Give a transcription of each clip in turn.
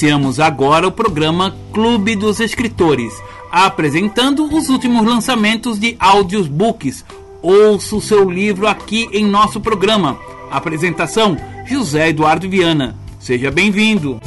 Iniciamos agora o programa Clube dos Escritores, apresentando os últimos lançamentos de audiobooks. Ouça o seu livro aqui em nosso programa. Apresentação: José Eduardo Viana. Seja bem-vindo.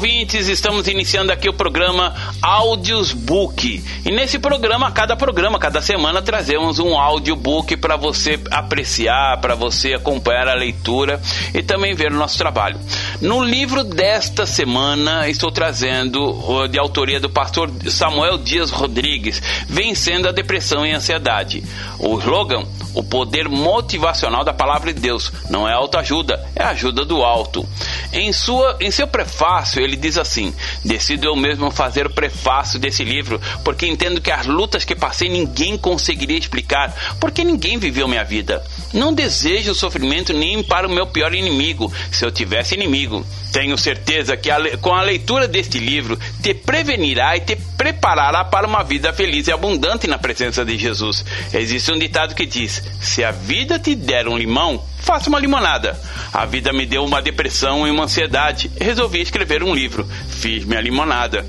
Ouvintes, estamos iniciando aqui o programa Audios Book. E nesse programa, cada programa, cada semana, trazemos um audiobook para você apreciar, para você acompanhar a leitura e também ver o nosso trabalho. No livro desta semana, estou trazendo de autoria do pastor Samuel Dias Rodrigues, Vencendo a Depressão e Ansiedade. O slogan o poder motivacional da palavra de Deus. Não é autoajuda, é ajuda do alto. Em, sua, em seu prefácio, ele diz assim: Decido eu mesmo fazer o prefácio desse livro, porque entendo que as lutas que passei ninguém conseguiria explicar, porque ninguém viveu minha vida. Não desejo sofrimento nem para o meu pior inimigo, se eu tivesse inimigo. Tenho certeza que a, com a leitura deste livro te prevenirá e te preparará para uma vida feliz e abundante na presença de Jesus. Existe um ditado que diz: Se a vida te der um limão, faça uma limonada. A vida me deu uma depressão e uma ansiedade. Resolvi escrever um livro. Fiz minha limonada.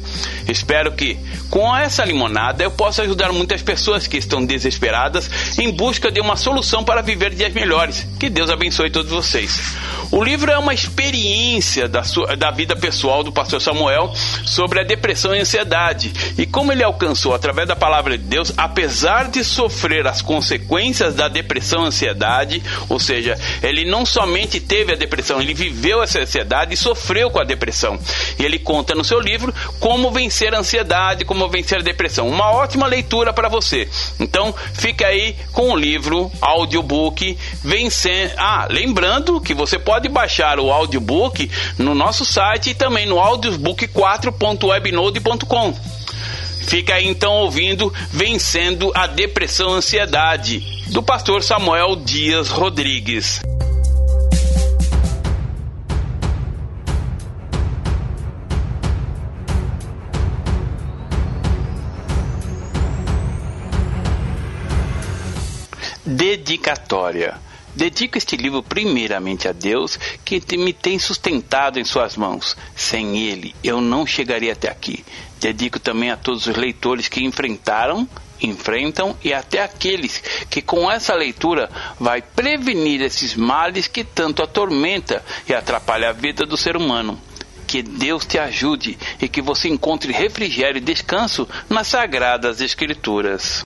Espero que, com essa limonada, eu possa ajudar muitas pessoas que estão desesperadas em busca de uma solução para viver dias melhores. Que Deus abençoe todos vocês. O livro é uma experiência da, sua, da vida pessoal do pastor Samuel sobre a depressão e ansiedade e como ele alcançou, através da palavra de Deus, apesar de sofrer as consequências da depressão e ansiedade, ou seja, ele não somente teve a depressão, ele viveu essa ansiedade e sofreu com a depressão. E ele conta no seu livro como vencer a ansiedade, como vencer a depressão. Uma ótima leitura para você. Então, fica aí com o livro, audiobook, vencendo. Ah, lembrando que você pode baixar o audiobook no nosso site e também no audiobook4.webnode.com. Fica aí então ouvindo Vencendo a Depressão e Ansiedade, do pastor Samuel Dias Rodrigues. Dedicatória Dedico este livro primeiramente a Deus, que me tem sustentado em suas mãos. Sem ele, eu não chegaria até aqui. Dedico também a todos os leitores que enfrentaram, enfrentam e até aqueles que com essa leitura vai prevenir esses males que tanto atormenta e atrapalha a vida do ser humano. Que Deus te ajude e que você encontre refrigério e descanso nas sagradas escrituras.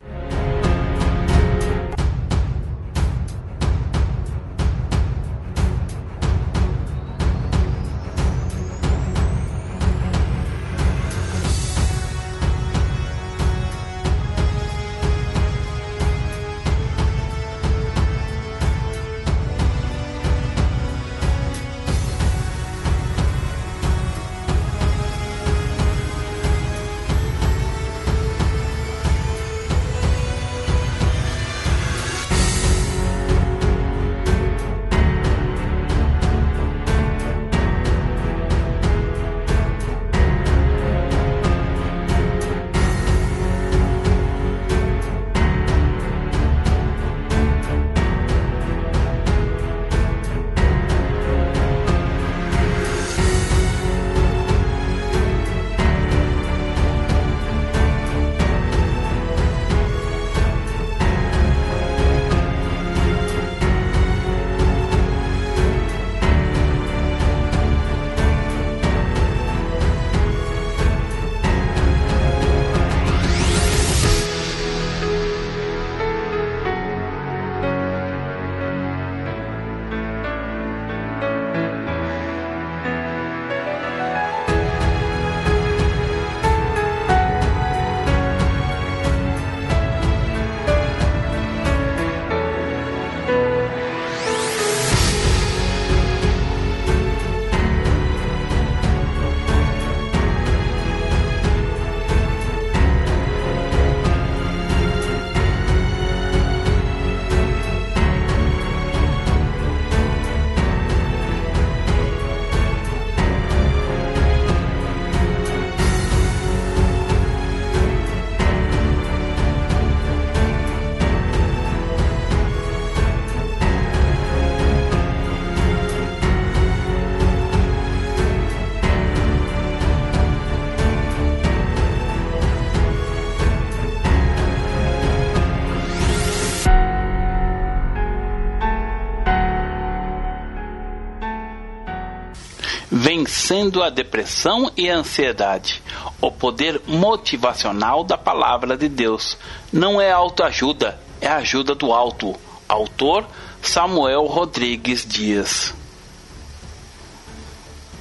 Vencendo a depressão e a ansiedade. O poder motivacional da palavra de Deus não é autoajuda, é ajuda do alto. Autor Samuel Rodrigues Dias.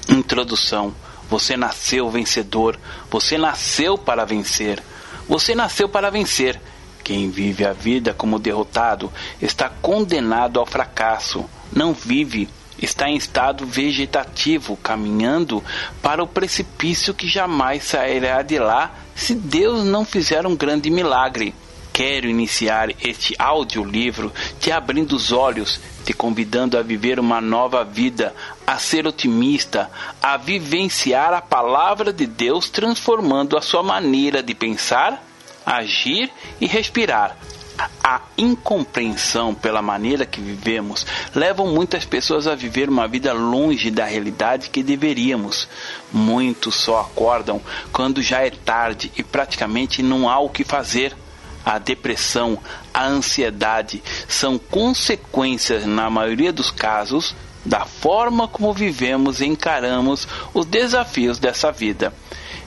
Introdução. Você nasceu vencedor. Você nasceu para vencer. Você nasceu para vencer. Quem vive a vida como derrotado está condenado ao fracasso. Não vive, está em estado vegetativo, caminhando para o precipício que jamais sairá de lá se Deus não fizer um grande milagre. Quero iniciar este audiolivro te abrindo os olhos, te convidando a viver uma nova vida, a ser otimista, a vivenciar a palavra de Deus transformando a sua maneira de pensar, agir e respirar. A incompreensão pela maneira que vivemos levam muitas pessoas a viver uma vida longe da realidade que deveríamos. Muitos só acordam quando já é tarde e praticamente não há o que fazer a depressão, a ansiedade são consequências, na maioria dos casos, da forma como vivemos e encaramos os desafios dessa vida.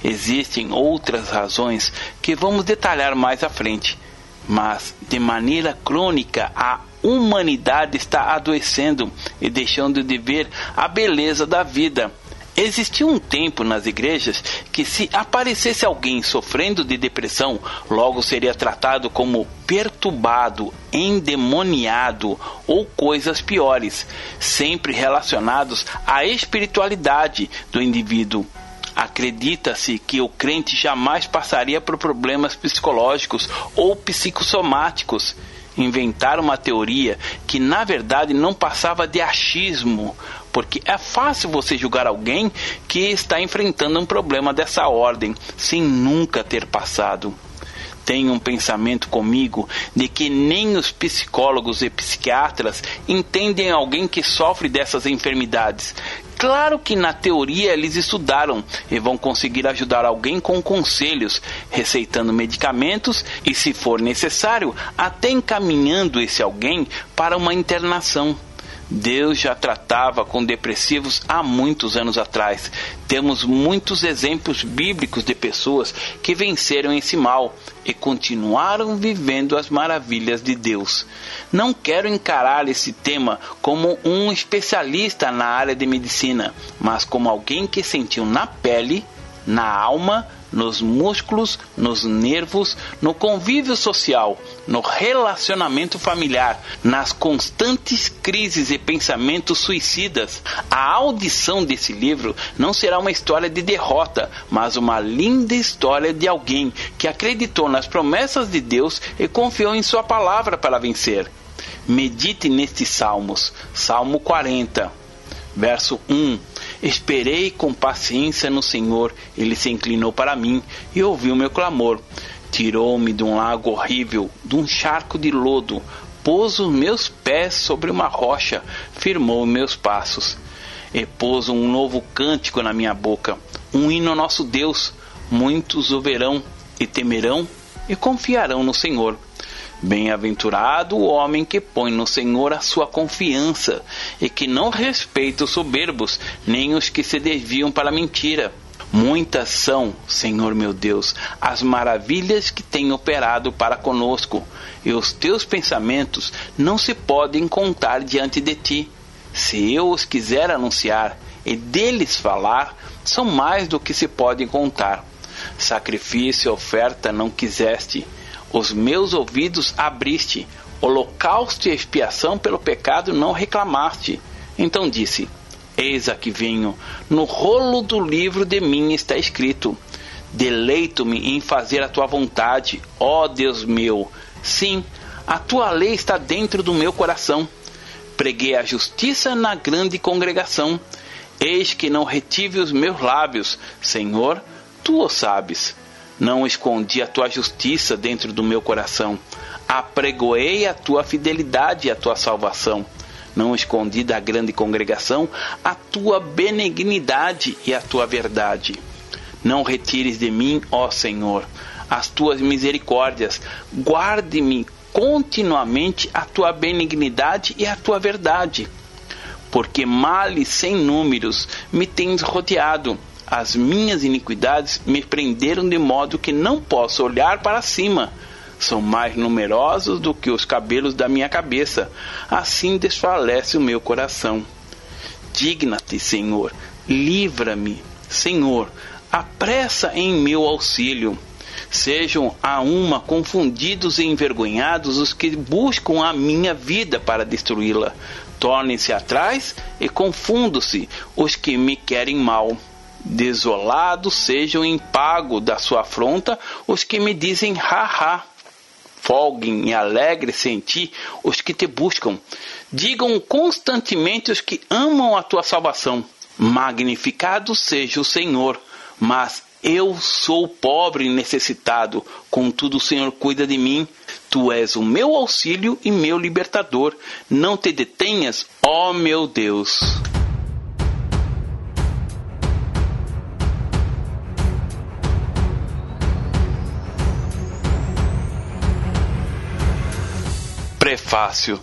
Existem outras razões que vamos detalhar mais à frente, mas de maneira crônica a humanidade está adoecendo e deixando de ver a beleza da vida Existia um tempo nas igrejas que, se aparecesse alguém sofrendo de depressão, logo seria tratado como perturbado, endemoniado ou coisas piores, sempre relacionados à espiritualidade do indivíduo. Acredita-se que o crente jamais passaria por problemas psicológicos ou psicossomáticos inventaram uma teoria que na verdade não passava de achismo, porque é fácil você julgar alguém que está enfrentando um problema dessa ordem sem nunca ter passado. Tenho um pensamento comigo de que nem os psicólogos e psiquiatras entendem alguém que sofre dessas enfermidades, Claro que na teoria eles estudaram e vão conseguir ajudar alguém com conselhos, receitando medicamentos e, se for necessário, até encaminhando esse alguém para uma internação. Deus já tratava com depressivos há muitos anos atrás. Temos muitos exemplos bíblicos de pessoas que venceram esse mal e continuaram vivendo as maravilhas de Deus. Não quero encarar esse tema como um especialista na área de medicina, mas como alguém que sentiu na pele, na alma, nos músculos, nos nervos, no convívio social, no relacionamento familiar, nas constantes crises e pensamentos suicidas. A audição desse livro não será uma história de derrota, mas uma linda história de alguém que acreditou nas promessas de Deus e confiou em Sua palavra para vencer. Medite nestes salmos. Salmo 40, verso 1 Esperei com paciência no Senhor, ele se inclinou para mim e ouviu meu clamor. Tirou-me de um lago horrível, de um charco de lodo, pôs os meus pés sobre uma rocha, firmou meus passos. E pôs um novo cântico na minha boca, um hino ao nosso Deus. Muitos o verão e temerão e confiarão no Senhor. Bem-aventurado o homem que põe no Senhor a sua confiança e que não respeita os soberbos, nem os que se desviam para a mentira. Muitas são, Senhor meu Deus, as maravilhas que tem operado para conosco, e os teus pensamentos não se podem contar diante de ti. Se eu os quiser anunciar e deles falar, são mais do que se podem contar. Sacrifício e oferta não quiseste os meus ouvidos abriste, holocausto e expiação pelo pecado não reclamaste. Então disse: Eis aqui venho, no rolo do livro de mim está escrito: Deleito-me em fazer a tua vontade, ó Deus meu. Sim, a tua lei está dentro do meu coração. Preguei a justiça na grande congregação. Eis que não retive os meus lábios, Senhor, tu o sabes. Não escondi a tua justiça dentro do meu coração. Apregoei a tua fidelidade e a tua salvação. Não escondi da grande congregação a tua benignidade e a tua verdade. Não retires de mim, ó Senhor, as tuas misericórdias. Guarde-me continuamente a tua benignidade e a tua verdade. porque males sem números me tens rodeado. As minhas iniquidades me prenderam de modo que não posso olhar para cima. São mais numerosos do que os cabelos da minha cabeça. Assim desfalece o meu coração. Digna-te, Senhor, livra-me, Senhor, apressa em meu auxílio. Sejam a uma confundidos e envergonhados os que buscam a minha vida para destruí-la. Tornem-se atrás e confundam-se os que me querem mal. Desolados sejam em pago da sua afronta os que me dizem ha-ha. Folguem e alegre-se em ti os que te buscam. Digam constantemente os que amam a tua salvação. Magnificado seja o Senhor, mas eu sou pobre e necessitado, contudo o Senhor cuida de mim. Tu és o meu auxílio e meu libertador. Não te detenhas, ó meu Deus. Prefácio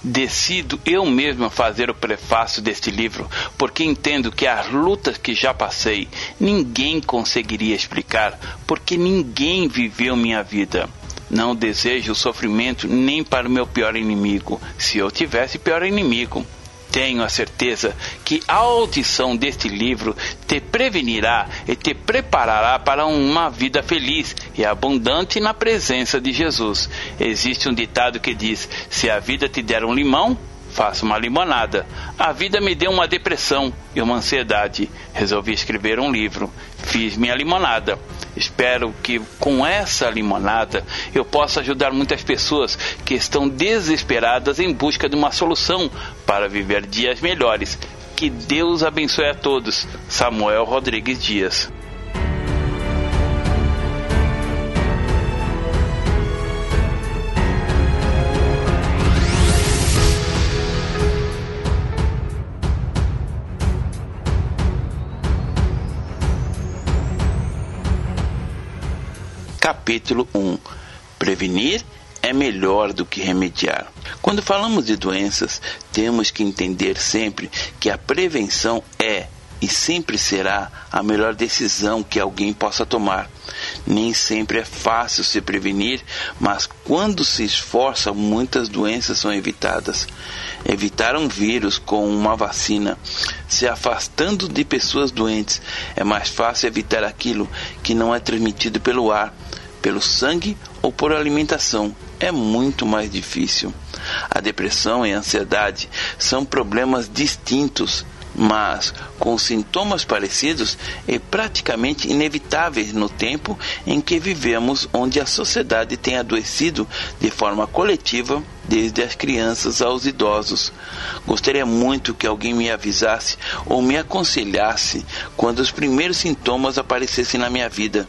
Decido eu mesmo fazer o prefácio deste livro, porque entendo que as lutas que já passei ninguém conseguiria explicar, porque ninguém viveu minha vida. Não desejo sofrimento nem para o meu pior inimigo, se eu tivesse pior inimigo. Tenho a certeza que a audição deste livro te prevenirá e te preparará para uma vida feliz e abundante na presença de Jesus. Existe um ditado que diz: Se a vida te der um limão, faça uma limonada. A vida me deu uma depressão e uma ansiedade. Resolvi escrever um livro. Fiz minha limonada. Espero que com essa limonada eu possa ajudar muitas pessoas que estão desesperadas em busca de uma solução para viver dias melhores. Que Deus abençoe a todos. Samuel Rodrigues Dias. Capítulo 1 Prevenir é melhor do que remediar. Quando falamos de doenças, temos que entender sempre que a prevenção é e sempre será a melhor decisão que alguém possa tomar. Nem sempre é fácil se prevenir, mas quando se esforça, muitas doenças são evitadas. Evitar um vírus com uma vacina, se afastando de pessoas doentes, é mais fácil evitar aquilo que não é transmitido pelo ar pelo sangue ou por alimentação. É muito mais difícil. A depressão e a ansiedade são problemas distintos, mas com sintomas parecidos e praticamente inevitáveis no tempo em que vivemos, onde a sociedade tem adoecido de forma coletiva, desde as crianças aos idosos. Gostaria muito que alguém me avisasse ou me aconselhasse quando os primeiros sintomas aparecessem na minha vida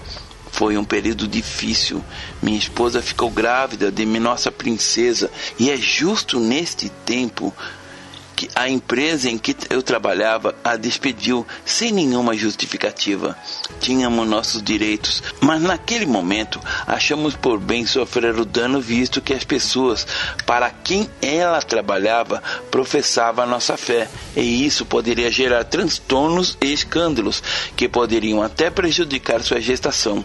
foi um período difícil. Minha esposa ficou grávida de nossa princesa e é justo neste tempo que a empresa em que eu trabalhava a despediu sem nenhuma justificativa. Tínhamos nossos direitos, mas naquele momento achamos por bem sofrer o dano visto que as pessoas para quem ela trabalhava professavam a nossa fé, e isso poderia gerar transtornos e escândalos que poderiam até prejudicar sua gestação.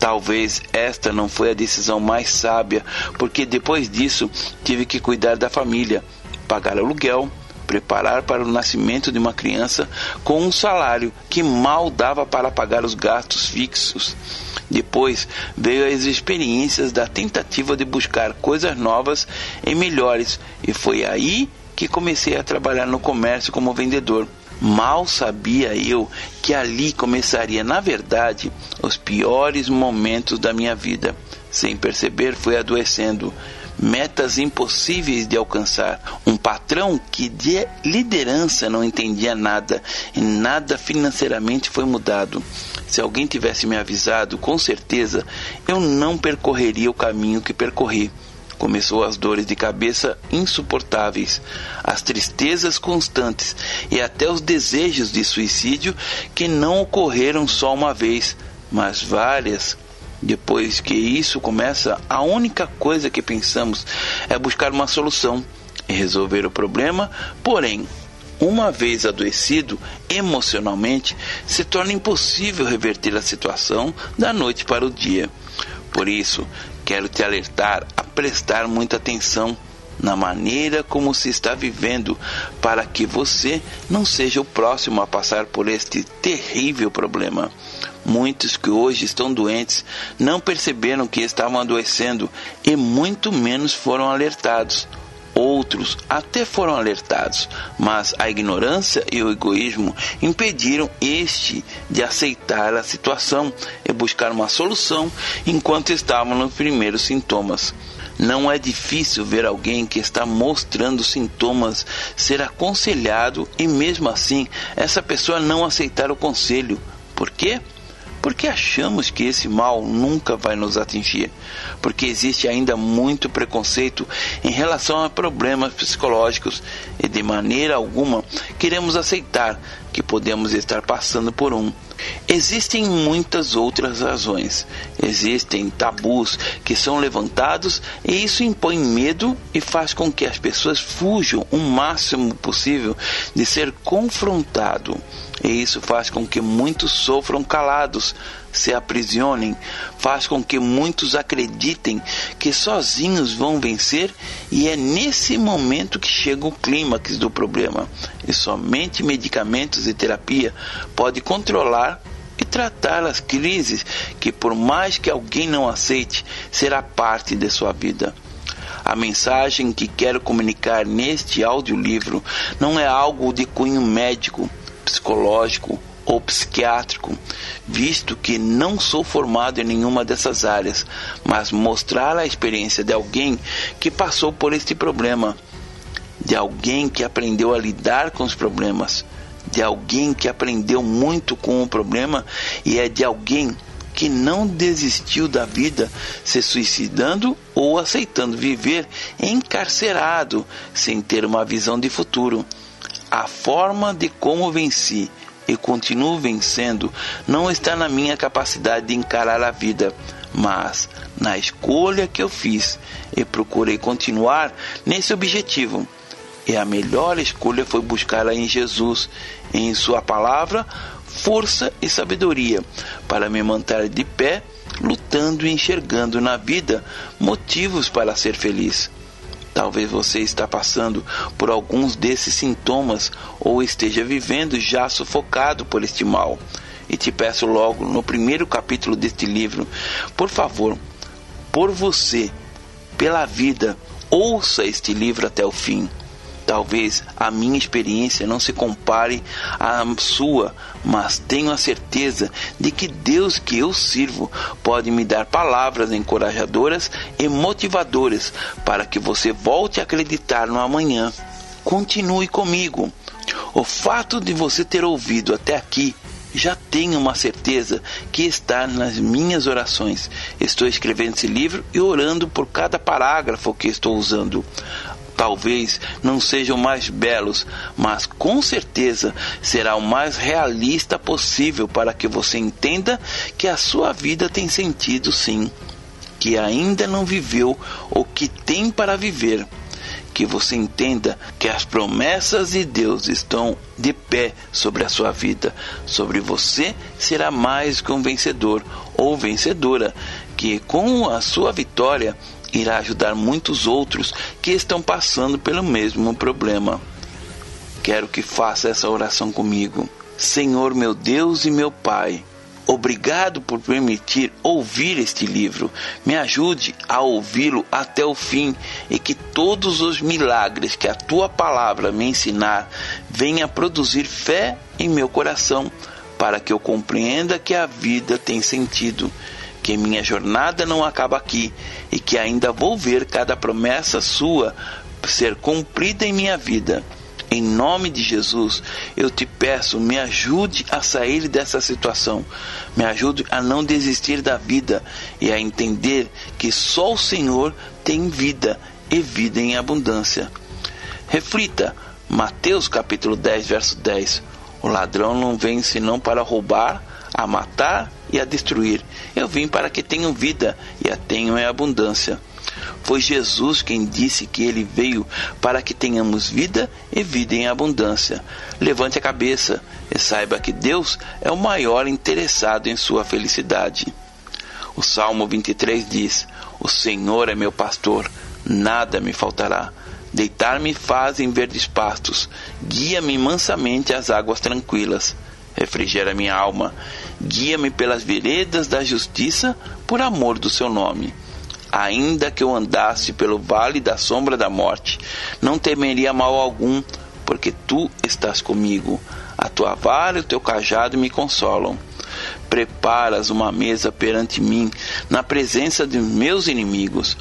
Talvez esta não foi a decisão mais sábia, porque depois disso tive que cuidar da família pagar aluguel, preparar para o nascimento de uma criança com um salário que mal dava para pagar os gastos fixos. Depois veio as experiências da tentativa de buscar coisas novas e melhores, e foi aí que comecei a trabalhar no comércio como vendedor. Mal sabia eu que ali começaria, na verdade, os piores momentos da minha vida. Sem perceber, fui adoecendo metas impossíveis de alcançar, um patrão que de liderança não entendia nada e nada financeiramente foi mudado. Se alguém tivesse me avisado, com certeza eu não percorreria o caminho que percorri. Começou as dores de cabeça insuportáveis, as tristezas constantes e até os desejos de suicídio que não ocorreram só uma vez, mas várias depois que isso começa, a única coisa que pensamos é buscar uma solução e resolver o problema, porém, uma vez adoecido emocionalmente, se torna impossível reverter a situação da noite para o dia. Por isso, quero te alertar a prestar muita atenção na maneira como se está vivendo, para que você não seja o próximo a passar por este terrível problema. Muitos que hoje estão doentes não perceberam que estavam adoecendo e muito menos foram alertados. Outros até foram alertados, mas a ignorância e o egoísmo impediram este de aceitar a situação e buscar uma solução enquanto estavam nos primeiros sintomas. Não é difícil ver alguém que está mostrando sintomas ser aconselhado e mesmo assim essa pessoa não aceitar o conselho. Por quê? Porque achamos que esse mal nunca vai nos atingir. Porque existe ainda muito preconceito em relação a problemas psicológicos e de maneira alguma queremos aceitar que podemos estar passando por um. Existem muitas outras razões. Existem tabus que são levantados e isso impõe medo e faz com que as pessoas fujam o máximo possível de ser confrontado. E isso faz com que muitos sofram calados, se aprisionem, faz com que muitos acreditem que sozinhos vão vencer, e é nesse momento que chega o clímax do problema. E somente medicamentos e terapia pode controlar e tratar as crises que, por mais que alguém não aceite, será parte de sua vida. A mensagem que quero comunicar neste audiolivro não é algo de cunho médico, psicológico ou psiquiátrico, visto que não sou formado em nenhuma dessas áreas, mas mostrar a experiência de alguém que passou por este problema, de alguém que aprendeu a lidar com os problemas, de alguém que aprendeu muito com o problema e é de alguém que não desistiu da vida se suicidando ou aceitando viver encarcerado sem ter uma visão de futuro. A forma de como venci e continuo vencendo não está na minha capacidade de encarar a vida, mas na escolha que eu fiz e procurei continuar nesse objetivo. E a melhor escolha foi buscá-la em Jesus, em Sua palavra, força e sabedoria, para me manter de pé, lutando e enxergando na vida motivos para ser feliz. Talvez você está passando por alguns desses sintomas ou esteja vivendo já sufocado por este mal. E te peço logo no primeiro capítulo deste livro, por favor, por você, pela vida, ouça este livro até o fim. Talvez a minha experiência não se compare à sua, mas tenho a certeza de que Deus que eu sirvo pode me dar palavras encorajadoras e motivadoras para que você volte a acreditar no amanhã. Continue comigo. O fato de você ter ouvido até aqui já tenho uma certeza que está nas minhas orações. Estou escrevendo esse livro e orando por cada parágrafo que estou usando talvez não sejam mais belos, mas com certeza será o mais realista possível para que você entenda que a sua vida tem sentido sim, que ainda não viveu o que tem para viver. Que você entenda que as promessas de Deus estão de pé sobre a sua vida, sobre você será mais que um vencedor ou vencedora, que com a sua vitória irá ajudar muitos outros que estão passando pelo mesmo problema. Quero que faça essa oração comigo. Senhor meu Deus e meu Pai, obrigado por permitir ouvir este livro. Me ajude a ouvi-lo até o fim e que todos os milagres que a tua palavra me ensinar venham produzir fé em meu coração, para que eu compreenda que a vida tem sentido que minha jornada não acaba aqui e que ainda vou ver cada promessa sua ser cumprida em minha vida. Em nome de Jesus, eu te peço, me ajude a sair dessa situação. Me ajude a não desistir da vida e a entender que só o Senhor tem vida e vida em abundância. Reflita, Mateus capítulo 10, verso 10. O ladrão não vem senão para roubar, a matar e a destruir. Eu vim para que tenham vida e a tenham em abundância. Foi Jesus quem disse que ele veio para que tenhamos vida e vida em abundância. Levante a cabeça e saiba que Deus é o maior interessado em sua felicidade. O Salmo 23 diz: O Senhor é meu pastor, nada me faltará. Deitar-me faz em verdes pastos, guia-me mansamente às águas tranquilas. Refrigera minha alma, guia-me pelas veredas da justiça, por amor do seu nome. Ainda que eu andasse pelo vale da sombra da morte, não temeria mal algum, porque tu estás comigo. A tua vara e o teu cajado me consolam. Preparas uma mesa perante mim, na presença de meus inimigos.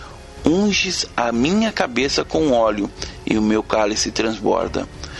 Unges a minha cabeça com óleo, e o meu cálice transborda.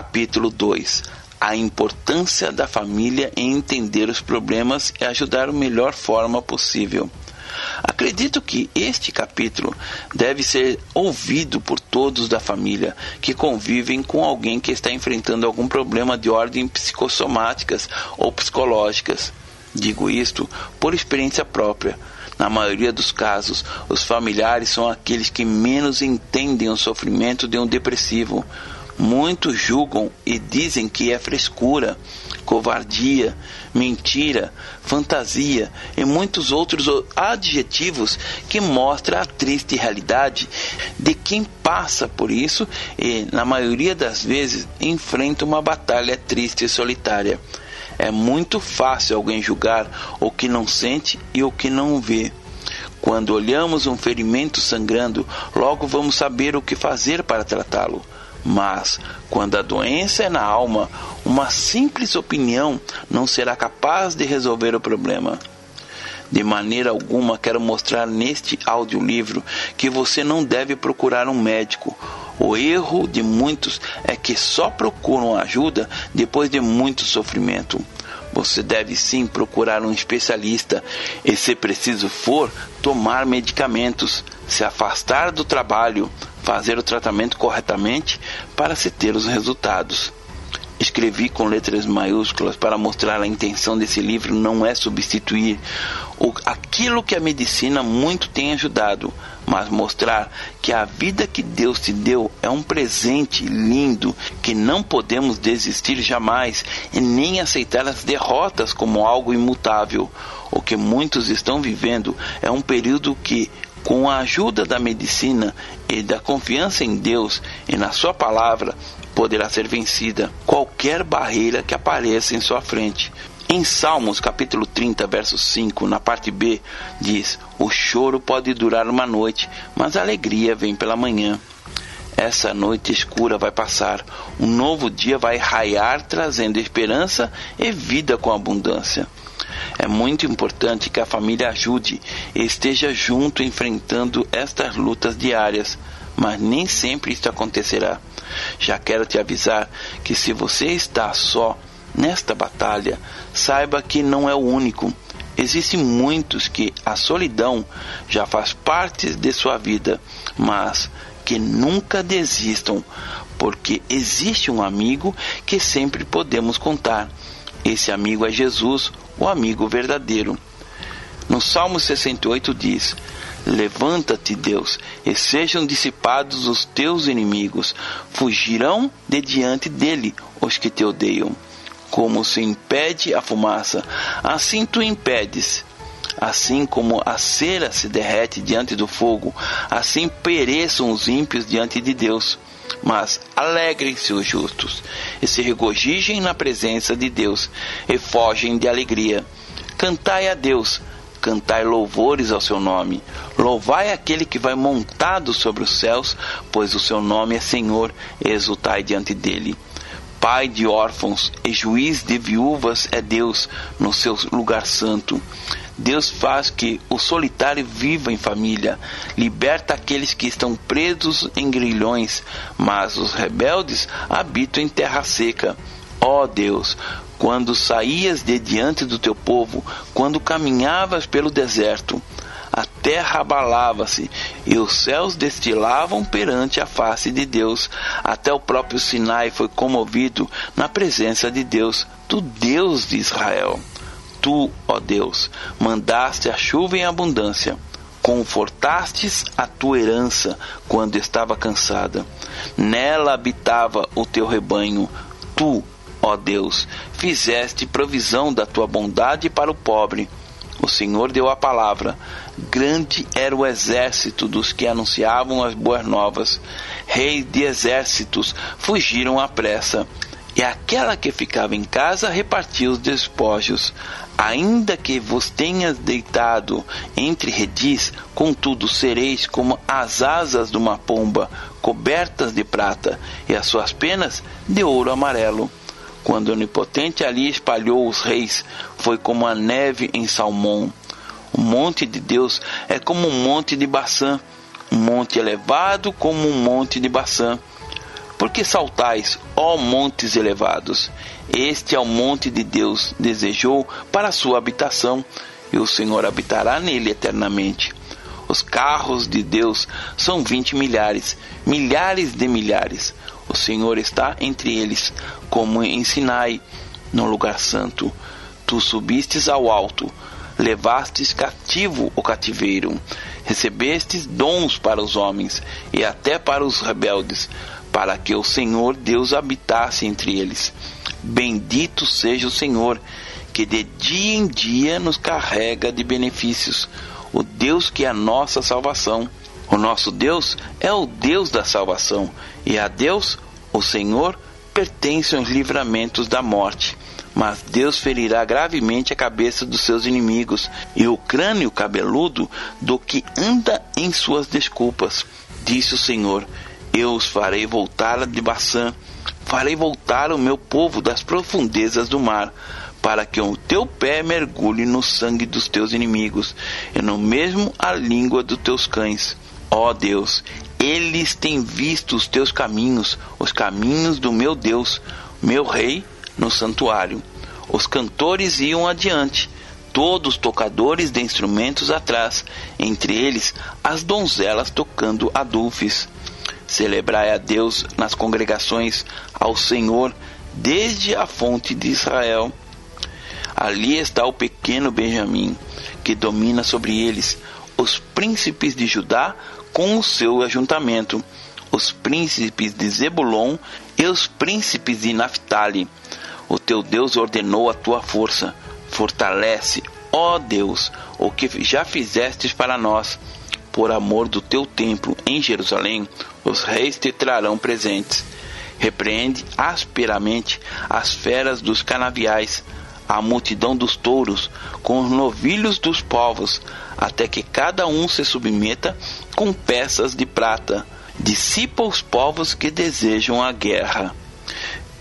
Capítulo 2 A importância da família em entender os problemas e ajudar da melhor forma possível. Acredito que este capítulo deve ser ouvido por todos da família que convivem com alguém que está enfrentando algum problema de ordem psicossomáticas ou psicológicas. Digo isto por experiência própria. Na maioria dos casos, os familiares são aqueles que menos entendem o sofrimento de um depressivo Muitos julgam e dizem que é frescura, covardia, mentira, fantasia e muitos outros adjetivos que mostram a triste realidade de quem passa por isso e, na maioria das vezes, enfrenta uma batalha triste e solitária. É muito fácil alguém julgar o que não sente e o que não vê. Quando olhamos um ferimento sangrando, logo vamos saber o que fazer para tratá-lo. Mas, quando a doença é na alma, uma simples opinião não será capaz de resolver o problema. De maneira alguma quero mostrar neste audiolivro que você não deve procurar um médico. O erro de muitos é que só procuram ajuda depois de muito sofrimento. Você deve sim procurar um especialista e, se preciso for, tomar medicamentos, se afastar do trabalho, fazer o tratamento corretamente para se ter os resultados. Escrevi com letras maiúsculas para mostrar a intenção desse livro não é substituir aquilo que a medicina muito tem ajudado, mas mostrar que a vida que Deus te deu é um presente lindo que não podemos desistir jamais e nem aceitar as derrotas como algo imutável. O que muitos estão vivendo é um período que com a ajuda da medicina e da confiança em Deus e na Sua palavra, poderá ser vencida qualquer barreira que apareça em sua frente. Em Salmos capítulo 30, verso 5, na parte B, diz: O choro pode durar uma noite, mas a alegria vem pela manhã. Essa noite escura vai passar, um novo dia vai raiar, trazendo esperança e vida com abundância. É muito importante que a família ajude e esteja junto enfrentando estas lutas diárias, mas nem sempre isso acontecerá. Já quero te avisar que se você está só nesta batalha, saiba que não é o único. Existem muitos que a solidão já faz parte de sua vida, mas que nunca desistam, porque existe um amigo que sempre podemos contar. Esse amigo é Jesus, o amigo verdadeiro. No Salmo 68 diz: Levanta-te, Deus, e sejam dissipados os teus inimigos, fugirão de diante dele os que te odeiam. Como se impede a fumaça, assim tu impedes. Assim como a cera se derrete diante do fogo, assim pereçam os ímpios diante de Deus. Mas alegrem-se os justos, e se regozijem na presença de Deus, e fogem de alegria. Cantai a Deus, cantai louvores ao seu nome. Louvai aquele que vai montado sobre os céus, pois o seu nome é Senhor, e exultai diante dele. Pai de órfãos e juiz de viúvas é Deus no seu lugar santo. Deus faz que o solitário viva em família, liberta aqueles que estão presos em grilhões, mas os rebeldes habitam em terra seca. Ó oh Deus, quando saías de diante do teu povo, quando caminhavas pelo deserto, a terra abalava-se e os céus destilavam perante a face de Deus. Até o próprio Sinai foi comovido na presença de Deus, do Deus de Israel. Tu, ó Deus, mandaste a chuva em abundância, confortastes a tua herança quando estava cansada. Nela habitava o teu rebanho. Tu, ó Deus, fizeste provisão da tua bondade para o pobre. O Senhor deu a palavra. Grande era o exército dos que anunciavam as boas novas. Reis de exércitos fugiram à pressa. E aquela que ficava em casa repartia os despojos. Ainda que vos tenhas deitado entre redis, contudo sereis como as asas de uma pomba, cobertas de prata, e as suas penas de ouro amarelo. Quando Onipotente ali espalhou os reis, foi como a neve em Salmão. O monte de Deus é como um monte de Baçã, um monte elevado como um monte de Baçã. Por que saltais, ó montes elevados? Este é o monte de Deus, desejou para sua habitação, e o Senhor habitará nele eternamente. Os carros de Deus são vinte milhares, milhares de milhares. O Senhor está entre eles, como em Sinai, no lugar santo. Tu subistes ao alto, levastes cativo o cativeiro, recebestes dons para os homens e até para os rebeldes, para que o Senhor Deus habitasse entre eles. Bendito seja o Senhor, que de dia em dia nos carrega de benefícios, o Deus que é a nossa salvação. O nosso Deus é o Deus da salvação, e a Deus, o Senhor, pertencem os livramentos da morte. Mas Deus ferirá gravemente a cabeça dos seus inimigos e o crânio cabeludo do que anda em suas desculpas. Disse o Senhor: Eu os farei voltar de Baçã farei voltar o meu povo das profundezas do mar, para que o teu pé mergulhe no sangue dos teus inimigos, e no mesmo a língua dos teus cães. Ó Deus, eles têm visto os teus caminhos, os caminhos do meu Deus, meu rei, no santuário. Os cantores iam adiante, todos tocadores de instrumentos atrás, entre eles as donzelas tocando adufes. Celebrai a Deus nas congregações, ao Senhor, desde a fonte de Israel. Ali está o pequeno Benjamim, que domina sobre eles, os príncipes de Judá com o seu ajuntamento, os príncipes de Zebulon e os príncipes de Naphtali. O teu Deus ordenou a tua força. Fortalece, ó Deus, o que já fizestes para nós por amor do teu templo em Jerusalém, os reis te trarão presentes. Repreende asperamente as feras dos canaviais, a multidão dos touros, com os novilhos dos povos, até que cada um se submeta com peças de prata. Dissipa os povos que desejam a guerra.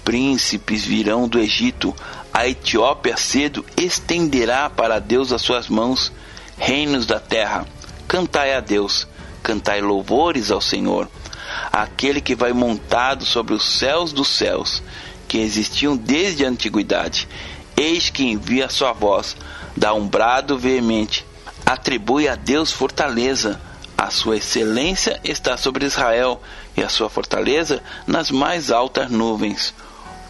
Príncipes virão do Egito, a Etiópia cedo estenderá para Deus as suas mãos, reinos da terra Cantai a Deus, cantai louvores ao Senhor, aquele que vai montado sobre os céus dos céus, que existiam desde a antiguidade. Eis que envia a sua voz, dá um brado veemente, atribui a Deus fortaleza. A sua excelência está sobre Israel e a sua fortaleza nas mais altas nuvens.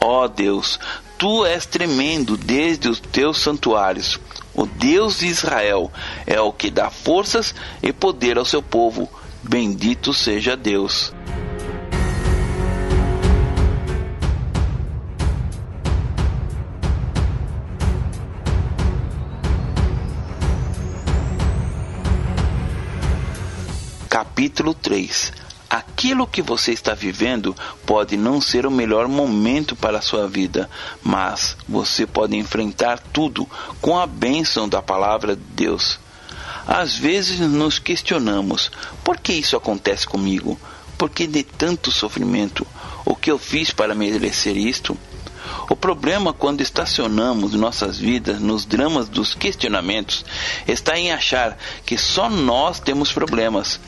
Ó Deus, tu és tremendo desde os teus santuários. O Deus de Israel é o que dá forças e poder ao seu povo. Bendito seja Deus. Capítulo 3 aquilo que você está vivendo pode não ser o melhor momento para a sua vida, mas você pode enfrentar tudo com a bênção da palavra de Deus. Às vezes nos questionamos: por que isso acontece comigo? Por que de tanto sofrimento? O que eu fiz para merecer isto? O problema quando estacionamos nossas vidas nos dramas dos questionamentos está em achar que só nós temos problemas,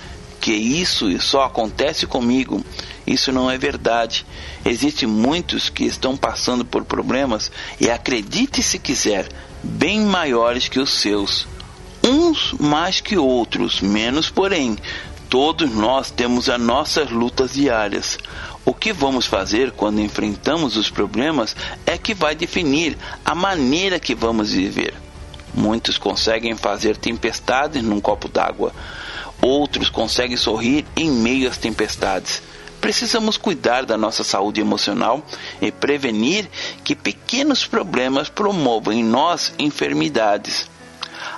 que isso só acontece comigo. Isso não é verdade. Existem muitos que estão passando por problemas e acredite se quiser, bem maiores que os seus. Uns mais que outros, menos porém. Todos nós temos as nossas lutas diárias. O que vamos fazer quando enfrentamos os problemas é que vai definir a maneira que vamos viver. Muitos conseguem fazer tempestades num copo d'água, outros conseguem sorrir em meio às tempestades. Precisamos cuidar da nossa saúde emocional e prevenir que pequenos problemas promovam em nós enfermidades.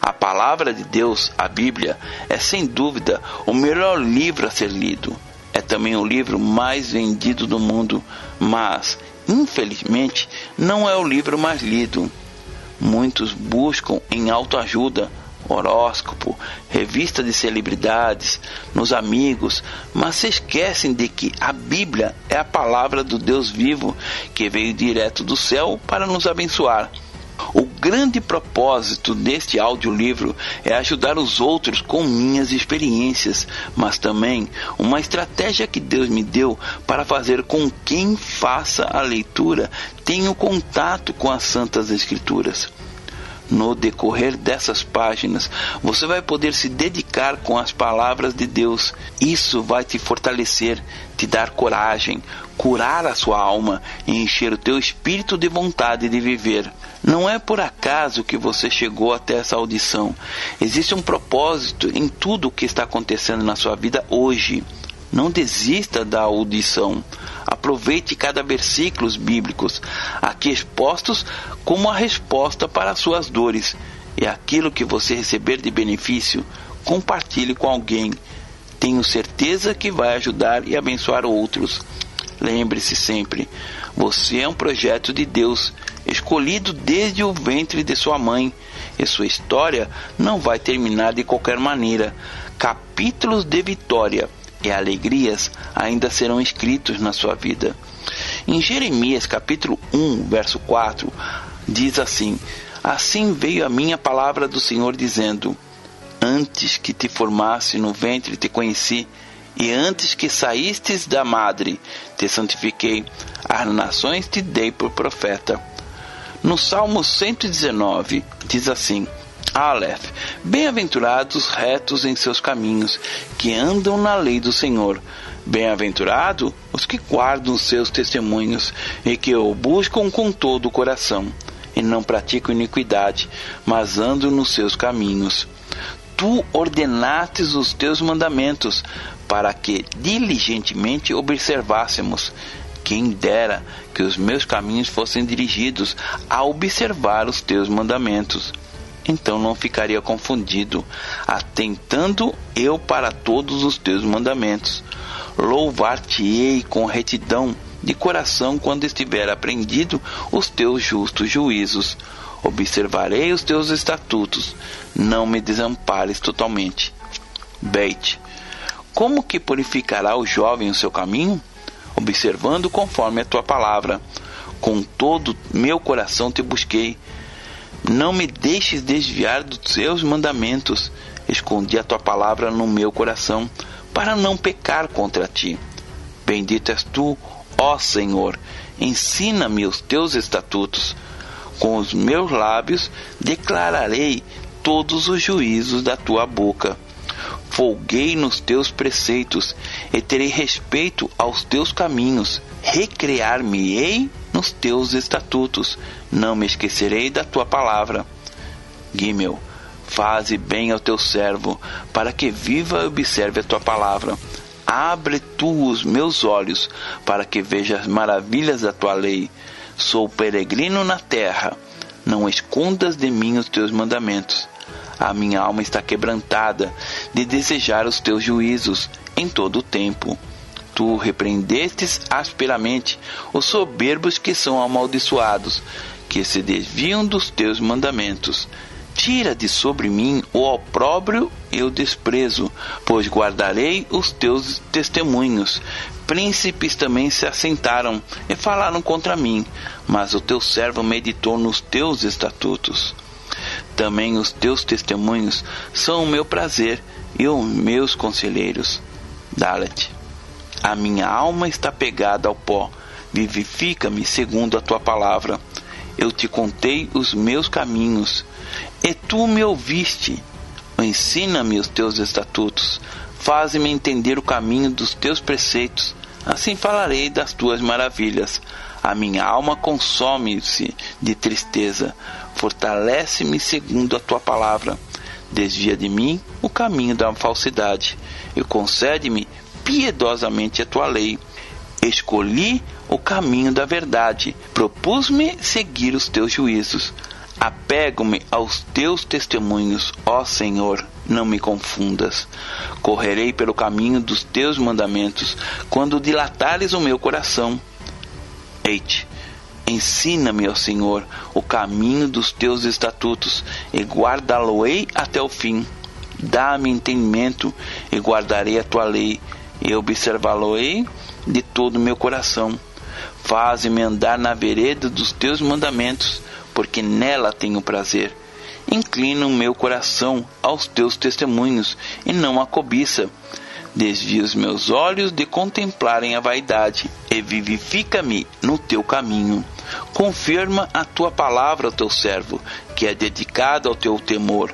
A palavra de Deus, a Bíblia, é sem dúvida o melhor livro a ser lido é também o livro mais vendido do mundo, mas, infelizmente, não é o livro mais lido. Muitos buscam em autoajuda, horóscopo, revista de celebridades, nos amigos, mas se esquecem de que a Bíblia é a palavra do Deus vivo que veio direto do céu para nos abençoar. O grande propósito deste audiolivro é ajudar os outros com minhas experiências, mas também uma estratégia que Deus me deu para fazer com quem faça a leitura tenha contato com as Santas Escrituras. No decorrer dessas páginas, você vai poder se dedicar com as palavras de Deus. Isso vai te fortalecer, te dar coragem, curar a sua alma e encher o teu espírito de vontade de viver. Não é por acaso que você chegou até essa audição. Existe um propósito em tudo o que está acontecendo na sua vida hoje. Não desista da audição. Aproveite cada versículo bíblicos aqui expostos como a resposta para as suas dores. E aquilo que você receber de benefício, compartilhe com alguém. Tenho certeza que vai ajudar e abençoar outros. Lembre-se sempre, você é um projeto de Deus, escolhido desde o ventre de sua mãe, e sua história não vai terminar de qualquer maneira. Capítulos de vitória e alegrias ainda serão escritos na sua vida. Em Jeremias capítulo 1, verso 4, diz assim: Assim veio a minha palavra do Senhor dizendo: Antes que te formasse no ventre te conheci, e antes que saístes da madre, te santifiquei, as nações te dei por profeta. No Salmo 119, diz assim: Aleph, bem-aventurados retos em seus caminhos, que andam na lei do Senhor. Bem-aventurado os que guardam os seus testemunhos e que o buscam com todo o coração, e não praticam iniquidade, mas andam nos seus caminhos. Tu ordenastes os teus mandamentos, para que diligentemente observássemos. Quem dera que os meus caminhos fossem dirigidos a observar os teus mandamentos. Então não ficaria confundido, atentando eu para todos os teus mandamentos. Louvar-te-ei com retidão de coração quando estiver aprendido os teus justos juízos. Observarei os teus estatutos, não me desampares totalmente. Beit, como que purificará o jovem o seu caminho? Observando conforme a tua palavra. Com todo meu coração te busquei. Não me deixes desviar dos seus mandamentos. Escondi a tua palavra no meu coração, para não pecar contra ti. Bendito és tu, ó Senhor. Ensina-me os teus estatutos. Com os meus lábios declararei todos os juízos da tua boca folguei nos teus preceitos e terei respeito aos teus caminhos. Recrear-me-ei nos teus estatutos, não me esquecerei da tua palavra. Gimel, faze bem ao teu servo, para que viva e observe a tua palavra. Abre tu os meus olhos, para que veja as maravilhas da tua lei. Sou peregrino na terra, não escondas de mim os teus mandamentos. A minha alma está quebrantada de desejar os teus juízos em todo o tempo. Tu repreendestes asperamente os soberbos que são amaldiçoados, que se desviam dos teus mandamentos. Tira de sobre mim o opróbrio eu desprezo, pois guardarei os teus testemunhos. Príncipes também se assentaram e falaram contra mim, mas o teu servo meditou nos teus estatutos. Também os teus testemunhos são o meu prazer e os meus conselheiros. Dalet. A minha alma está pegada ao pó. Vivifica-me segundo a tua palavra. Eu te contei os meus caminhos, e tu me ouviste. Ensina-me os teus estatutos. Faze-me entender o caminho dos teus preceitos. Assim falarei das tuas maravilhas. A minha alma consome-se de tristeza. Fortalece-me segundo a tua palavra. Desvia de mim o caminho da falsidade e concede-me piedosamente a tua lei. Escolhi o caminho da verdade, propus-me seguir os teus juízos. Apego-me aos teus testemunhos, ó Senhor, não me confundas. Correrei pelo caminho dos teus mandamentos, quando dilatares o meu coração. Eite, ensina-me, ó Senhor, o caminho dos teus estatutos, e guardá-lo-ei até o fim. Dá-me entendimento, e guardarei a tua lei, e observá-lo-ei de todo o meu coração. Faze-me andar na vereda dos teus mandamentos, porque nela tenho prazer. Inclina o meu coração aos teus testemunhos, e não a cobiça. Desvia os meus olhos de contemplarem a vaidade, e vivifica-me no teu caminho. Confirma a tua palavra ao teu servo, que é dedicado ao teu temor.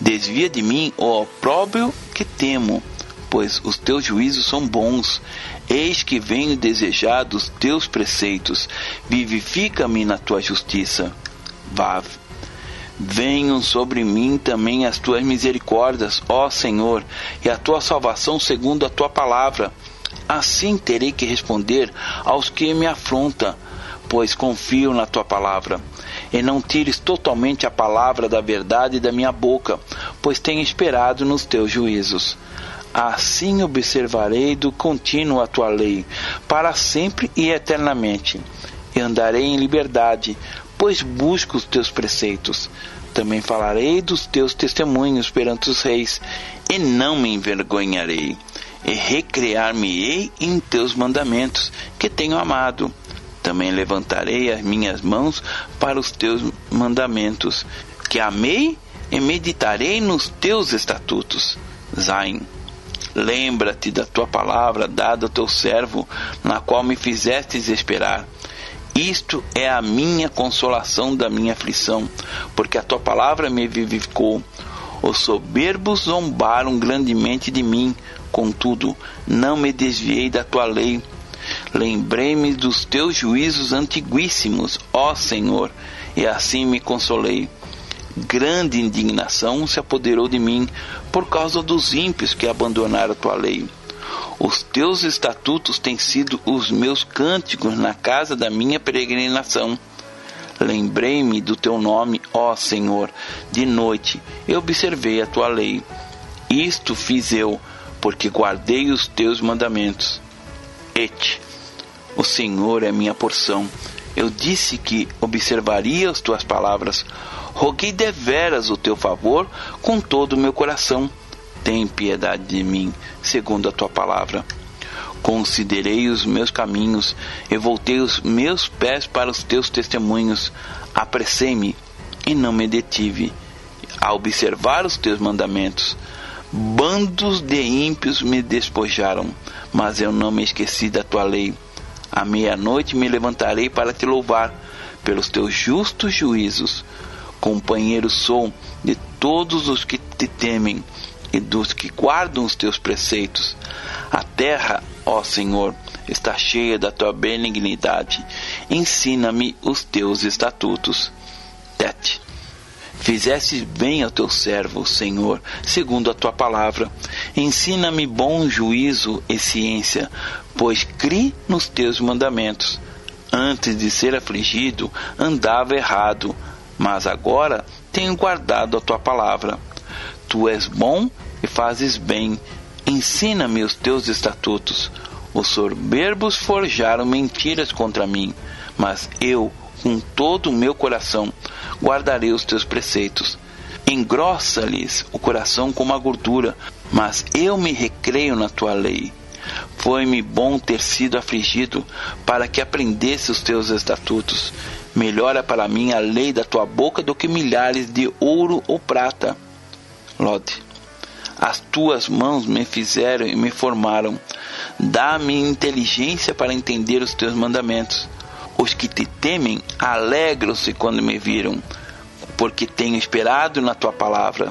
Desvia de mim o opróbrio que temo, pois os teus juízos são bons. Eis que venho desejar dos teus preceitos. Vivifica-me na tua justiça. Vav. Venham sobre mim também as tuas misericórdias, ó Senhor, e a tua salvação segundo a tua palavra. Assim terei que responder aos que me afrontam, pois confio na tua palavra. E não tires totalmente a palavra da verdade da minha boca, pois tenho esperado nos teus juízos. Assim observarei do contínuo a tua lei, para sempre e eternamente. E andarei em liberdade, pois busco os teus preceitos. Também falarei dos teus testemunhos perante os reis, e não me envergonharei. E recrear-me-ei em teus mandamentos, que tenho amado. Também levantarei as minhas mãos para os teus mandamentos, que amei e meditarei nos teus estatutos. Zain. Lembra-te da tua palavra dada ao teu servo, na qual me fizestes esperar isto é a minha consolação da minha aflição, porque a tua palavra me vivificou. Os soberbos zombaram grandemente de mim, contudo, não me desviei da tua lei. Lembrei-me dos teus juízos antiguíssimos, ó Senhor, e assim me consolei. Grande indignação se apoderou de mim por causa dos ímpios que abandonaram a tua lei. Os teus estatutos têm sido os meus cânticos na casa da minha peregrinação. Lembrei-me do teu nome, ó Senhor, de noite eu observei a tua lei. Isto fiz eu, porque guardei os teus mandamentos. Et, o Senhor é minha porção. Eu disse que observaria as tuas palavras. Roguei deveras o teu favor com todo o meu coração tem piedade de mim, segundo a tua palavra. Considerei os meus caminhos e voltei os meus pés para os teus testemunhos. Apressei-me e não me detive a observar os teus mandamentos. Bandos de ímpios me despojaram, mas eu não me esqueci da tua lei. À meia-noite me levantarei para te louvar pelos teus justos juízos. Companheiro sou de todos os que te temem e dos que guardam os teus preceitos. A terra, ó Senhor, está cheia da tua benignidade. Ensina-me os teus estatutos. Tete. Fizestes bem ao teu servo, Senhor, segundo a tua palavra. Ensina-me bom juízo e ciência, pois cri nos teus mandamentos. Antes de ser afligido, andava errado, mas agora tenho guardado a tua palavra. Tu és bom e fazes bem. Ensina-me os teus estatutos. Os soberbos forjaram mentiras contra mim, mas eu, com todo o meu coração, guardarei os teus preceitos. Engrossa-lhes o coração como a gordura, mas eu me recreio na tua lei. Foi-me bom ter sido afligido para que aprendesse os teus estatutos. Melhor é para mim a lei da tua boca do que milhares de ouro ou prata. Lode. As tuas mãos me fizeram e me formaram. Dá-me inteligência para entender os teus mandamentos. Os que te temem alegram-se quando me viram, porque tenho esperado na tua palavra.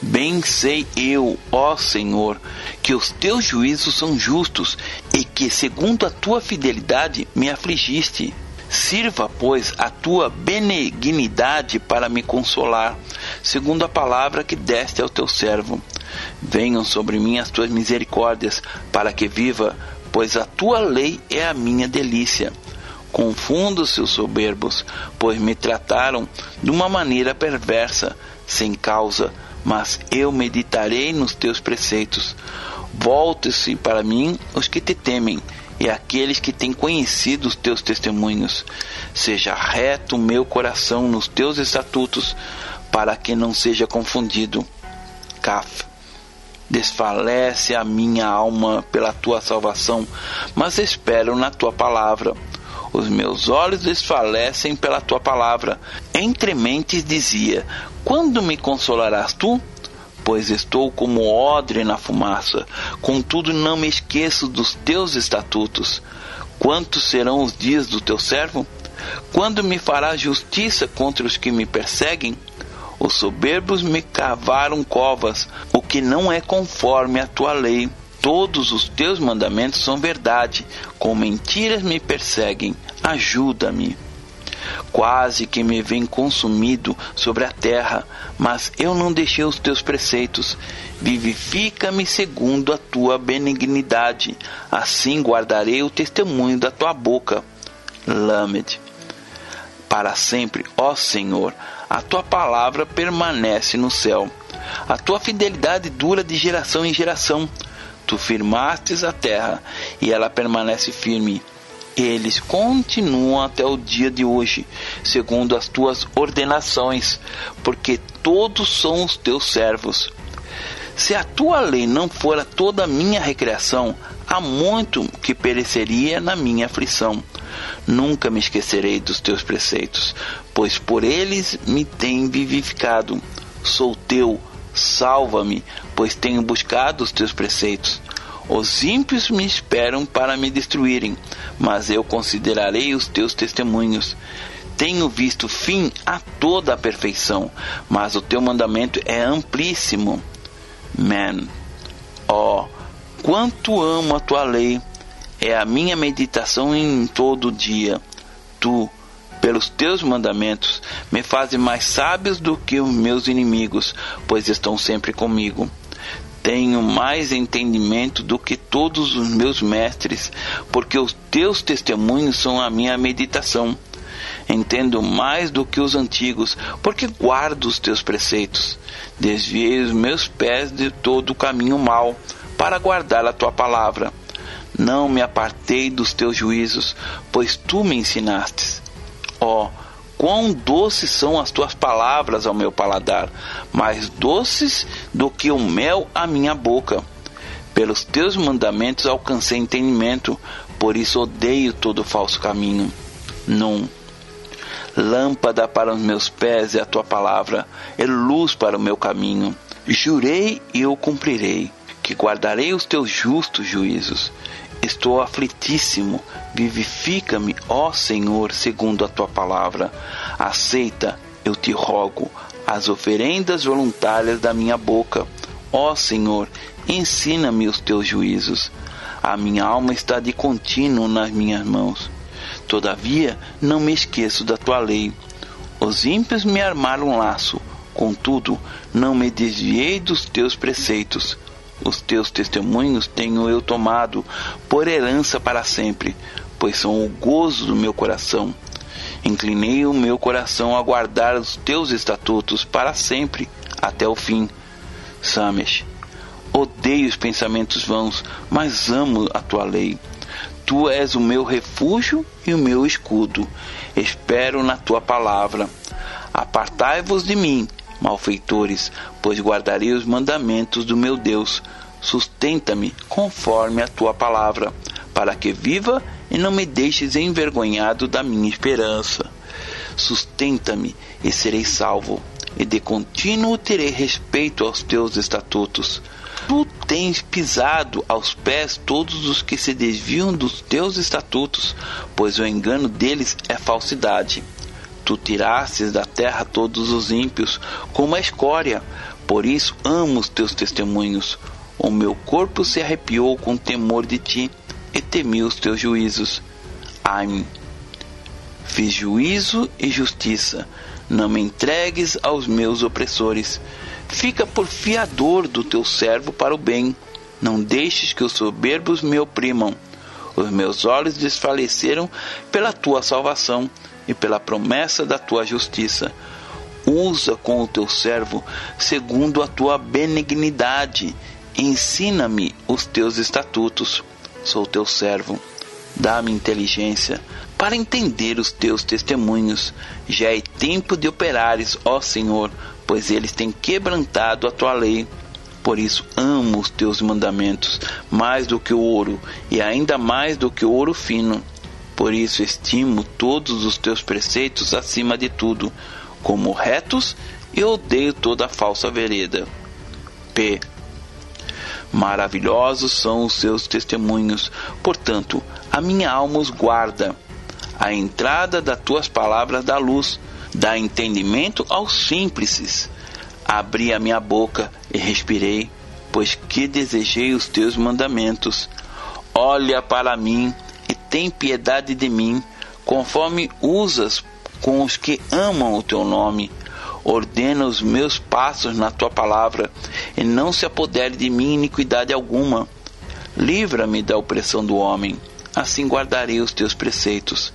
Bem sei eu, ó Senhor, que os teus juízos são justos e que, segundo a tua fidelidade, me afligiste. Sirva, pois, a tua benignidade para me consolar, segundo a palavra que deste ao teu servo. Venham sobre mim as tuas misericórdias, para que viva, pois a tua lei é a minha delícia. Confundo-se os soberbos, pois me trataram de uma maneira perversa, sem causa, mas eu meditarei nos teus preceitos. Volte-se para mim os que te temem, e aqueles que têm conhecido os teus testemunhos. Seja reto meu coração nos teus estatutos, para que não seja confundido. Caf. Desfalece a minha alma pela tua salvação, mas espero na tua palavra. Os meus olhos desfalecem pela tua palavra. Entre mentes dizia: Quando me consolarás tu? Pois estou como odre na fumaça, contudo não me esqueço dos teus estatutos. Quantos serão os dias do teu servo? Quando me farás justiça contra os que me perseguem? Os soberbos me cavaram covas, o que não é conforme a tua lei. Todos os teus mandamentos são verdade, com mentiras me perseguem. Ajuda-me. Quase que me vem consumido sobre a terra, mas eu não deixei os teus preceitos. Vivifica-me segundo a tua benignidade, assim guardarei o testemunho da tua boca. Lamed. Para sempre, ó Senhor, a tua palavra permanece no céu. A tua fidelidade dura de geração em geração. Tu firmastes a terra e ela permanece firme. Eles continuam até o dia de hoje, segundo as tuas ordenações, porque todos são os teus servos. Se a tua lei não fora toda a minha recreação, há muito que pereceria na minha aflição. Nunca me esquecerei dos teus preceitos, pois por eles me tem vivificado. Sou teu, salva-me, pois tenho buscado os teus preceitos. Os ímpios me esperam para me destruírem, mas eu considerarei os teus testemunhos. Tenho visto fim a toda a perfeição, mas o teu mandamento é amplíssimo. Man, ó, oh, quanto amo a tua lei, é a minha meditação em todo o dia. Tu, pelos teus mandamentos, me fazes mais sábios do que os meus inimigos, pois estão sempre comigo. Tenho mais entendimento do que todos os meus mestres, porque os teus testemunhos são a minha meditação. Entendo mais do que os antigos, porque guardo os teus preceitos. Desviei os meus pés de todo o caminho mau, para guardar a tua palavra. Não me apartei dos teus juízos, pois tu me ensinastes. Ó, oh, quão doces são as tuas palavras ao meu paladar, mais doces do que o mel à minha boca. Pelos teus mandamentos alcancei entendimento, por isso odeio todo falso caminho. Não. Lâmpada para os meus pés é a tua palavra, é luz para o meu caminho. Jurei e eu cumprirei, que guardarei os teus justos juízos. Estou aflitíssimo. Vivifica-me, ó Senhor, segundo a tua palavra. Aceita, eu te rogo, as oferendas voluntárias da minha boca. Ó Senhor, ensina-me os teus juízos. A minha alma está de contínuo nas minhas mãos. Todavia, não me esqueço da tua lei. Os ímpios me armaram um laço, contudo, não me desviei dos teus preceitos. Os teus testemunhos tenho eu tomado por herança para sempre, pois são o gozo do meu coração. Inclinei o meu coração a guardar os teus estatutos para sempre, até o fim. Samesh, odeio os pensamentos vãos, mas amo a tua lei. Tu és o meu refúgio e o meu escudo. Espero na tua palavra. Apartai-vos de mim, malfeitores, pois guardarei os mandamentos do meu Deus. Sustenta-me conforme a tua palavra, para que viva e não me deixes envergonhado da minha esperança. Sustenta-me e serei salvo, e de contínuo terei respeito aos teus estatutos. Tu tens pisado aos pés todos os que se desviam dos teus estatutos, pois o engano deles é falsidade. Tu tirastes da terra todos os ímpios, como a escória. Por isso amo os teus testemunhos. O meu corpo se arrepiou com temor de ti e temi os teus juízos. Ai, fiz juízo e justiça. Não me entregues aos meus opressores. Fica por fiador do teu servo para o bem. Não deixes que os soberbos me oprimam. Os meus olhos desfaleceram pela tua salvação e pela promessa da tua justiça. Usa com o teu servo segundo a tua benignidade. Ensina-me os teus estatutos. Sou teu servo. Dá-me inteligência para entender os teus testemunhos. Já é tempo de operares, ó Senhor, pois eles têm quebrantado a tua lei. Por isso amo os teus mandamentos mais do que o ouro, e ainda mais do que o ouro fino. Por isso estimo todos os teus preceitos acima de tudo, como retos, e odeio toda falsa vereda. P. Maravilhosos são os seus testemunhos, portanto, a minha alma os guarda. A entrada das tuas palavras dá luz, dá entendimento aos simples. Abri a minha boca e respirei, pois que desejei os teus mandamentos. Olha para mim tem piedade de mim, conforme usas com os que amam o teu nome. Ordena os meus passos na tua palavra, e não se apodere de mim iniquidade alguma. Livra-me da opressão do homem, assim guardarei os teus preceitos.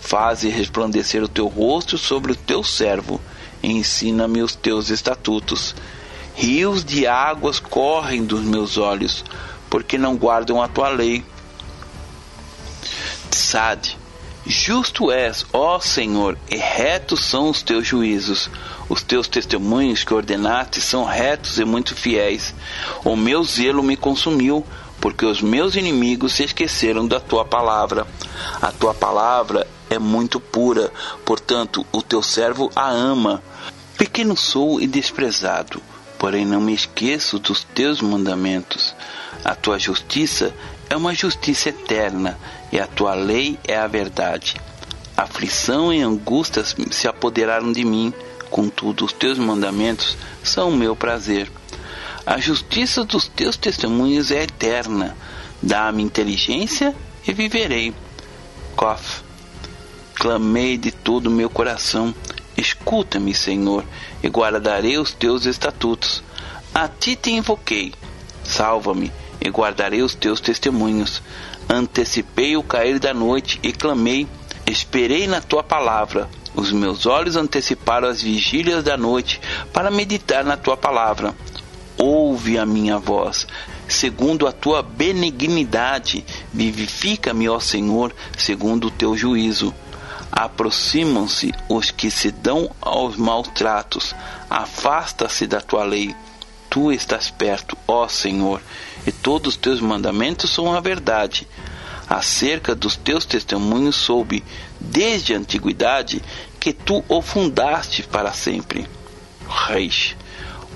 Faze resplandecer o teu rosto sobre o teu servo, e ensina-me os teus estatutos. Rios de águas correm dos meus olhos, porque não guardam a tua lei. Sade. Justo és, ó Senhor, e retos são os teus juízos. Os teus testemunhos que ordenaste são retos e muito fiéis. O meu zelo me consumiu, porque os meus inimigos se esqueceram da tua palavra. A tua palavra é muito pura, portanto, o teu servo a ama. Pequeno sou e desprezado, porém não me esqueço dos teus mandamentos. A tua justiça é uma justiça eterna e a tua lei é a verdade. Aflição e angústias se apoderaram de mim, contudo os teus mandamentos são o meu prazer. A justiça dos teus testemunhos é eterna. Dá-me inteligência e viverei. Kof. Clamei de todo o meu coração. Escuta-me, Senhor, e guardarei os teus estatutos. A ti te invoquei. Salva-me e guardarei os teus testemunhos. Antecipei o cair da noite e clamei, esperei na tua palavra. Os meus olhos anteciparam as vigílias da noite para meditar na tua palavra. Ouve a minha voz, segundo a tua benignidade. Vivifica-me, ó Senhor, segundo o teu juízo. Aproximam-se os que se dão aos maus tratos. Afasta-se da tua lei. Tu estás perto, ó Senhor, e todos os teus mandamentos são a verdade. Acerca dos teus testemunhos soube, desde a antiguidade, que tu o fundaste para sempre. Reis,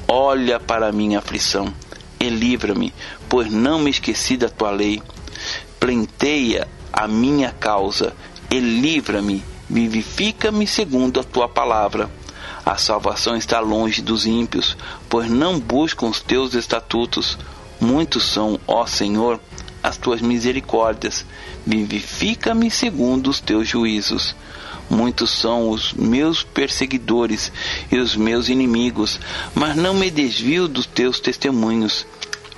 olha para a minha aflição e livra-me, pois não me esqueci da tua lei. Plenteia a minha causa e livra-me, vivifica-me segundo a tua palavra. A salvação está longe dos ímpios, pois não buscam os teus estatutos. Muitos são, ó Senhor, as tuas misericórdias. Vivifica-me segundo os teus juízos. Muitos são os meus perseguidores e os meus inimigos, mas não me desvio dos teus testemunhos.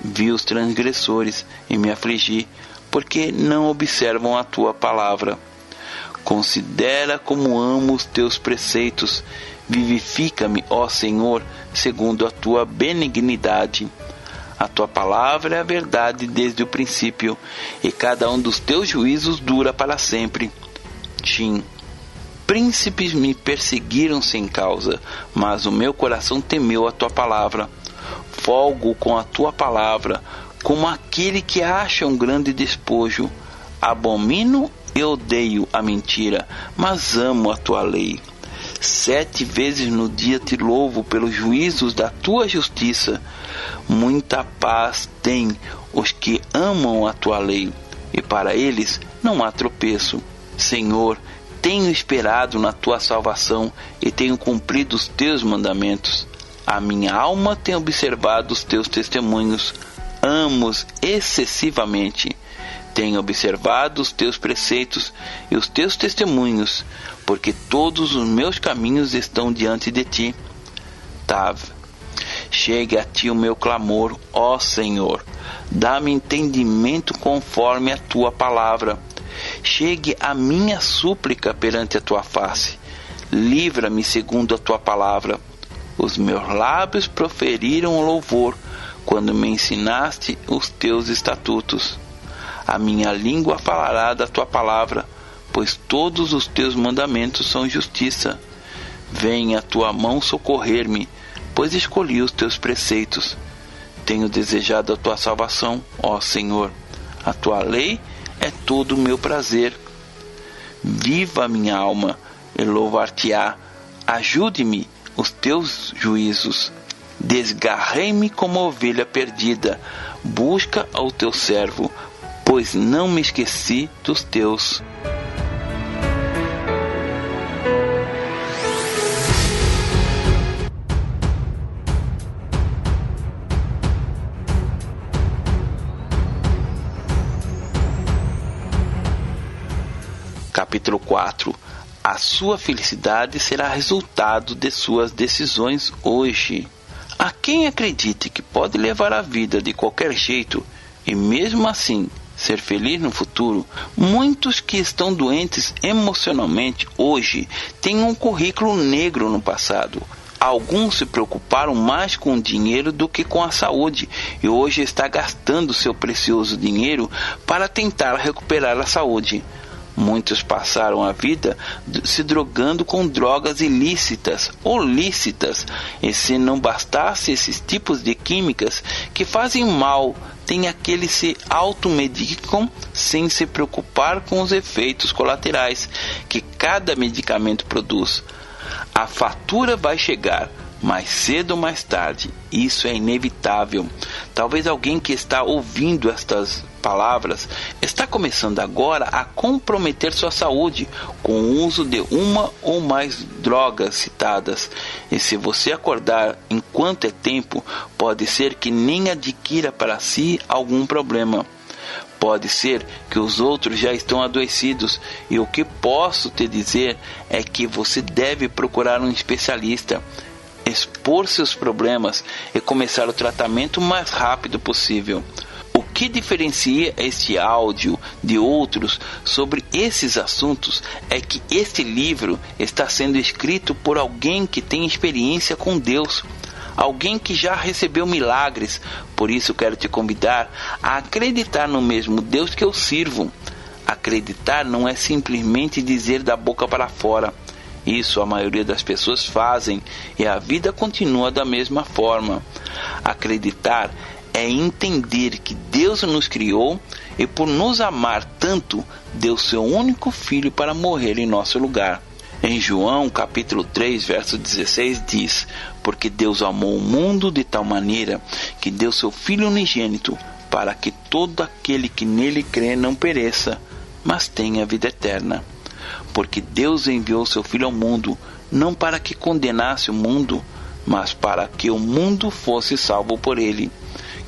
Vi os transgressores e me afligi, porque não observam a tua palavra. Considera como amo os teus preceitos. Vivifica-me, ó Senhor, segundo a tua benignidade. A tua palavra é a verdade desde o princípio, e cada um dos teus juízos dura para sempre. Tim. príncipes me perseguiram sem causa, mas o meu coração temeu a tua palavra. Folgo com a tua palavra, como aquele que acha um grande despojo. Abomino e odeio a mentira, mas amo a tua lei. Sete vezes no dia te louvo pelos juízos da tua justiça. Muita paz tem os que amam a tua lei, e para eles não há tropeço. Senhor, tenho esperado na tua salvação e tenho cumprido os teus mandamentos. A minha alma tem observado os teus testemunhos. Amo-os excessivamente. Tenho observado os teus preceitos e os teus testemunhos, porque todos os meus caminhos estão diante de ti. Tav. Chegue a ti o meu clamor, ó Senhor. Dá-me entendimento conforme a tua palavra chegue a minha súplica perante a tua face. Livra-me segundo a tua palavra. Os meus lábios proferiram louvor quando me ensinaste os teus estatutos. A minha língua falará da tua palavra, pois todos os teus mandamentos são justiça. Venha a tua mão socorrer-me, pois escolhi os teus preceitos. Tenho desejado a tua salvação, ó Senhor. A tua lei é todo o meu prazer. Viva minha alma e louvar-te-á. Ajude-me os teus juízos. Desgarrei-me como ovelha perdida. Busca ao teu servo, pois não me esqueci dos teus. Capítulo 4 A sua felicidade será resultado de suas decisões hoje. A quem acredite que pode levar a vida de qualquer jeito e mesmo assim ser feliz no futuro, muitos que estão doentes emocionalmente hoje têm um currículo negro no passado. Alguns se preocuparam mais com o dinheiro do que com a saúde e hoje está gastando seu precioso dinheiro para tentar recuperar a saúde. Muitos passaram a vida se drogando com drogas ilícitas ou lícitas, e se não bastasse esses tipos de químicas que fazem mal, tem aqueles se automedicam sem se preocupar com os efeitos colaterais que cada medicamento produz. A fatura vai chegar, mais cedo ou mais tarde. Isso é inevitável. Talvez alguém que está ouvindo estas palavras está começando agora a comprometer sua saúde com o uso de uma ou mais drogas citadas. E se você acordar enquanto é tempo, pode ser que nem adquira para si algum problema. Pode ser que os outros já estão adoecidos, e o que posso te dizer é que você deve procurar um especialista expor seus problemas e começar o tratamento o mais rápido possível. Que diferencia este áudio de outros sobre esses assuntos é que este livro está sendo escrito por alguém que tem experiência com Deus, alguém que já recebeu milagres. Por isso quero te convidar a acreditar no mesmo Deus que eu sirvo. Acreditar não é simplesmente dizer da boca para fora isso a maioria das pessoas fazem e a vida continua da mesma forma. Acreditar é entender que Deus nos criou e por nos amar tanto, deu seu único filho para morrer em nosso lugar. Em João capítulo 3, verso 16 diz: Porque Deus amou o mundo de tal maneira que deu seu filho unigênito para que todo aquele que nele crê não pereça, mas tenha vida eterna porque Deus enviou seu Filho ao mundo, não para que condenasse o mundo, mas para que o mundo fosse salvo por ele.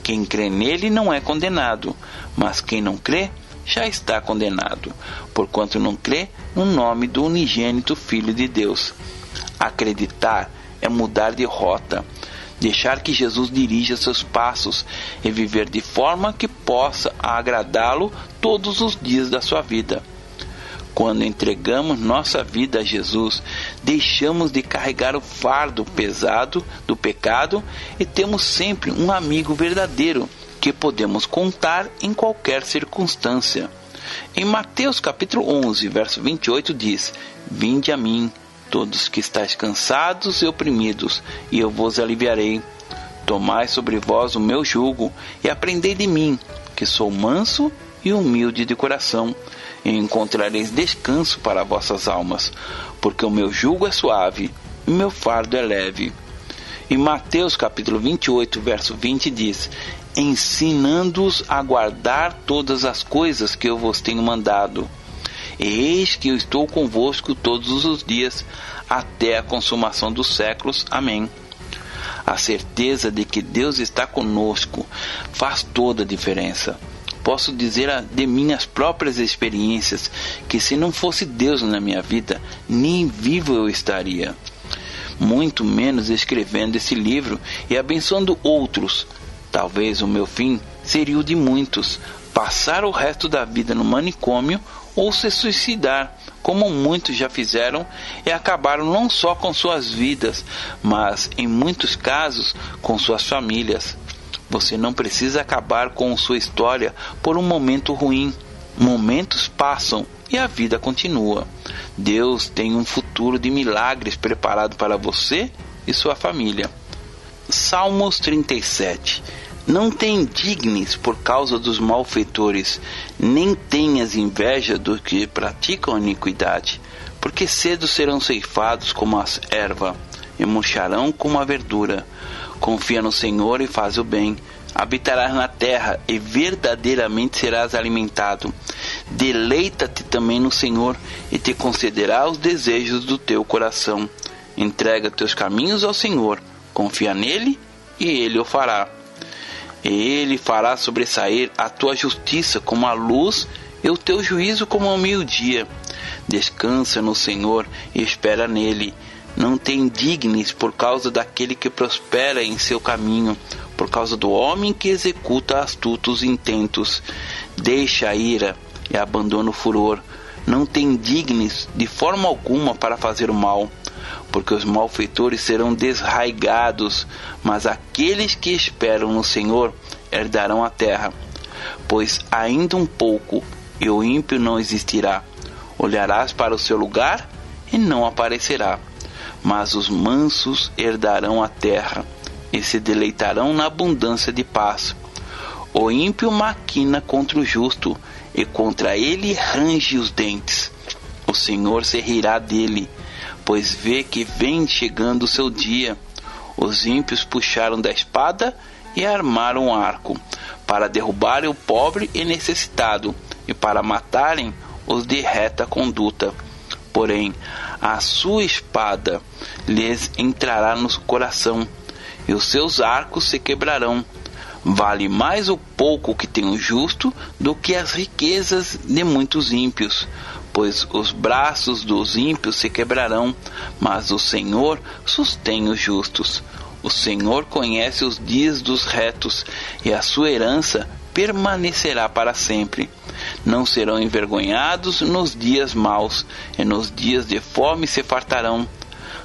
Quem crê nele não é condenado, mas quem não crê já está condenado, porquanto não crê no nome do unigênito Filho de Deus. Acreditar é mudar de rota, deixar que Jesus dirija seus passos e viver de forma que possa agradá-lo todos os dias da sua vida. Quando entregamos nossa vida a Jesus, deixamos de carregar o fardo pesado do pecado e temos sempre um amigo verdadeiro que podemos contar em qualquer circunstância. Em Mateus capítulo 11, verso 28 diz: Vinde a mim, todos que estáis cansados e oprimidos, e eu vos aliviarei. Tomai sobre vós o meu jugo e aprendei de mim, que sou manso e humilde de coração, e encontrareis descanso para vossas almas, porque o meu jugo é suave e meu fardo é leve. Em Mateus capítulo 28, verso 20 diz: Ensinando-os a guardar todas as coisas que eu vos tenho mandado. Eis que eu estou convosco todos os dias, até a consumação dos séculos. Amém. A certeza de que Deus está conosco faz toda a diferença. Posso dizer de minhas próprias experiências que se não fosse Deus na minha vida, nem vivo eu estaria. Muito menos escrevendo esse livro e abençoando outros. Talvez o meu fim seria o de muitos, passar o resto da vida no manicômio ou se suicidar, como muitos já fizeram e acabaram não só com suas vidas, mas em muitos casos com suas famílias. Você não precisa acabar com sua história por um momento ruim. Momentos passam e a vida continua. Deus tem um futuro de milagres preparado para você e sua família. Salmos 37 não te indignes por causa dos malfeitores, nem tenhas inveja dos que praticam a iniquidade, porque cedo serão ceifados como a erva, e murcharão como a verdura. Confia no Senhor e faz o bem. Habitarás na terra e verdadeiramente serás alimentado. Deleita-te também no Senhor e te concederá os desejos do teu coração. Entrega teus caminhos ao Senhor, confia nele e ele o fará. Ele fará sobressair a tua justiça como a luz e o teu juízo como o meio-dia. Descansa no Senhor e espera nele. Não te indignes por causa daquele que prospera em seu caminho, por causa do homem que executa astutos intentos. Deixa a ira e abandona o furor. Não te indignes de forma alguma para fazer o mal porque os malfeitores serão desraigados, mas aqueles que esperam no Senhor herdarão a terra. Pois ainda um pouco e o ímpio não existirá. Olharás para o seu lugar e não aparecerá. Mas os mansos herdarão a terra e se deleitarão na abundância de paz. O ímpio maquina contra o justo e contra ele range os dentes. O Senhor se rirá dele pois vê que vem chegando o seu dia. Os ímpios puxaram da espada e armaram um arco, para derrubarem o pobre e necessitado, e para matarem os de reta conduta. Porém, a sua espada lhes entrará no coração, e os seus arcos se quebrarão. Vale mais o pouco que tem o justo do que as riquezas de muitos ímpios, pois os braços dos ímpios se quebrarão, mas o Senhor sustém os justos. O Senhor conhece os dias dos retos, e a sua herança permanecerá para sempre. Não serão envergonhados nos dias maus, e nos dias de fome se fartarão.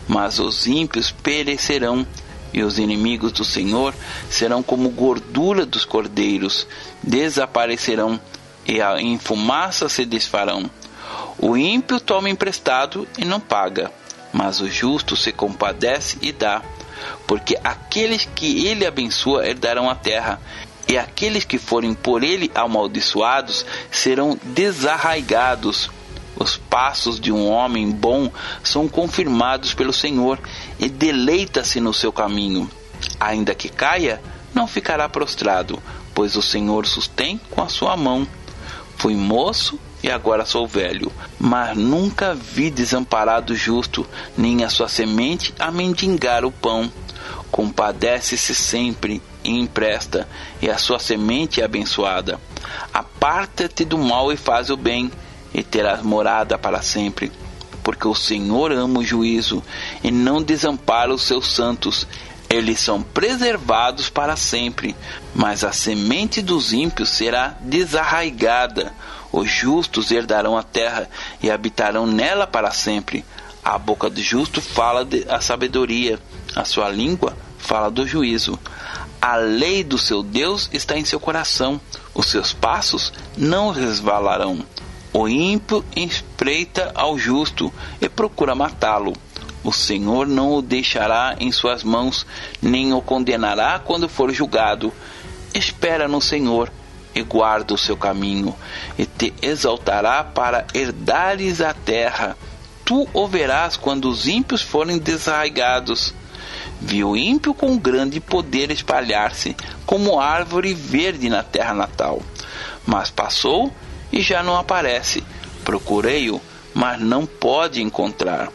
Mas os ímpios perecerão, e os inimigos do Senhor serão como gordura dos cordeiros, desaparecerão, e em fumaça se desfarão. O ímpio toma emprestado e não paga, mas o justo se compadece e dá, porque aqueles que ele abençoa herdarão a terra, e aqueles que forem por ele amaldiçoados serão desarraigados. Os passos de um homem bom são confirmados pelo Senhor, e deleita-se no seu caminho. Ainda que caia, não ficará prostrado, pois o Senhor sustém com a sua mão. Fui moço e agora sou velho, mas nunca vi desamparado justo, nem a sua semente a mendigar o pão. Compadece-se sempre e empresta, e a sua semente é abençoada. Aparta-te do mal e faz o bem, e terás morada para sempre. Porque o Senhor ama o juízo e não desampara os seus santos. Eles são preservados para sempre, mas a semente dos ímpios será desarraigada. Os justos herdarão a terra e habitarão nela para sempre. A boca do justo fala a sabedoria, a sua língua fala do juízo. A lei do seu Deus está em seu coração, os seus passos não resvalarão. O ímpio espreita ao justo e procura matá-lo. O Senhor não o deixará em suas mãos, nem o condenará quando for julgado. Espera no Senhor e guarda o seu caminho, e te exaltará para herdares a terra. Tu o verás quando os ímpios forem desarraigados. Viu o ímpio com grande poder espalhar-se, como árvore verde na terra natal. Mas passou e já não aparece. Procurei-o, mas não pode encontrar.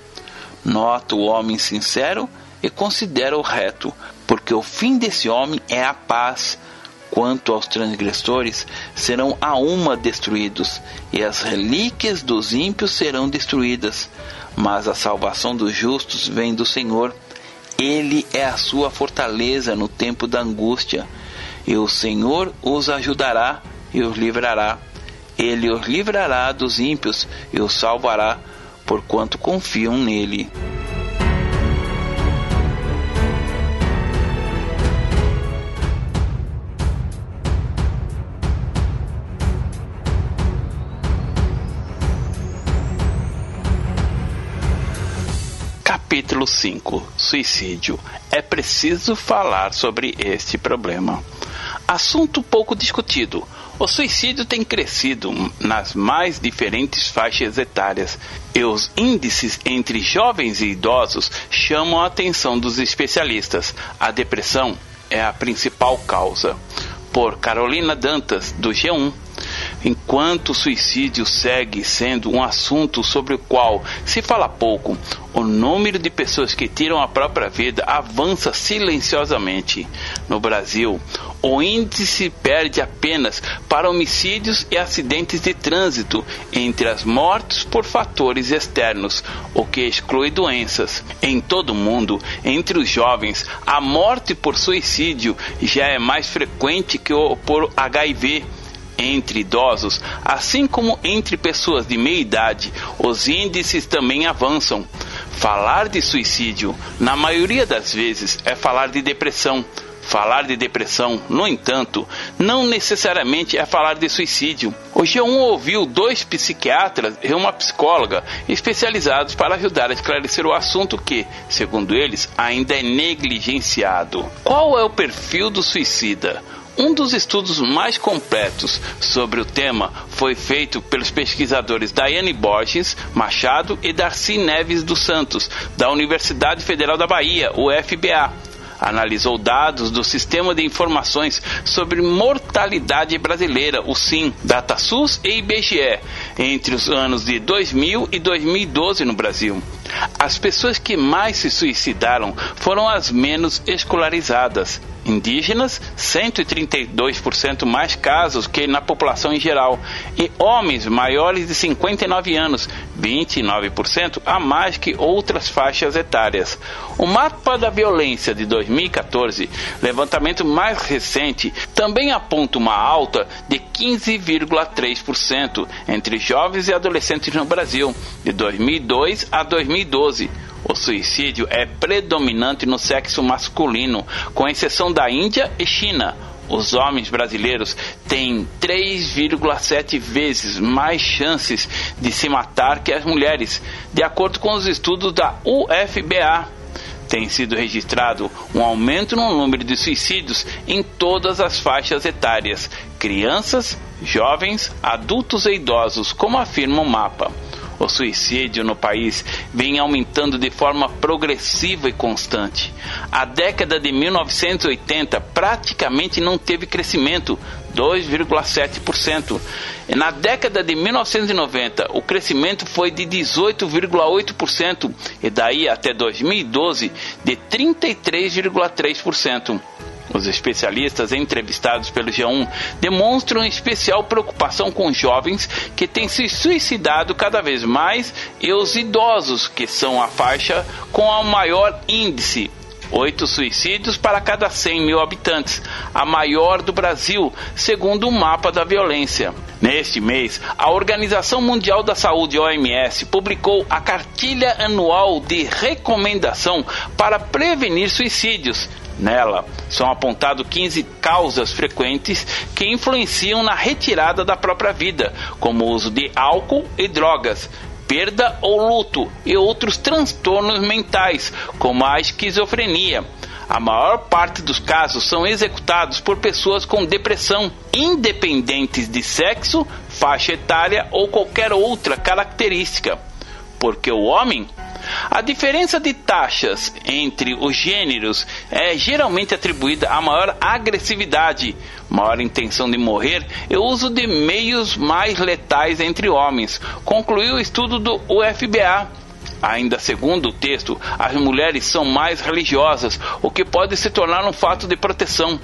Nota o homem sincero e considera o reto, porque o fim desse homem é a paz. Quanto aos transgressores, serão a uma destruídos, e as relíquias dos ímpios serão destruídas. Mas a salvação dos justos vem do Senhor. Ele é a sua fortaleza no tempo da angústia, e o Senhor os ajudará e os livrará. Ele os livrará dos ímpios e os salvará, porquanto confiam nele. Capítulo 5 Suicídio. É preciso falar sobre este problema. Assunto pouco discutido. O suicídio tem crescido nas mais diferentes faixas etárias e os índices entre jovens e idosos chamam a atenção dos especialistas. A depressão é a principal causa. Por Carolina Dantas, do G1. Enquanto o suicídio segue sendo um assunto sobre o qual se fala pouco, o número de pessoas que tiram a própria vida avança silenciosamente. No Brasil, o índice perde apenas para homicídios e acidentes de trânsito entre as mortes por fatores externos, o que exclui doenças. Em todo o mundo, entre os jovens, a morte por suicídio já é mais frequente que o por HIV entre idosos, assim como entre pessoas de meia idade, os índices também avançam. Falar de suicídio, na maioria das vezes, é falar de depressão. Falar de depressão, no entanto, não necessariamente é falar de suicídio. O G1 ouviu dois psiquiatras e uma psicóloga especializados para ajudar a esclarecer o assunto que, segundo eles, ainda é negligenciado. Qual é o perfil do suicida? Um dos estudos mais completos sobre o tema foi feito pelos pesquisadores Daiane Borges Machado e Darcy Neves dos Santos, da Universidade Federal da Bahia, UFBA. Analisou dados do Sistema de Informações sobre Mortalidade Brasileira, o SIM, DataSUS e IBGE, entre os anos de 2000 e 2012 no Brasil. As pessoas que mais se suicidaram foram as menos escolarizadas, indígenas, 132% mais casos que na população em geral, e homens maiores de 59 anos, 29% a mais que outras faixas etárias. O mapa da violência de 2014, levantamento mais recente, também aponta uma alta de 15,3% entre jovens e adolescentes no Brasil, de 2002 a 2012 o suicídio é predominante no sexo masculino, com exceção da Índia e China. Os homens brasileiros têm 3,7 vezes mais chances de se matar que as mulheres, de acordo com os estudos da UFBA. Tem sido registrado um aumento no número de suicídios em todas as faixas etárias: crianças, jovens, adultos e idosos, como afirma o mapa. O suicídio no país vem aumentando de forma progressiva e constante. A década de 1980 praticamente não teve crescimento, 2,7%. Na década de 1990, o crescimento foi de 18,8% e daí até 2012 de 33,3%. Os especialistas entrevistados pelo G1 demonstram especial preocupação com jovens que têm se suicidado cada vez mais e os idosos, que são a faixa com o maior índice oito suicídios para cada 100 mil habitantes, a maior do Brasil, segundo o mapa da violência. Neste mês, a Organização Mundial da Saúde, OMS, publicou a Cartilha Anual de Recomendação para Prevenir Suicídios Nela são apontadas 15 causas frequentes que influenciam na retirada da própria vida, como o uso de álcool e drogas, perda ou luto e outros transtornos mentais, como a esquizofrenia. A maior parte dos casos são executados por pessoas com depressão, independentes de sexo, faixa etária ou qualquer outra característica. Porque o homem a diferença de taxas entre os gêneros é geralmente atribuída a maior agressividade, maior intenção de morrer e uso de meios mais letais entre homens, concluiu o estudo do UFBA. Ainda segundo o texto, as mulheres são mais religiosas, o que pode se tornar um fato de proteção.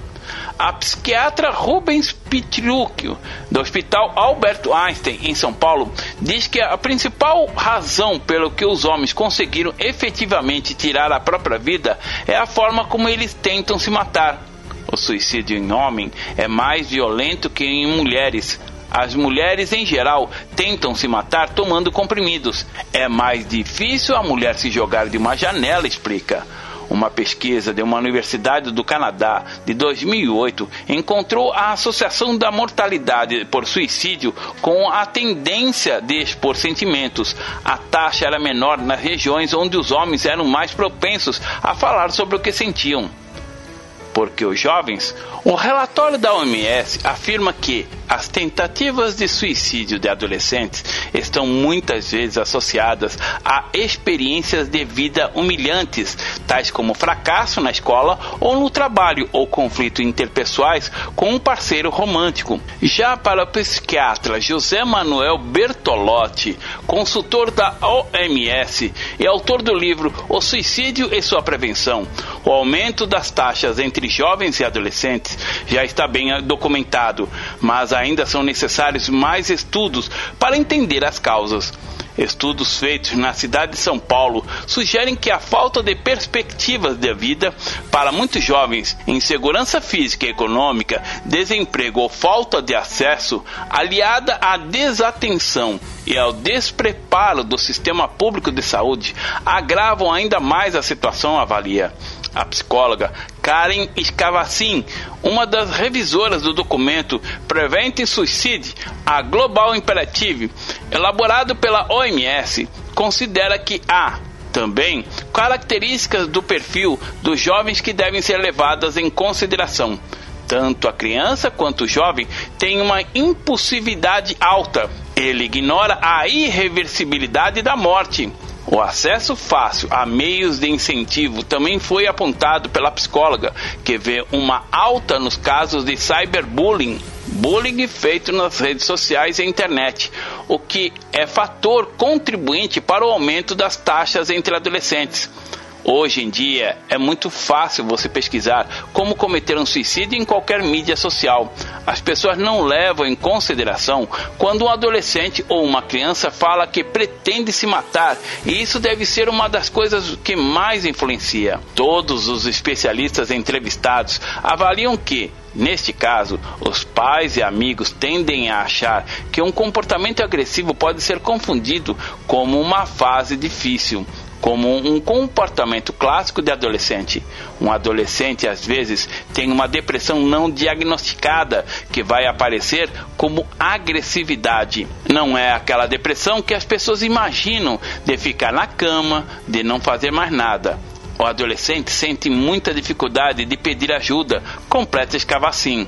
A psiquiatra Rubens Pitrucchio, do Hospital Alberto Einstein, em São Paulo, diz que a principal razão pelo que os homens conseguiram efetivamente tirar a própria vida é a forma como eles tentam se matar. O suicídio em homem é mais violento que em mulheres. As mulheres, em geral, tentam se matar tomando comprimidos. É mais difícil a mulher se jogar de uma janela, explica. Uma pesquisa de uma universidade do Canadá de 2008 encontrou a associação da mortalidade por suicídio com a tendência de expor sentimentos. A taxa era menor nas regiões onde os homens eram mais propensos a falar sobre o que sentiam porque os jovens, o relatório da OMS afirma que as tentativas de suicídio de adolescentes estão muitas vezes associadas a experiências de vida humilhantes, tais como fracasso na escola ou no trabalho ou conflito interpessoais com um parceiro romântico. Já para o psiquiatra José Manuel Bertolotti, consultor da OMS e autor do livro O Suicídio e Sua Prevenção, o aumento das taxas entre jovens e adolescentes já está bem documentado, mas ainda são necessários mais estudos para entender as causas. Estudos feitos na cidade de São Paulo sugerem que a falta de perspectivas de vida para muitos jovens, insegurança física e econômica, desemprego ou falta de acesso, aliada à desatenção e ao despreparo do sistema público de saúde, agravam ainda mais a situação, avalia a psicóloga Karen Scavacin, uma das revisoras do documento Preventing Suicide, a Global Imperative, elaborado pela OMS, considera que há também características do perfil dos jovens que devem ser levadas em consideração. Tanto a criança quanto o jovem têm uma impulsividade alta. Ele ignora a irreversibilidade da morte o acesso fácil a meios de incentivo também foi apontado pela psicóloga, que vê uma alta nos casos de cyberbullying, bullying feito nas redes sociais e internet, o que é fator contribuinte para o aumento das taxas entre adolescentes. Hoje em dia é muito fácil você pesquisar como cometer um suicídio em qualquer mídia social. As pessoas não levam em consideração quando um adolescente ou uma criança fala que pretende se matar, e isso deve ser uma das coisas que mais influencia. Todos os especialistas entrevistados avaliam que Neste caso, os pais e amigos tendem a achar que um comportamento agressivo pode ser confundido como uma fase difícil como um comportamento clássico de adolescente. Um adolescente, às vezes, tem uma depressão não diagnosticada que vai aparecer como agressividade. Não é aquela depressão que as pessoas imaginam de ficar na cama, de não fazer mais nada. O adolescente sente muita dificuldade de pedir ajuda, completa escavacim,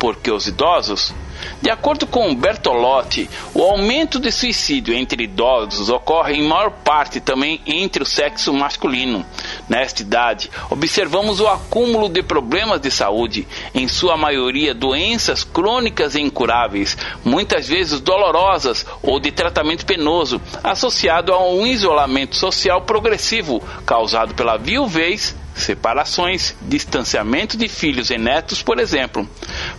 porque os idosos de acordo com Bertolotti, o aumento de suicídio entre idosos ocorre em maior parte também entre o sexo masculino. Nesta idade, observamos o acúmulo de problemas de saúde, em sua maioria doenças crônicas e incuráveis, muitas vezes dolorosas ou de tratamento penoso, associado a um isolamento social progressivo causado pela viuvez separações, distanciamento de filhos e netos, por exemplo.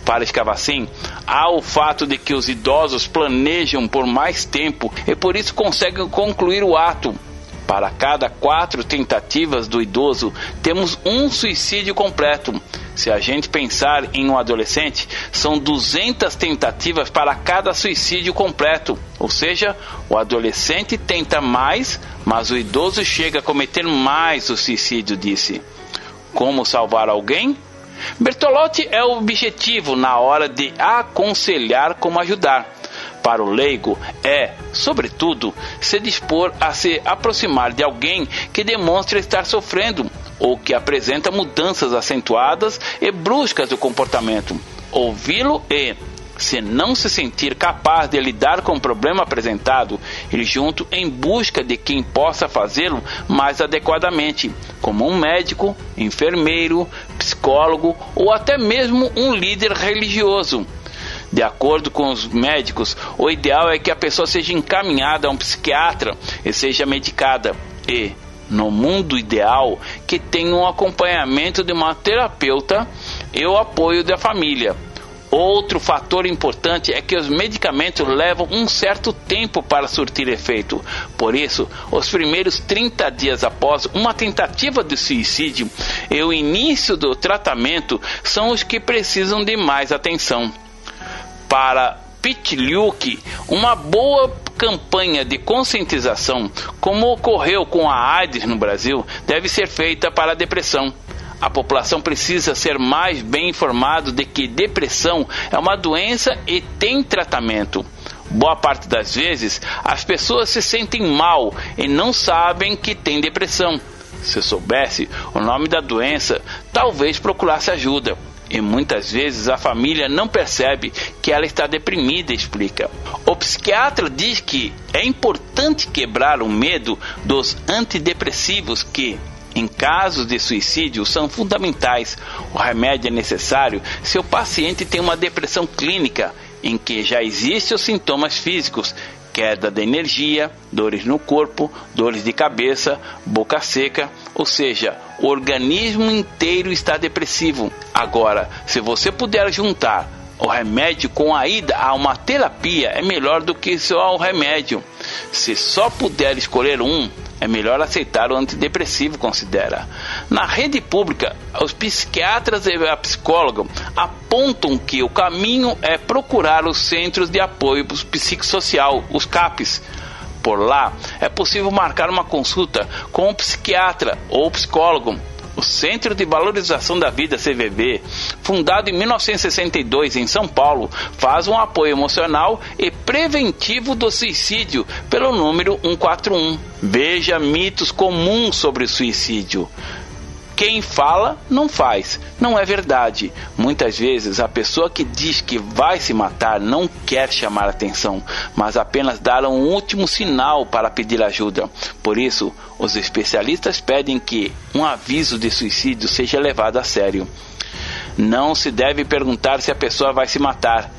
Para Escavacim, há o fato de que os idosos planejam por mais tempo e por isso conseguem concluir o ato. Para cada quatro tentativas do idoso, temos um suicídio completo. Se a gente pensar em um adolescente, são 200 tentativas para cada suicídio completo. Ou seja, o adolescente tenta mais, mas o idoso chega a cometer mais o suicídio, disse. Como salvar alguém? Bertolotti é o objetivo na hora de aconselhar como ajudar. Para o leigo é, sobretudo, se dispor a se aproximar de alguém que demonstra estar sofrendo ou que apresenta mudanças acentuadas e bruscas do comportamento. Ouvi-lo e, se não se sentir capaz de lidar com o problema apresentado, ir junto em busca de quem possa fazê-lo mais adequadamente, como um médico, enfermeiro, psicólogo ou até mesmo um líder religioso. De acordo com os médicos, o ideal é que a pessoa seja encaminhada a um psiquiatra e seja medicada. E, no mundo ideal, que tenha um acompanhamento de uma terapeuta e o apoio da família. Outro fator importante é que os medicamentos levam um certo tempo para surtir efeito. Por isso, os primeiros 30 dias após uma tentativa de suicídio e o início do tratamento são os que precisam de mais atenção. Para Pitliuk, uma boa campanha de conscientização, como ocorreu com a AIDS no Brasil, deve ser feita para a depressão. A população precisa ser mais bem informado de que depressão é uma doença e tem tratamento. Boa parte das vezes, as pessoas se sentem mal e não sabem que tem depressão. Se soubesse o nome da doença, talvez procurasse ajuda. E muitas vezes a família não percebe que ela está deprimida, explica. O psiquiatra diz que é importante quebrar o medo dos antidepressivos que, em casos de suicídio são fundamentais. O remédio é necessário se o paciente tem uma depressão clínica em que já existem os sintomas físicos, queda de energia, dores no corpo, dores de cabeça, boca seca, ou seja, o organismo inteiro está depressivo. Agora, se você puder juntar o remédio com a ida a uma terapia, é melhor do que só o remédio. Se só puder escolher um, é melhor aceitar o antidepressivo, considera. Na rede pública, os psiquiatras e a psicóloga apontam que o caminho é procurar os centros de apoio psicossocial, os CAPs. Por lá, é possível marcar uma consulta com o psiquiatra ou psicólogo o Centro de Valorização da Vida CVB, fundado em 1962 em São Paulo, faz um apoio emocional e preventivo do suicídio pelo número 141. Veja mitos comuns sobre o suicídio. Quem fala não faz. Não é verdade. Muitas vezes a pessoa que diz que vai se matar não quer chamar atenção, mas apenas dar um último sinal para pedir ajuda. Por isso, os especialistas pedem que um aviso de suicídio seja levado a sério. Não se deve perguntar se a pessoa vai se matar.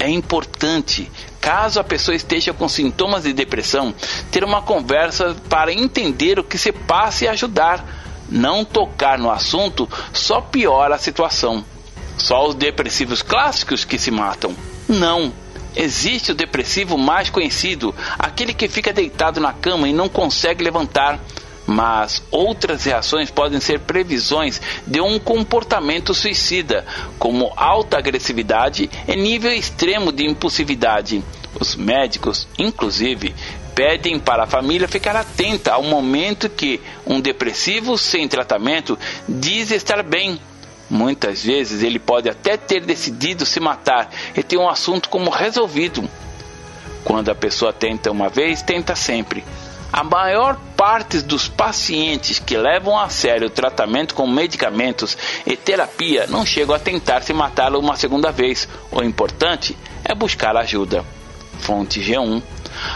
É importante, caso a pessoa esteja com sintomas de depressão, ter uma conversa para entender o que se passa e ajudar não tocar no assunto só piora a situação. Só os depressivos clássicos que se matam. Não. Existe o depressivo mais conhecido, aquele que fica deitado na cama e não consegue levantar. Mas outras reações podem ser previsões de um comportamento suicida, como alta agressividade e nível extremo de impulsividade. Os médicos, inclusive, pedem para a família ficar atenta ao momento que um depressivo sem tratamento diz estar bem. Muitas vezes ele pode até ter decidido se matar e ter um assunto como resolvido. Quando a pessoa tenta uma vez, tenta sempre. A maior parte dos pacientes que levam a sério o tratamento com medicamentos e terapia não chegam a tentar se matar uma segunda vez. O importante é buscar ajuda. Fonte G1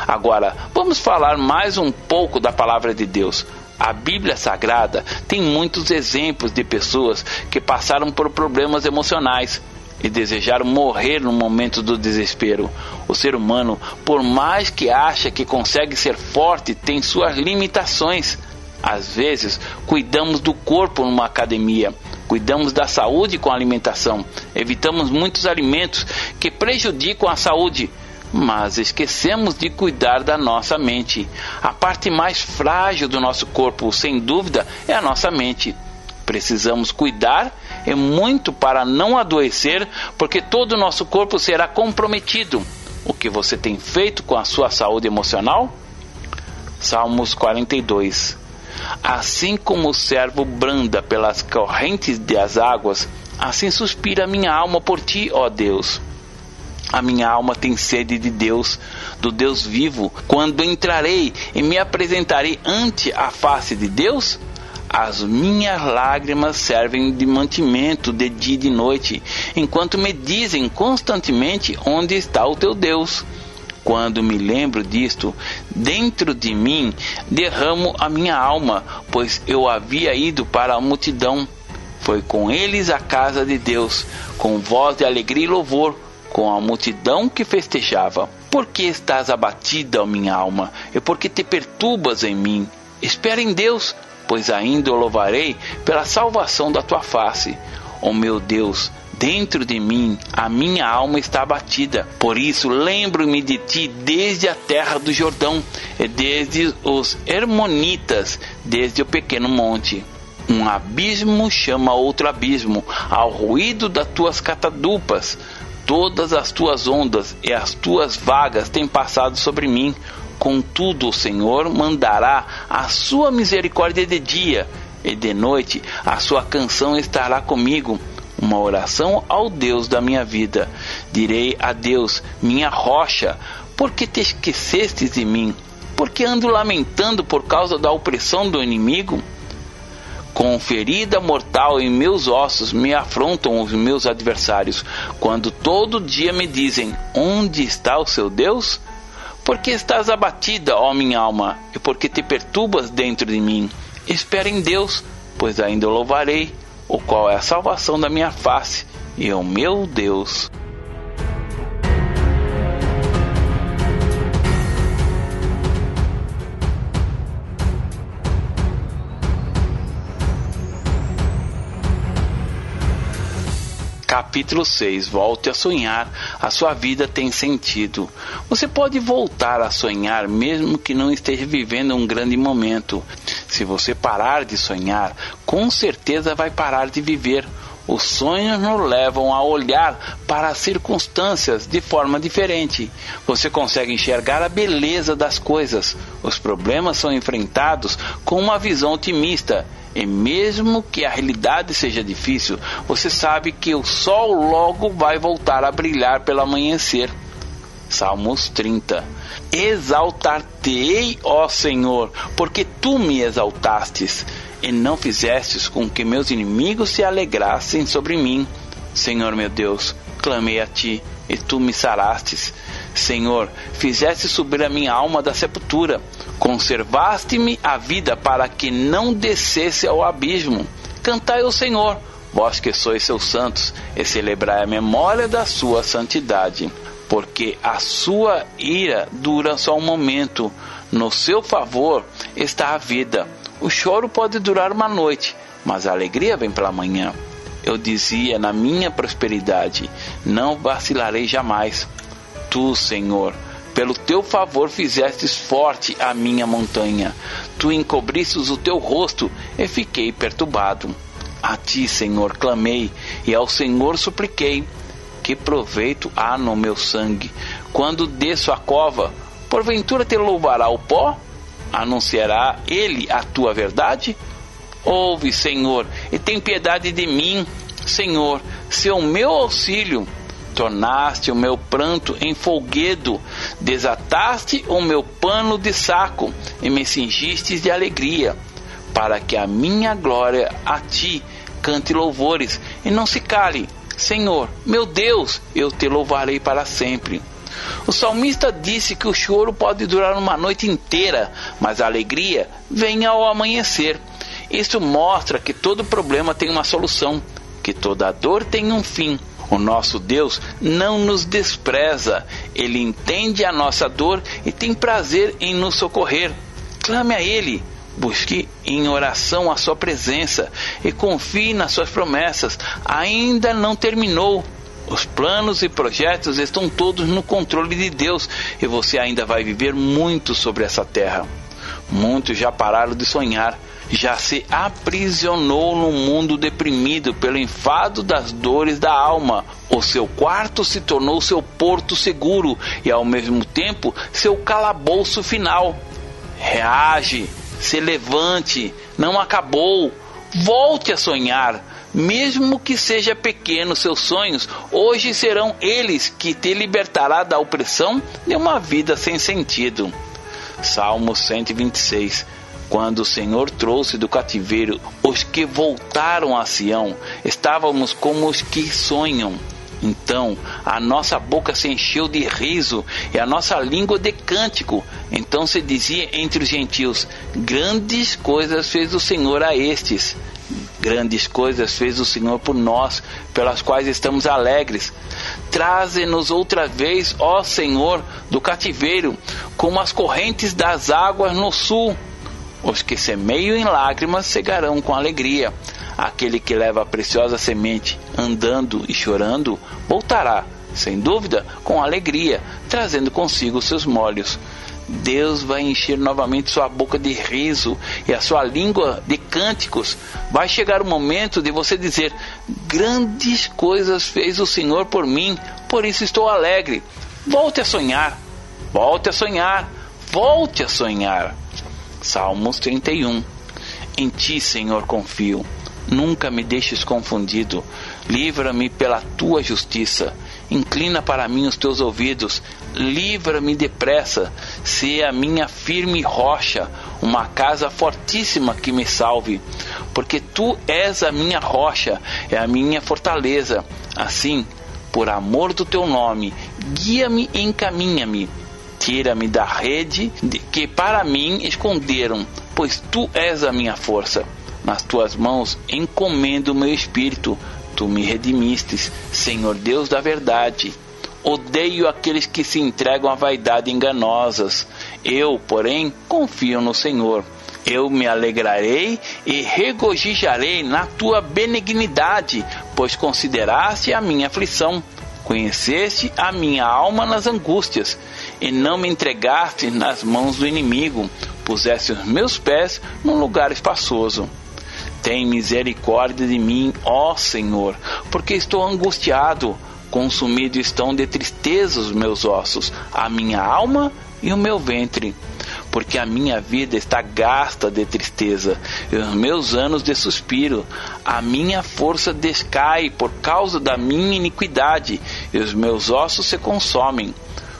Agora, vamos falar mais um pouco da palavra de Deus. A Bíblia Sagrada tem muitos exemplos de pessoas que passaram por problemas emocionais e desejaram morrer no momento do desespero. O ser humano, por mais que acha que consegue ser forte, tem suas limitações. Às vezes, cuidamos do corpo numa academia, cuidamos da saúde com a alimentação, evitamos muitos alimentos que prejudicam a saúde mas esquecemos de cuidar da nossa mente. A parte mais frágil do nosso corpo, sem dúvida, é a nossa mente. Precisamos cuidar e muito para não adoecer, porque todo o nosso corpo será comprometido. O que você tem feito com a sua saúde emocional? Salmos 42. Assim como o servo branda pelas correntes das águas, assim suspira minha alma por ti, ó Deus. A minha alma tem sede de Deus, do Deus vivo. Quando entrarei e me apresentarei ante a face de Deus, as minhas lágrimas servem de mantimento de dia e de noite, enquanto me dizem constantemente onde está o teu Deus. Quando me lembro disto, dentro de mim derramo a minha alma, pois eu havia ido para a multidão. Foi com eles à casa de Deus, com voz de alegria e louvor, com a multidão que festejava. Por que estás abatida, minha alma? E por que te perturbas em mim? Espera em Deus, pois ainda o louvarei pela salvação da tua face. Ó meu Deus, dentro de mim a minha alma está abatida. Por isso lembro-me de ti desde a terra do Jordão, e desde os Hermonitas, desde o pequeno monte. Um abismo chama outro abismo, ao ruído das tuas catadupas. Todas as tuas ondas e as tuas vagas têm passado sobre mim. Contudo, o Senhor mandará a sua misericórdia de dia, e de noite a sua canção estará comigo. Uma oração ao Deus da minha vida. Direi a Deus, minha rocha, por que te esquecestes de mim? Por que ando lamentando por causa da opressão do inimigo? Com ferida mortal em meus ossos me afrontam os meus adversários, quando todo dia me dizem: Onde está o seu Deus? Porque estás abatida, ó minha alma, e porque te perturbas dentro de mim? Espera em Deus, pois ainda o louvarei, o qual é a salvação da minha face e o meu Deus. Capítulo 6 Volte a sonhar, a sua vida tem sentido. Você pode voltar a sonhar mesmo que não esteja vivendo um grande momento. Se você parar de sonhar, com certeza vai parar de viver. Os sonhos nos levam a olhar para as circunstâncias de forma diferente. Você consegue enxergar a beleza das coisas. Os problemas são enfrentados com uma visão otimista e mesmo que a realidade seja difícil, você sabe que o sol logo vai voltar a brilhar pelo amanhecer. Salmos 30. Exaltar-te-ei, ó Senhor, porque tu me exaltastes, e não fizestes com que meus inimigos se alegrassem sobre mim. Senhor meu Deus, clamei a ti, e tu me sarastes. Senhor, fizeste subir a minha alma da sepultura, conservaste-me a vida para que não descesse ao abismo. Cantai ao Senhor, vós que sois seus santos, e celebrai a memória da sua santidade, porque a sua ira dura só um momento, no seu favor está a vida. O choro pode durar uma noite, mas a alegria vem pela manhã. Eu dizia na minha prosperidade: não vacilarei jamais tu, Senhor, pelo teu favor fizestes forte a minha montanha. Tu encobristes o teu rosto e fiquei perturbado. A ti, Senhor, clamei e ao Senhor supliquei. Que proveito há no meu sangue? Quando desço a cova, porventura te louvará o pó? Anunciará ele a tua verdade? Ouve, Senhor, e tem piedade de mim. Senhor, se o meu auxílio tornaste o meu pranto em folguedo, desataste o meu pano de saco e me cingistes de alegria, para que a minha glória a ti cante louvores e não se cale. Senhor, meu Deus, eu te louvarei para sempre. O salmista disse que o choro pode durar uma noite inteira, mas a alegria vem ao amanhecer. Isso mostra que todo problema tem uma solução, que toda dor tem um fim o nosso Deus não nos despreza, ele entende a nossa dor e tem prazer em nos socorrer. Clame a Ele, busque em oração a Sua presença e confie nas Suas promessas. Ainda não terminou. Os planos e projetos estão todos no controle de Deus e você ainda vai viver muito sobre essa terra. Muitos já pararam de sonhar já se aprisionou no mundo deprimido pelo enfado das dores da alma. O seu quarto se tornou seu porto seguro e ao mesmo tempo seu calabouço final. Reage, Se levante, não acabou. Volte a sonhar. Mesmo que seja pequeno seus sonhos, hoje serão eles que te libertará da opressão de uma vida sem sentido. Salmo 126 quando o Senhor trouxe do cativeiro os que voltaram a Sião, estávamos como os que sonham. Então a nossa boca se encheu de riso e a nossa língua de cântico. Então se dizia entre os gentios: Grandes coisas fez o Senhor a estes. Grandes coisas fez o Senhor por nós, pelas quais estamos alegres. Traze-nos outra vez, ó Senhor, do cativeiro, como as correntes das águas no sul. Os que semeiam em lágrimas cegarão com alegria. Aquele que leva a preciosa semente andando e chorando voltará, sem dúvida, com alegria, trazendo consigo seus molhos. Deus vai encher novamente sua boca de riso e a sua língua de cânticos. Vai chegar o momento de você dizer: Grandes coisas fez o Senhor por mim, por isso estou alegre. Volte a sonhar, volte a sonhar, volte a sonhar. Salmos 31 Em ti, Senhor, confio Nunca me deixes confundido. Livra-me pela tua justiça. Inclina para mim os teus ouvidos. Livra-me depressa. Se a minha firme rocha, uma casa fortíssima que me salve. Porque tu és a minha rocha, é a minha fortaleza. Assim, por amor do teu nome, guia-me e encaminha-me. Tira-me da rede que para mim esconderam, pois tu és a minha força. Nas tuas mãos encomendo o meu espírito. Tu me redimistes, Senhor Deus da verdade. Odeio aqueles que se entregam à vaidade enganosas. Eu, porém, confio no Senhor. Eu me alegrarei e regozijarei na tua benignidade, pois consideraste a minha aflição. Conheceste a minha alma nas angústias, e não me entregaste nas mãos do inimigo. Puseste os meus pés num lugar espaçoso. Tem misericórdia de mim, ó Senhor, porque estou angustiado. Consumido estão de tristeza os meus ossos, a minha alma e o meu ventre. Porque a minha vida está gasta de tristeza, e os meus anos de suspiro. A minha força descai por causa da minha iniquidade, e os meus ossos se consomem.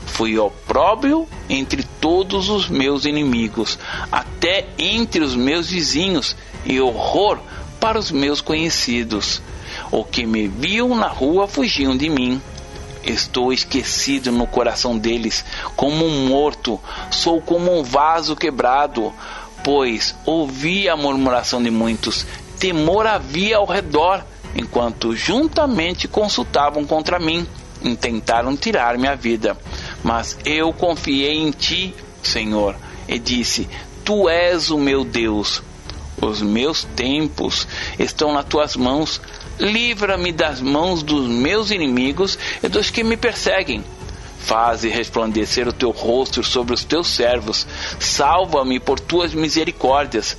Fui opróbrio entre todos os meus inimigos, até entre os meus vizinhos, e horror para os meus conhecidos. O que me viam na rua fugiam de mim. Estou esquecido no coração deles, como um morto, sou como um vaso quebrado, pois ouvi a murmuração de muitos, temor havia ao redor, enquanto juntamente consultavam contra mim, intentaram tirar minha vida. Mas eu confiei em ti, Senhor, e disse: Tu és o meu Deus. Os meus tempos estão nas tuas mãos. Livra-me das mãos dos meus inimigos e dos que me perseguem. Faze resplandecer o teu rosto sobre os teus servos. Salva-me por tuas misericórdias.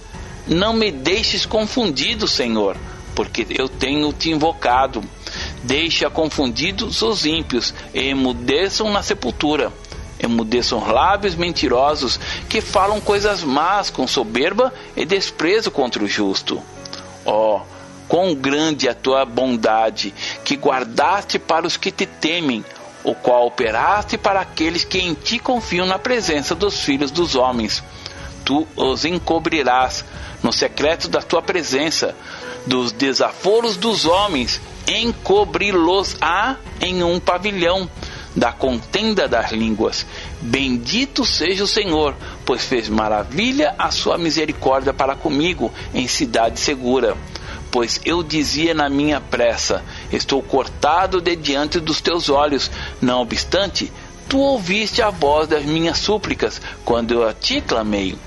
Não me deixes confundido, Senhor, porque eu tenho te invocado. Deixa confundidos os ímpios e emudeçam na sepultura emudeçam lábios mentirosos que falam coisas más com soberba e desprezo contra o justo. Ó, oh, quão grande é a tua bondade, que guardaste para os que te temem, o qual operaste para aqueles que em ti confiam na presença dos filhos dos homens. Tu os encobrirás no secreto da tua presença, dos desaforos dos homens, encobri-los-á em um pavilhão da contenda das línguas. Bendito seja o Senhor, pois fez maravilha a sua misericórdia para comigo em cidade segura. Pois eu dizia na minha pressa: Estou cortado de diante dos teus olhos. Não obstante, tu ouviste a voz das minhas súplicas quando eu a ti clamei.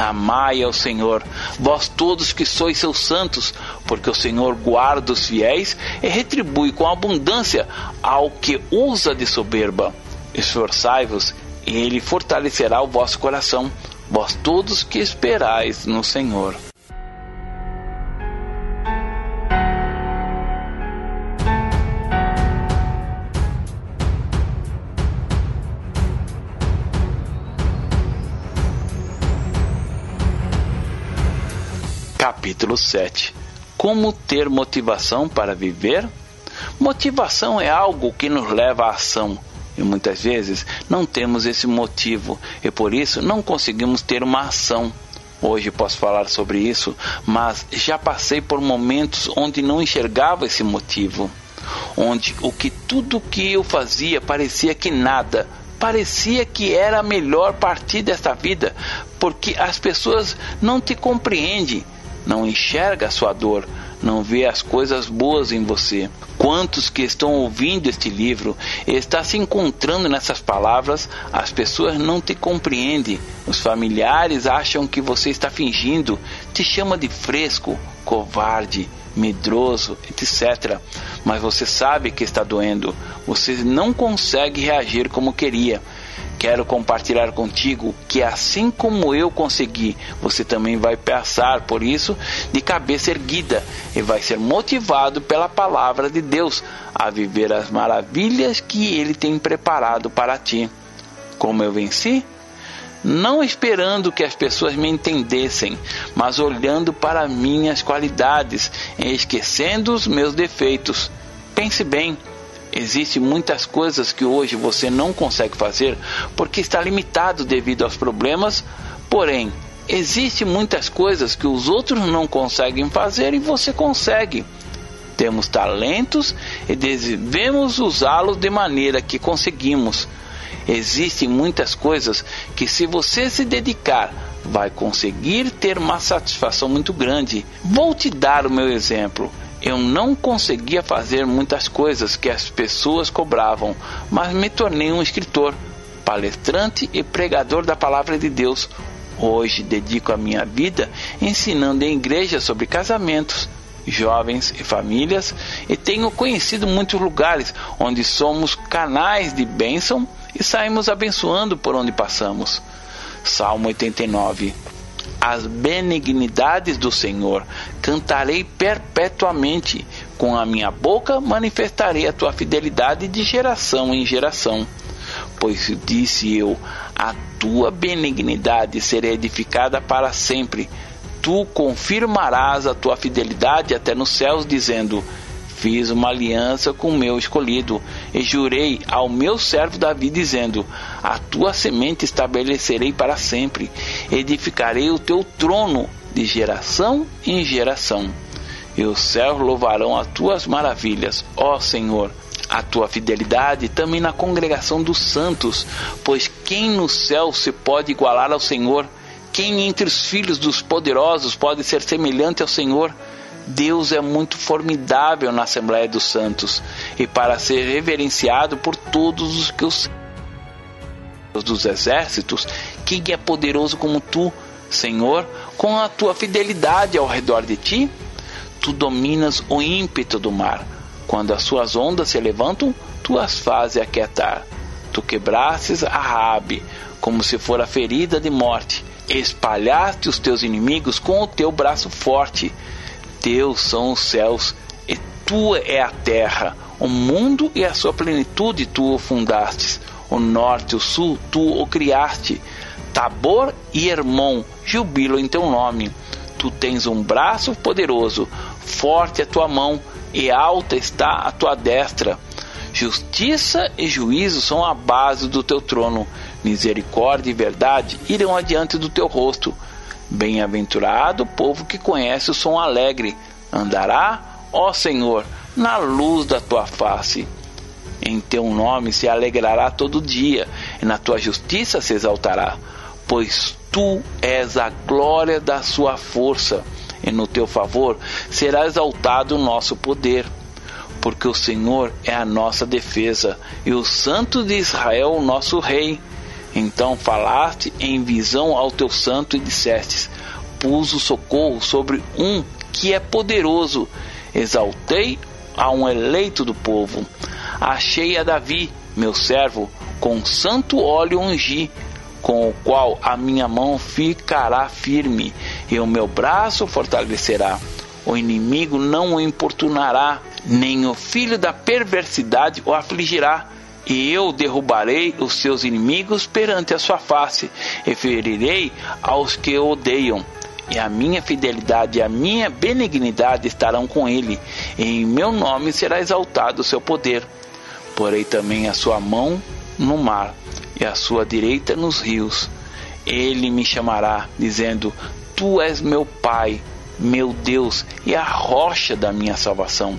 Amai ao Senhor, vós todos que sois seus santos, porque o Senhor guarda os fiéis e retribui com abundância ao que usa de soberba. Esforçai-vos, e ele fortalecerá o vosso coração, vós todos que esperais no Senhor. Capítulo 7. Como ter motivação para viver? Motivação é algo que nos leva à ação. E muitas vezes não temos esse motivo e por isso não conseguimos ter uma ação. Hoje posso falar sobre isso, mas já passei por momentos onde não enxergava esse motivo, onde o que tudo que eu fazia parecia que nada, parecia que era a melhor partir desta vida, porque as pessoas não te compreendem, não enxergam a sua dor, não vê as coisas boas em você. Quantos que estão ouvindo este livro está se encontrando nessas palavras, as pessoas não te compreendem. Os familiares acham que você está fingindo, te chama de fresco, covarde, medroso, etc. Mas você sabe que está doendo. Você não consegue reagir como queria. Quero compartilhar contigo que assim como eu consegui, você também vai passar por isso de cabeça erguida e vai ser motivado pela palavra de Deus a viver as maravilhas que ele tem preparado para ti. Como eu venci? Não esperando que as pessoas me entendessem, mas olhando para minhas qualidades esquecendo os meus defeitos. Pense bem, Existem muitas coisas que hoje você não consegue fazer porque está limitado devido aos problemas, porém, existem muitas coisas que os outros não conseguem fazer e você consegue. Temos talentos e devemos usá-los de maneira que conseguimos. Existem muitas coisas que, se você se dedicar, vai conseguir ter uma satisfação muito grande. Vou te dar o meu exemplo. Eu não conseguia fazer muitas coisas que as pessoas cobravam, mas me tornei um escritor, palestrante e pregador da palavra de Deus. Hoje dedico a minha vida ensinando em igrejas sobre casamentos, jovens e famílias e tenho conhecido muitos lugares onde somos canais de bênção e saímos abençoando por onde passamos. Salmo 89 as benignidades do Senhor, cantarei perpetuamente, com a minha boca manifestarei a tua fidelidade de geração em geração. Pois disse eu: a tua benignidade será edificada para sempre. Tu confirmarás a tua fidelidade até nos céus, dizendo: Fiz uma aliança com o meu escolhido, e jurei ao meu servo Davi, dizendo: A tua semente estabelecerei para sempre, edificarei o teu trono de geração em geração. E os céus louvarão as tuas maravilhas, ó Senhor a tua fidelidade também na congregação dos santos, pois quem no céu se pode igualar ao Senhor? Quem entre os filhos dos poderosos pode ser semelhante ao Senhor? Deus é muito formidável na Assembleia dos Santos e para ser reverenciado por todos os que os dos exércitos, quem é poderoso como tu, Senhor, com a tua fidelidade ao redor de ti? Tu dominas o ímpeto do mar. Quando as suas ondas se levantam, tu as fazes aquietar. Tu quebrastes a Rabi, como se fora ferida de morte. Espalhaste os teus inimigos com o teu braço forte teus são os céus, e tua é a terra. O mundo e a sua plenitude tu o fundastes. O norte e o sul tu o criaste. Tabor e Hermon jubilam em teu nome. Tu tens um braço poderoso, forte a tua mão, e alta está a tua destra. Justiça e juízo são a base do teu trono. Misericórdia e verdade irão adiante do teu rosto. Bem-aventurado o povo que conhece o som alegre, andará, ó Senhor, na luz da tua face. Em teu nome se alegrará todo dia, e na tua justiça se exaltará, pois tu és a glória da sua força, e no teu favor será exaltado o nosso poder. Porque o Senhor é a nossa defesa, e o Santo de Israel o nosso Rei. Então falaste em visão ao teu santo e dissestes: Pus o socorro sobre um que é poderoso. Exaltei a um eleito do povo. Achei a Davi, meu servo, com santo óleo ungi, com o qual a minha mão ficará firme e o meu braço fortalecerá. O inimigo não o importunará, nem o filho da perversidade o afligirá e eu derrubarei os seus inimigos perante a sua face, e ferirei aos que o odeiam. e a minha fidelidade e a minha benignidade estarão com ele, e em meu nome será exaltado o seu poder. Porei também a sua mão no mar e a sua direita nos rios. Ele me chamará, dizendo: Tu és meu Pai, meu Deus e a rocha da minha salvação.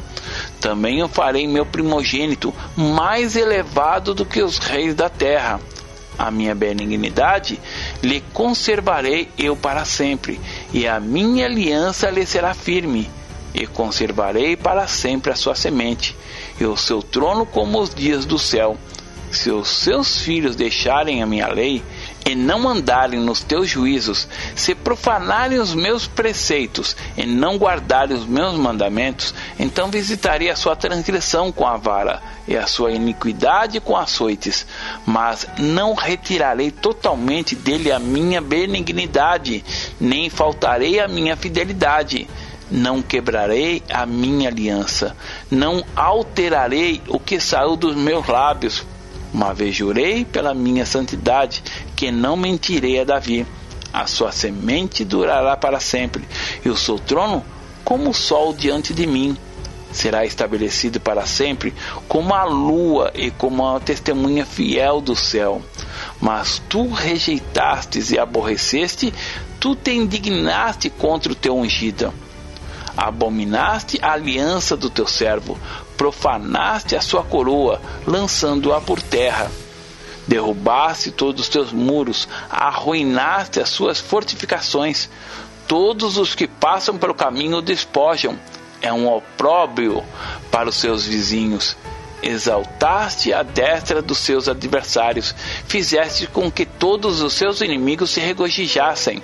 Também eu farei meu primogênito mais elevado do que os reis da terra. A minha benignidade lhe conservarei eu para sempre, e a minha aliança lhe será firme. E conservarei para sempre a sua semente, e o seu trono como os dias do céu. Se os seus filhos deixarem a minha lei, e não andarem nos teus juízos, se profanarem os meus preceitos e não guardarem os meus mandamentos, então visitarei a sua transgressão com a vara e a sua iniquidade com açoites, mas não retirarei totalmente dele a minha benignidade, nem faltarei a minha fidelidade. Não quebrarei a minha aliança, não alterarei o que saiu dos meus lábios, uma vez jurei pela minha santidade que não mentirei a Davi. A sua semente durará para sempre, e o seu trono como o sol diante de mim. Será estabelecido para sempre como a lua e como a testemunha fiel do céu. Mas tu rejeitastes e aborreceste, tu te indignaste contra o teu ungido. Abominaste a aliança do teu servo, profanaste a sua coroa, lançando-a por terra. Derrubaste todos os teus muros, arruinaste as suas fortificações. Todos os que passam pelo caminho o despojam. É um opróbrio para os seus vizinhos. Exaltaste a destra dos seus adversários, fizeste com que todos os seus inimigos se regozijassem.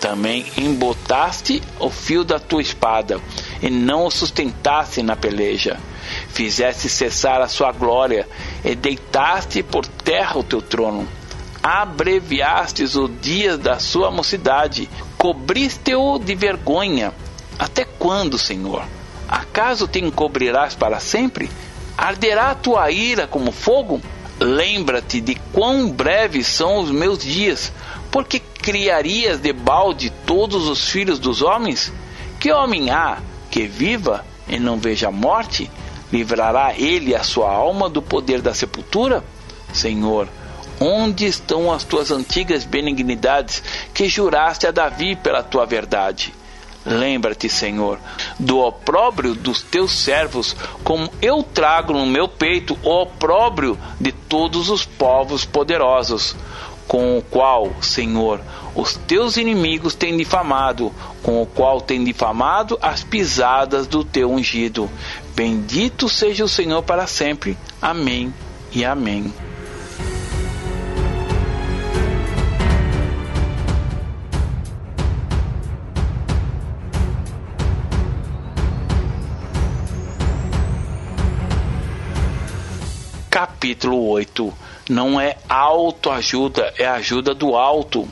Também embotaste o fio da tua espada, e não o sustentaste na peleja fizeste cessar a sua glória e deitaste por terra o teu trono. Abreviastes o dia da sua mocidade, cobriste-o de vergonha. Até quando, Senhor? Acaso te encobrirás para sempre? Arderá a tua ira como fogo? Lembra-te de quão breves são os meus dias, porque criarias de balde todos os filhos dos homens? Que homem há que viva e não veja a morte? Livrará ele a sua alma do poder da sepultura? Senhor, onde estão as tuas antigas benignidades que juraste a Davi pela tua verdade? Lembra-te, Senhor, do opróbrio dos teus servos, como eu trago no meu peito o opróbrio de todos os povos poderosos, com o qual, Senhor, os teus inimigos têm difamado, com o qual têm difamado as pisadas do teu ungido. Bendito seja o Senhor para sempre. Amém e amém. Capítulo 8 Não é autoajuda, é ajuda do alto.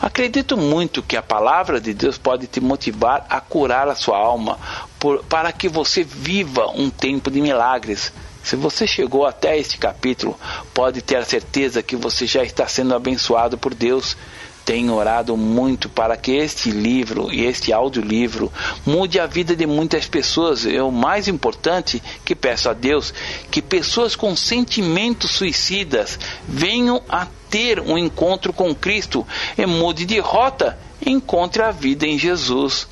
Acredito muito que a palavra de Deus pode te motivar a curar a sua alma, por, para que você viva um tempo de milagres. Se você chegou até este capítulo, pode ter a certeza que você já está sendo abençoado por Deus. Tenho orado muito para que este livro e este audiolivro mude a vida de muitas pessoas. E o mais importante que peço a Deus que pessoas com sentimentos suicidas venham a ter um encontro com Cristo e mude de rota, encontre a vida em Jesus.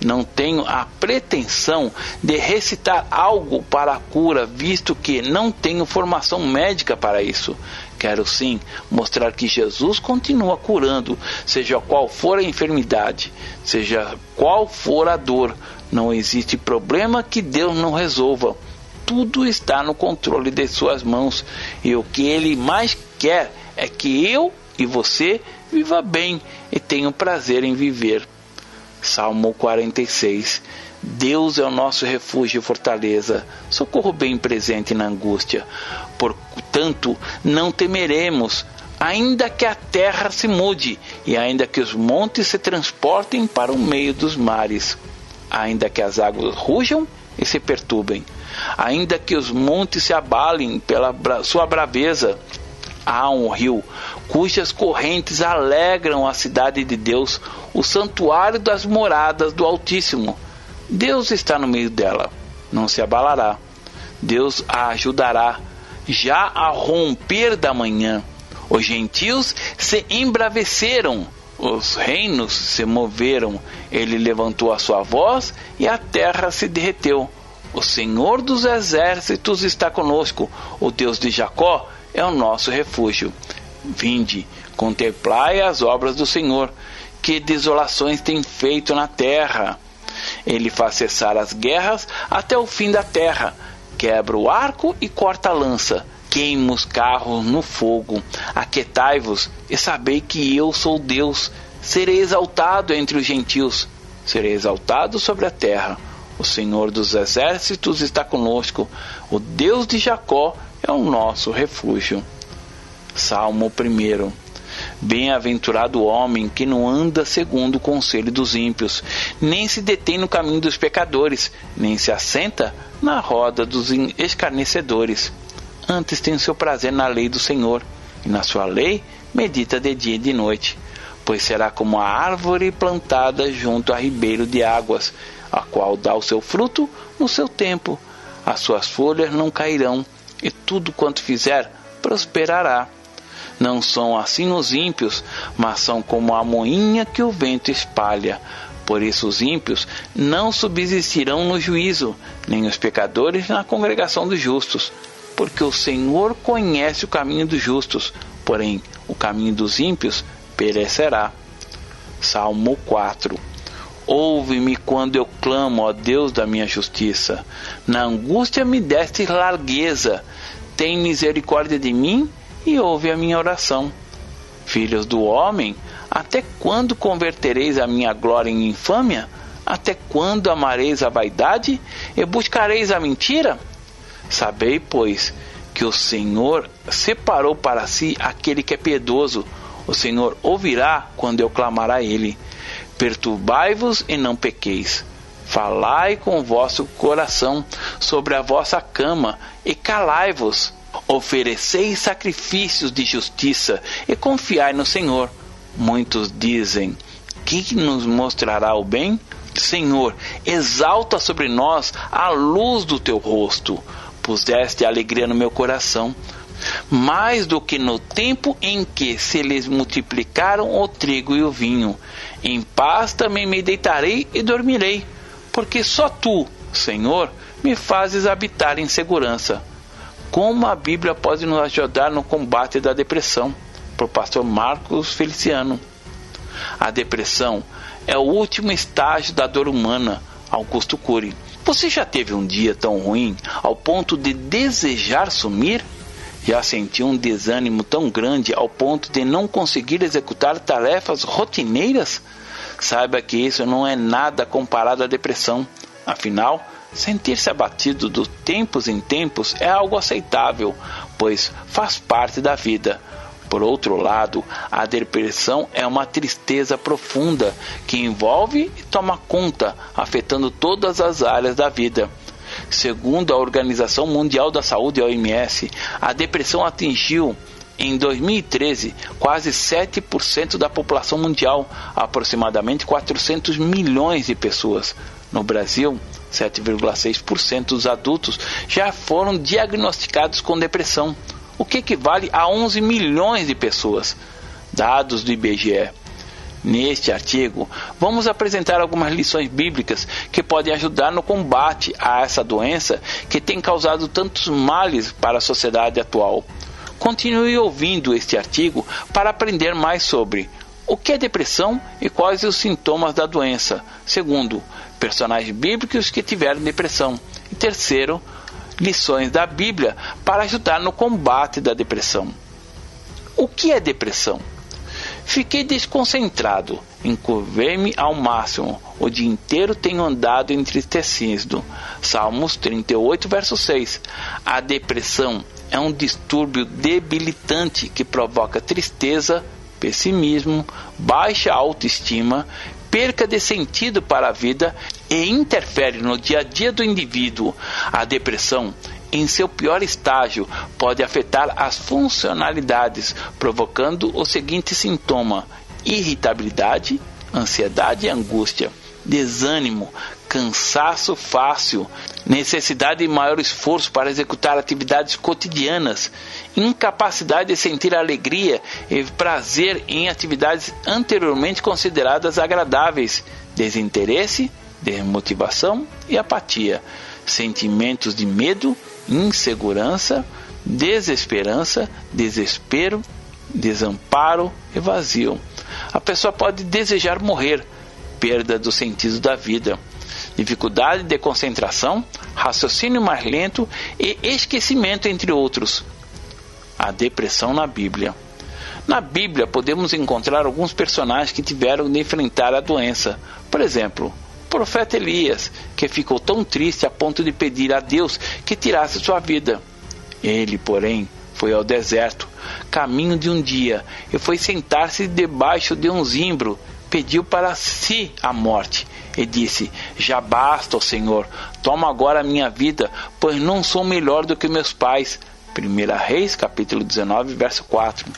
Não tenho a pretensão de recitar algo para a cura, visto que não tenho formação médica para isso. Quero sim mostrar que Jesus continua curando, seja qual for a enfermidade, seja qual for a dor. Não existe problema que Deus não resolva. Tudo está no controle de Suas mãos e o que Ele mais quer é que eu e você viva bem e tenha prazer em viver. Salmo 46. Deus é o nosso refúgio e fortaleza, socorro bem presente na angústia. Portanto, não temeremos, ainda que a terra se mude, e ainda que os montes se transportem para o meio dos mares, ainda que as águas rujam e se perturbem, ainda que os montes se abalem pela sua braveza. Há um rio cujas correntes alegram a cidade de Deus, o santuário das moradas do Altíssimo. Deus está no meio dela, não se abalará. Deus a ajudará, já a romper da manhã. Os gentios se embraveceram, os reinos se moveram. Ele levantou a sua voz e a terra se derreteu. O Senhor dos exércitos está conosco. O Deus de Jacó é o nosso refúgio. Vinde, contemplai as obras do Senhor, que desolações tem feito na terra. Ele faz cessar as guerras até o fim da terra, quebra o arco e corta a lança, queima os carros no fogo. Aquetai-vos e sabei que eu sou Deus. Serei exaltado entre os gentios, serei exaltado sobre a terra. O Senhor dos exércitos está conosco, o Deus de Jacó é o nosso refúgio. Salmo 1. Bem-aventurado o homem que não anda segundo o conselho dos ímpios, nem se detém no caminho dos pecadores, nem se assenta na roda dos escarnecedores. Antes tem o seu prazer na lei do Senhor, e na sua lei medita de dia e de noite. Pois será como a árvore plantada junto a ribeiro de águas, a qual dá o seu fruto no seu tempo. As suas folhas não cairão, e tudo quanto fizer prosperará. Não são assim os ímpios, mas são como a moinha que o vento espalha. Por isso os ímpios não subsistirão no juízo, nem os pecadores na congregação dos justos. Porque o Senhor conhece o caminho dos justos, porém o caminho dos ímpios perecerá. Salmo 4 Ouve-me quando eu clamo, ó Deus da minha justiça. Na angústia me deste largueza. Tem misericórdia de mim e ouve a minha oração. Filhos do homem, até quando convertereis a minha glória em infâmia? Até quando amareis a vaidade e buscareis a mentira? Sabei, pois, que o Senhor separou para si aquele que é piedoso. O Senhor ouvirá quando eu clamar a ele. Perturbai-vos e não pequeis. Falai com o vosso coração sobre a vossa cama e calai-vos. Ofereceis sacrifícios de justiça e confiai no Senhor. Muitos dizem: Que nos mostrará o bem? Senhor, exalta sobre nós a luz do teu rosto. Puseste alegria no meu coração mais do que no tempo em que se lhes multiplicaram o trigo e o vinho. Em paz também me deitarei e dormirei, porque só tu, Senhor, me fazes habitar em segurança. Como a Bíblia pode nos ajudar no combate da depressão? Por pastor Marcos Feliciano. A depressão é o último estágio da dor humana, Augusto Cury. Você já teve um dia tão ruim ao ponto de desejar sumir? Já sentiu um desânimo tão grande ao ponto de não conseguir executar tarefas rotineiras? Saiba que isso não é nada comparado à depressão. Afinal, sentir-se abatido de tempos em tempos é algo aceitável, pois faz parte da vida. Por outro lado, a depressão é uma tristeza profunda que envolve e toma conta, afetando todas as áreas da vida. Segundo a Organização Mundial da Saúde, a OMS, a depressão atingiu em 2013 quase 7% da população mundial, aproximadamente 400 milhões de pessoas. No Brasil, 7,6% dos adultos já foram diagnosticados com depressão, o que equivale a 11 milhões de pessoas. Dados do IBGE. Neste artigo, vamos apresentar algumas lições bíblicas que podem ajudar no combate a essa doença que tem causado tantos males para a sociedade atual. Continue ouvindo este artigo para aprender mais sobre o que é depressão e quais os sintomas da doença. Segundo, personagens bíblicos que tiveram depressão. E terceiro, lições da Bíblia para ajudar no combate da depressão. O que é depressão? Fiquei desconcentrado, encurvei-me ao máximo. O dia inteiro tenho andado entristecido. Salmos 38, verso 6. A depressão é um distúrbio debilitante que provoca tristeza, pessimismo, baixa autoestima, perca de sentido para a vida e interfere no dia a dia do indivíduo. A depressão em seu pior estágio, pode afetar as funcionalidades, provocando o seguinte sintoma: irritabilidade, ansiedade e angústia, desânimo, cansaço fácil, necessidade de maior esforço para executar atividades cotidianas, incapacidade de sentir alegria e prazer em atividades anteriormente consideradas agradáveis, desinteresse, desmotivação e apatia, sentimentos de medo, insegurança, desesperança, desespero, desamparo e vazio. A pessoa pode desejar morrer, perda do sentido da vida, dificuldade de concentração, raciocínio mais lento e esquecimento, entre outros. A depressão na Bíblia. Na Bíblia podemos encontrar alguns personagens que tiveram de enfrentar a doença. Por exemplo, o profeta Elias, que ficou tão triste a ponto de pedir a Deus que tirasse sua vida. Ele, porém, foi ao deserto, caminho de um dia, e foi sentar-se debaixo de um zimbro, pediu para si a morte, e disse: Já basta, Senhor, toma agora a minha vida, pois não sou melhor do que meus pais. 1 Reis, capítulo 19, verso 4.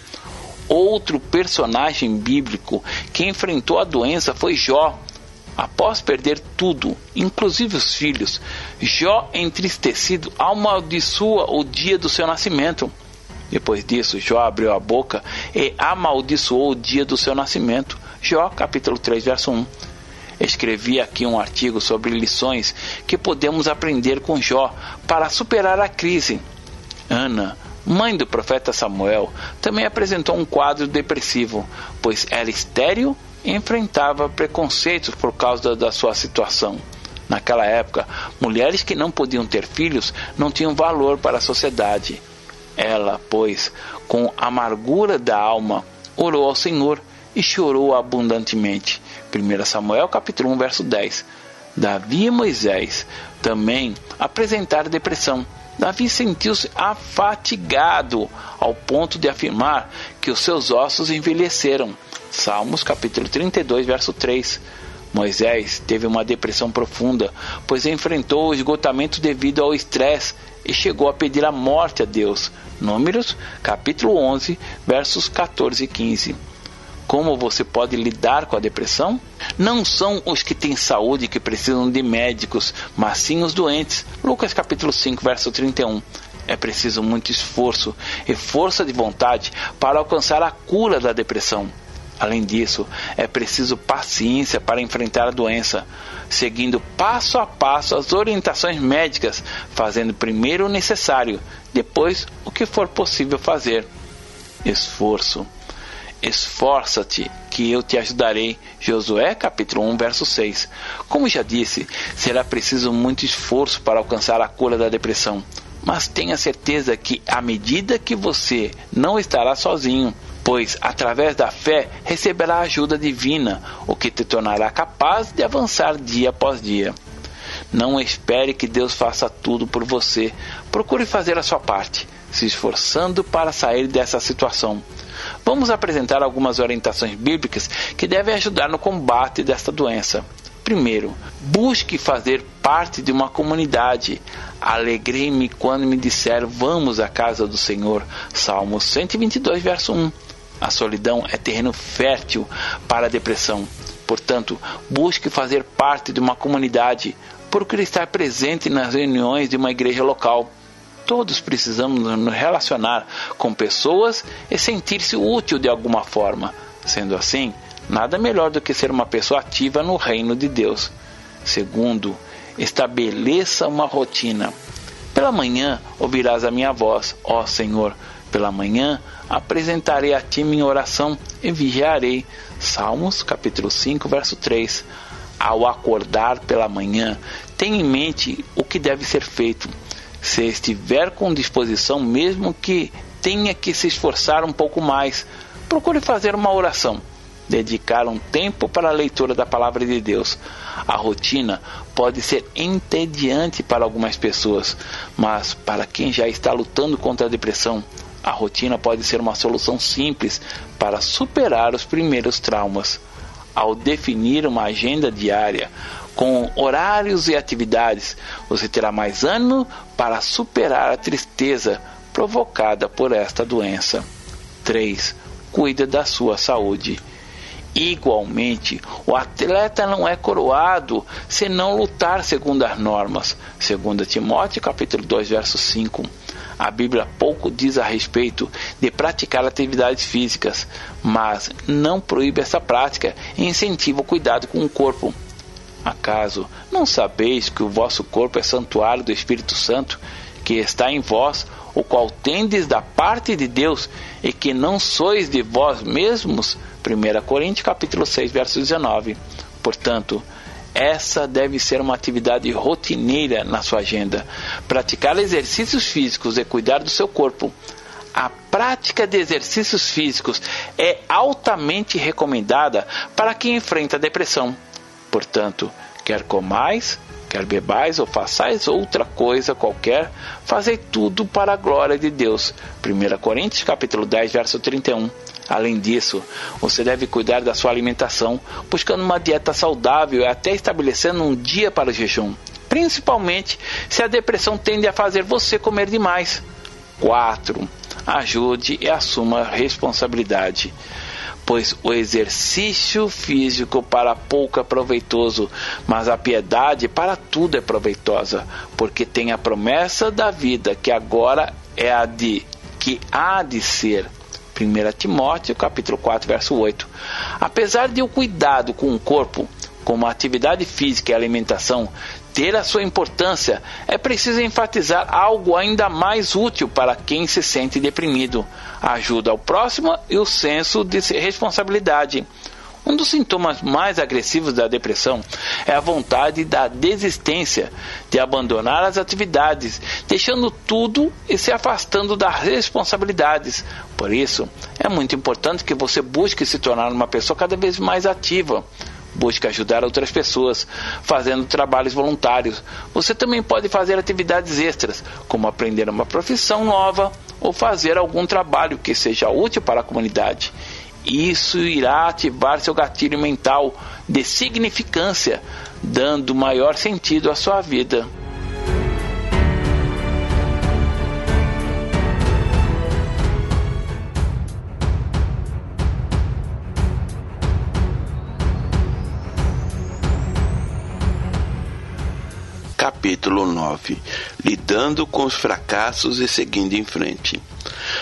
Outro personagem bíblico que enfrentou a doença foi Jó. Após perder tudo, inclusive os filhos, Jó, entristecido, amaldiçoa o dia do seu nascimento. Depois disso, Jó abriu a boca e amaldiçoou o dia do seu nascimento. Jó, capítulo 3, verso 1. Escrevi aqui um artigo sobre lições que podemos aprender com Jó para superar a crise. Ana, mãe do profeta Samuel, também apresentou um quadro depressivo, pois era estéril e enfrentava preconceitos por causa da sua situação. Naquela época, mulheres que não podiam ter filhos não tinham valor para a sociedade. Ela, pois, com amargura da alma, orou ao Senhor e chorou abundantemente. 1 Samuel capítulo 1, verso 10. Davi e Moisés também apresentaram depressão. Davi sentiu-se afatigado ao ponto de afirmar que os seus ossos envelheceram. Salmos capítulo 32, verso 3. Moisés teve uma depressão profunda, pois enfrentou o esgotamento devido ao estresse e chegou a pedir a morte a Deus. Números, capítulo 11, versos 14 e 15. Como você pode lidar com a depressão? Não são os que têm saúde que precisam de médicos, mas sim os doentes. Lucas capítulo 5, verso 31. É preciso muito esforço e força de vontade para alcançar a cura da depressão. Além disso, é preciso paciência para enfrentar a doença, seguindo passo a passo as orientações médicas, fazendo primeiro o necessário, depois o que for possível fazer. Esforço. Esforça-te, que eu te ajudarei. Josué capítulo 1, verso 6. Como já disse, será preciso muito esforço para alcançar a cura da depressão. Mas tenha certeza que à medida que você não estará sozinho, pois através da fé receberá ajuda divina, o que te tornará capaz de avançar dia após dia. Não espere que Deus faça tudo por você. Procure fazer a sua parte, se esforçando para sair dessa situação. Vamos apresentar algumas orientações bíblicas que devem ajudar no combate desta doença. Primeiro, busque fazer parte de uma comunidade. Alegrei-me quando me disseram: Vamos à casa do Senhor. Salmo 122, verso 1. A solidão é terreno fértil para a depressão. Portanto, busque fazer parte de uma comunidade. Procure estar presente nas reuniões de uma igreja local. Todos precisamos nos relacionar com pessoas e sentir-se útil de alguma forma. Sendo assim, nada melhor do que ser uma pessoa ativa no reino de Deus. Segundo, estabeleça uma rotina. Pela manhã ouvirás a minha voz, ó Senhor. Pela manhã apresentarei a ti minha oração e vigiarei. Salmos capítulo 5, verso 3. Ao acordar pela manhã, tenha em mente o que deve ser feito. Se estiver com disposição, mesmo que tenha que se esforçar um pouco mais, procure fazer uma oração. Dedicar um tempo para a leitura da palavra de Deus. A rotina pode ser entediante para algumas pessoas, mas para quem já está lutando contra a depressão, a rotina pode ser uma solução simples para superar os primeiros traumas. Ao definir uma agenda diária com horários e atividades, você terá mais ânimo para superar a tristeza provocada por esta doença. 3. Cuida da sua saúde. Igualmente, o atleta não é coroado se não lutar segundo as normas. Segundo Timóteo, capítulo 2, verso 5. A Bíblia pouco diz a respeito de praticar atividades físicas, mas não proíbe essa prática e incentiva o cuidado com o corpo. Acaso não sabeis que o vosso corpo é santuário do Espírito Santo, que está em vós, o qual tendes da parte de Deus, e que não sois de vós mesmos? 1 Coríntios capítulo 6, verso 19. Portanto, essa deve ser uma atividade rotineira na sua agenda. Praticar exercícios físicos e cuidar do seu corpo. A prática de exercícios físicos é altamente recomendada para quem enfrenta depressão. Portanto, quer comais, quer bebais ou façais outra coisa qualquer, fazei tudo para a glória de Deus. 1 Coríntios capítulo 10, verso 31. Além disso, você deve cuidar da sua alimentação, buscando uma dieta saudável e até estabelecendo um dia para o jejum, principalmente se a depressão tende a fazer você comer demais. 4. Ajude e assuma responsabilidade pois o exercício físico para pouco é proveitoso, mas a piedade para tudo é proveitosa, porque tem a promessa da vida que agora é a de que há de ser. 1 Timóteo, capítulo 4, verso 8. Apesar de o cuidado com o corpo, como a atividade física e alimentação ter a sua importância, é preciso enfatizar algo ainda mais útil para quem se sente deprimido: a ajuda ao próximo e o senso de responsabilidade. Um dos sintomas mais agressivos da depressão é a vontade da desistência, de abandonar as atividades, deixando tudo e se afastando das responsabilidades. Por isso, é muito importante que você busque se tornar uma pessoa cada vez mais ativa. Busque ajudar outras pessoas, fazendo trabalhos voluntários. Você também pode fazer atividades extras, como aprender uma profissão nova ou fazer algum trabalho que seja útil para a comunidade. Isso irá ativar seu gatilho mental de significância, dando maior sentido à sua vida. Capítulo 9 Lidando com os fracassos e seguindo em frente.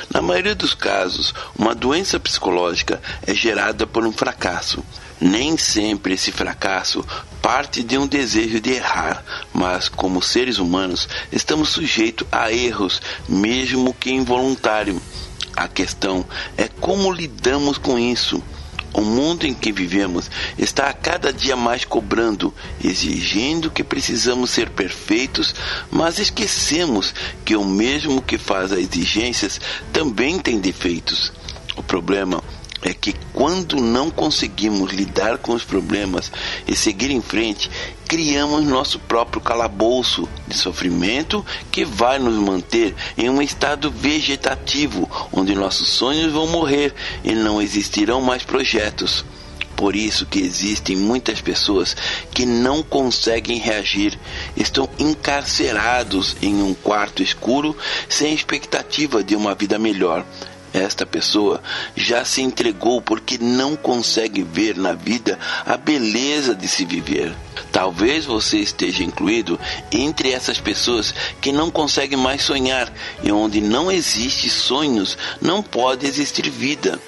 Na maioria dos casos, uma doença psicológica é gerada por um fracasso. Nem sempre esse fracasso parte de um desejo de errar, mas como seres humanos estamos sujeitos a erros, mesmo que involuntário. A questão é como lidamos com isso. O mundo em que vivemos está a cada dia mais cobrando, exigindo que precisamos ser perfeitos, mas esquecemos que o mesmo que faz as exigências também tem defeitos. O problema que quando não conseguimos lidar com os problemas e seguir em frente, criamos nosso próprio calabouço de sofrimento que vai nos manter em um estado vegetativo, onde nossos sonhos vão morrer e não existirão mais projetos. Por isso que existem muitas pessoas que não conseguem reagir, estão encarcerados em um quarto escuro sem expectativa de uma vida melhor. Esta pessoa já se entregou porque não consegue ver na vida a beleza de se viver. Talvez você esteja incluído entre essas pessoas que não conseguem mais sonhar e onde não existe sonhos, não pode existir vida.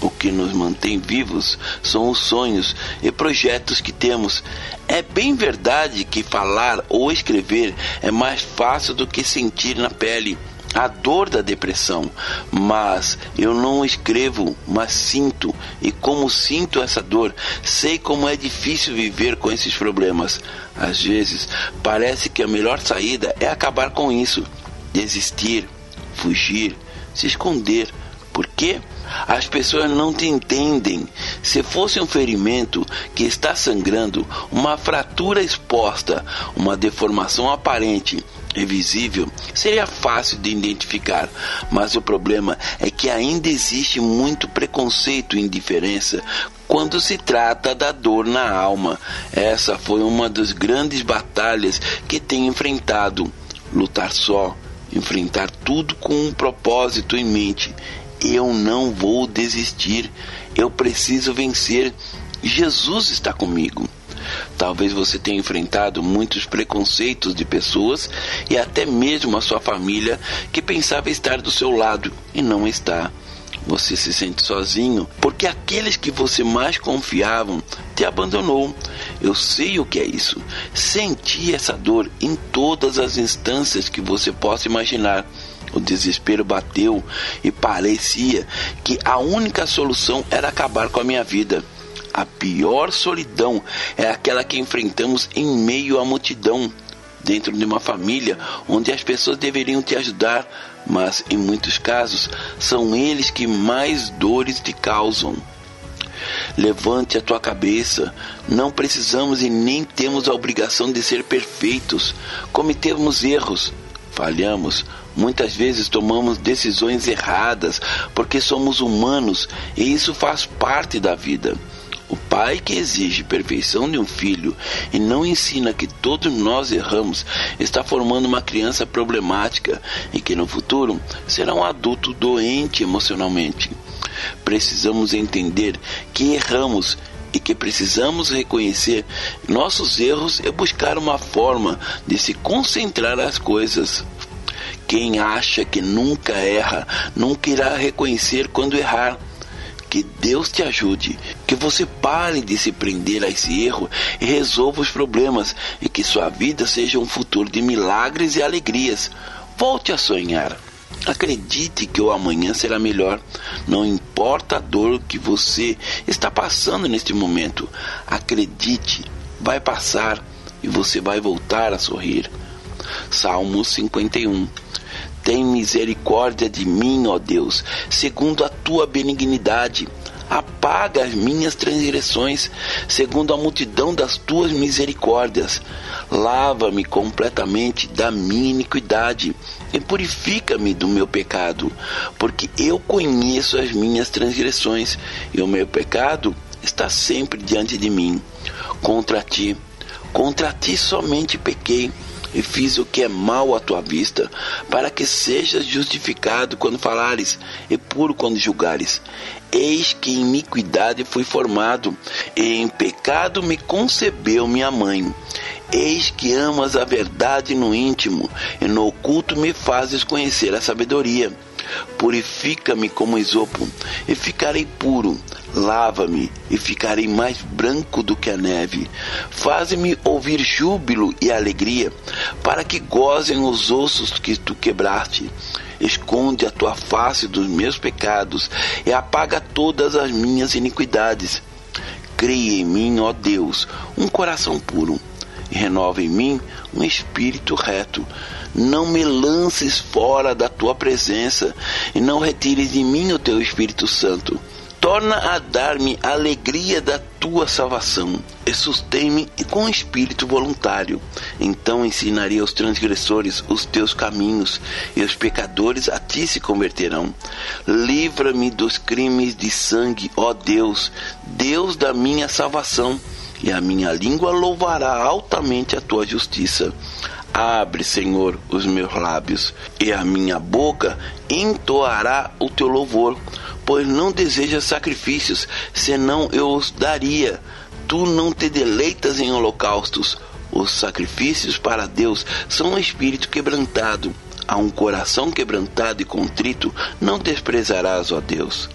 O que nos mantém vivos são os sonhos e projetos que temos. É bem verdade que falar ou escrever é mais fácil do que sentir na pele a dor da depressão, mas eu não escrevo, mas sinto, e como sinto essa dor, sei como é difícil viver com esses problemas. Às vezes, parece que a melhor saída é acabar com isso, desistir, fugir, se esconder. Por quê? As pessoas não te entendem. Se fosse um ferimento que está sangrando, uma fratura exposta, uma deformação aparente, invisível, seria fácil de identificar, mas o problema é que ainda existe muito preconceito e indiferença quando se trata da dor na alma. Essa foi uma das grandes batalhas que tenho enfrentado. Lutar só, enfrentar tudo com um propósito em mente. Eu não vou desistir, eu preciso vencer. Jesus está comigo. Talvez você tenha enfrentado muitos preconceitos de pessoas e até mesmo a sua família que pensava estar do seu lado e não está. Você se sente sozinho porque aqueles que você mais confiavam te abandonou. Eu sei o que é isso. Senti essa dor em todas as instâncias que você possa imaginar. O desespero bateu e parecia que a única solução era acabar com a minha vida. A pior solidão é aquela que enfrentamos em meio à multidão, dentro de uma família onde as pessoas deveriam te ajudar, mas em muitos casos são eles que mais dores te causam. Levante a tua cabeça. Não precisamos e nem temos a obrigação de ser perfeitos. Cometemos erros, falhamos. Muitas vezes tomamos decisões erradas porque somos humanos e isso faz parte da vida. O pai que exige perfeição de um filho e não ensina que todos nós erramos está formando uma criança problemática e que no futuro será um adulto doente emocionalmente. Precisamos entender que erramos e que precisamos reconhecer nossos erros e buscar uma forma de se concentrar as coisas. Quem acha que nunca erra, nunca irá reconhecer quando errar. Que Deus te ajude, que você pare de se prender a esse erro e resolva os problemas e que sua vida seja um futuro de milagres e alegrias. Volte a sonhar. Acredite que o amanhã será melhor. Não importa a dor que você está passando neste momento. Acredite, vai passar e você vai voltar a sorrir. Salmo 51 tem misericórdia de mim, ó Deus, segundo a tua benignidade. Apaga as minhas transgressões, segundo a multidão das tuas misericórdias. Lava-me completamente da minha iniquidade e purifica-me do meu pecado, porque eu conheço as minhas transgressões e o meu pecado está sempre diante de mim. Contra ti, contra ti somente pequei e fiz o que é mal à tua vista, para que sejas justificado quando falares e puro quando julgares. Eis que em iniquidade fui formado, e em pecado me concebeu minha mãe. Eis que amas a verdade no íntimo, e no oculto me fazes conhecer a sabedoria. Purifica-me como isopo, e ficarei puro. Lava-me, e ficarei mais branco do que a neve. Faze-me ouvir júbilo e alegria, para que gozem os ossos que tu quebraste. Esconde a tua face dos meus pecados, e apaga todas as minhas iniquidades. Cria em mim, ó Deus, um coração puro, renova em mim um espírito reto não me lances fora da tua presença e não retires de mim o teu Espírito Santo. Torna a dar-me a alegria da tua salvação e sustém-me com espírito voluntário. Então ensinarei aos transgressores os teus caminhos e os pecadores a ti se converterão. Livra-me dos crimes de sangue, ó Deus, Deus da minha salvação, e a minha língua louvará altamente a tua justiça. Abre, Senhor, os meus lábios, e a minha boca entoará o teu louvor, pois não desejas sacrifícios, senão eu os daria. Tu não te deleitas em holocaustos. Os sacrifícios para Deus são um espírito quebrantado. A um coração quebrantado e contrito não desprezarás, ó Deus.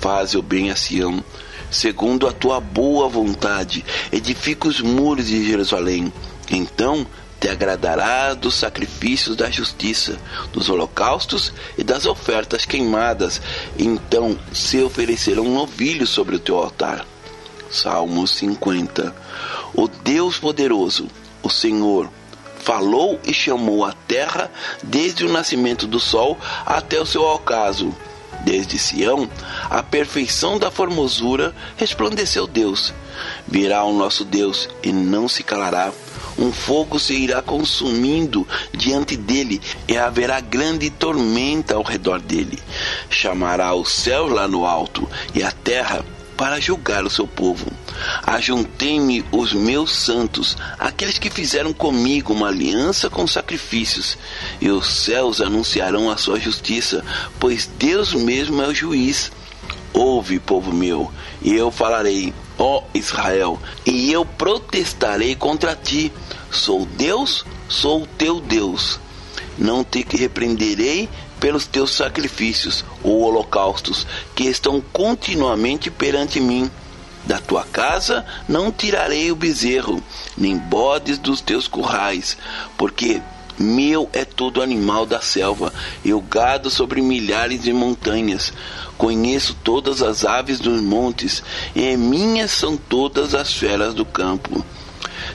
Faze o bem a Sião, segundo a tua boa vontade, edifica os muros de Jerusalém. Então te agradará dos sacrifícios da justiça, dos holocaustos e das ofertas queimadas. Então se oferecerão novilhos sobre o teu altar. Salmo 50. O Deus poderoso, o Senhor, falou e chamou a terra desde o nascimento do sol até o seu ocaso. Desde Sião, a perfeição da formosura, resplandeceu Deus. Virá o nosso Deus e não se calará um fogo se irá consumindo diante dele e haverá grande tormenta ao redor dele. Chamará o céu lá no alto e a terra para julgar o seu povo. Ajuntei-me os meus santos, aqueles que fizeram comigo uma aliança com sacrifícios, e os céus anunciarão a sua justiça, pois Deus mesmo é o juiz. Ouve, povo meu, e eu falarei, ó Israel, e eu protestarei contra ti. Sou Deus, sou teu Deus. Não te repreenderei pelos teus sacrifícios ou holocaustos, que estão continuamente perante mim. Da tua casa não tirarei o bezerro, nem bodes dos teus currais, porque meu é todo animal da selva, e o gado sobre milhares de montanhas. Conheço todas as aves dos montes, e minhas são todas as feras do campo.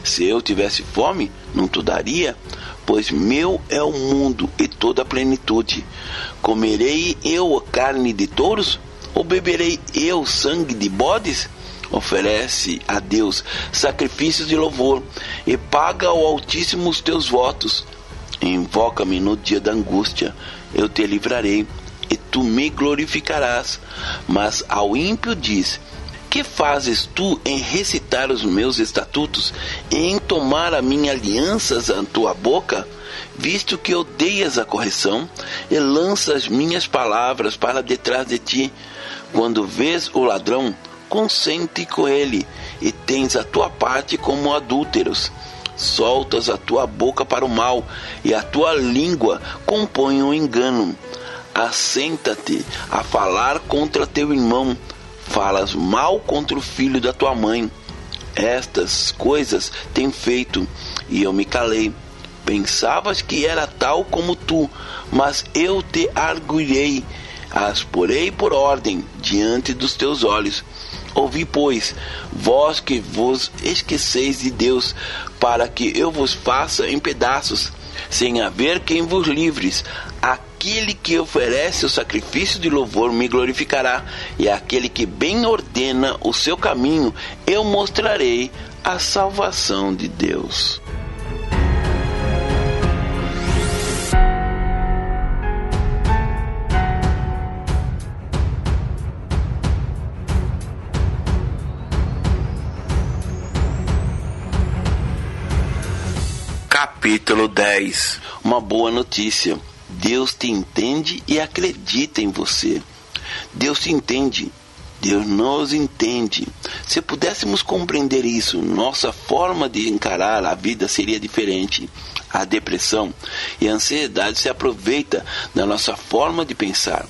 Se eu tivesse fome, não te daria, pois meu é o mundo e toda a plenitude. Comerei eu a carne de touros? Ou beberei eu sangue de bodes? Oferece a Deus sacrifícios de louvor e paga ao Altíssimo os teus votos. Invoca-me no dia da angústia, eu te livrarei e tu me glorificarás. Mas ao ímpio diz: Que fazes tu em recitar os meus estatutos e em tomar a minha alianças à tua boca? Visto que odeias a correção e lanças minhas palavras para detrás de ti, quando vês o ladrão, consente com ele, e tens a tua parte como adúlteros soltas a tua boca para o mal, e a tua língua compõe o um engano. Assenta-te a falar contra teu irmão, falas mal contra o filho da tua mãe. Estas coisas tem feito, e eu me calei. Pensavas que era tal como tu, mas eu te arguirei, as porei por ordem diante dos teus olhos. Ouvi, pois, vós que vos esqueceis de Deus, para que eu vos faça em pedaços, sem haver quem vos livres. Aquele que oferece o sacrifício de louvor me glorificará, e aquele que bem ordena o seu caminho, eu mostrarei a salvação de Deus. Capítulo 10 Uma boa notícia. Deus te entende e acredita em você. Deus te entende. Deus nos entende. Se pudéssemos compreender isso, nossa forma de encarar a vida seria diferente. A depressão e a ansiedade se aproveita da nossa forma de pensar.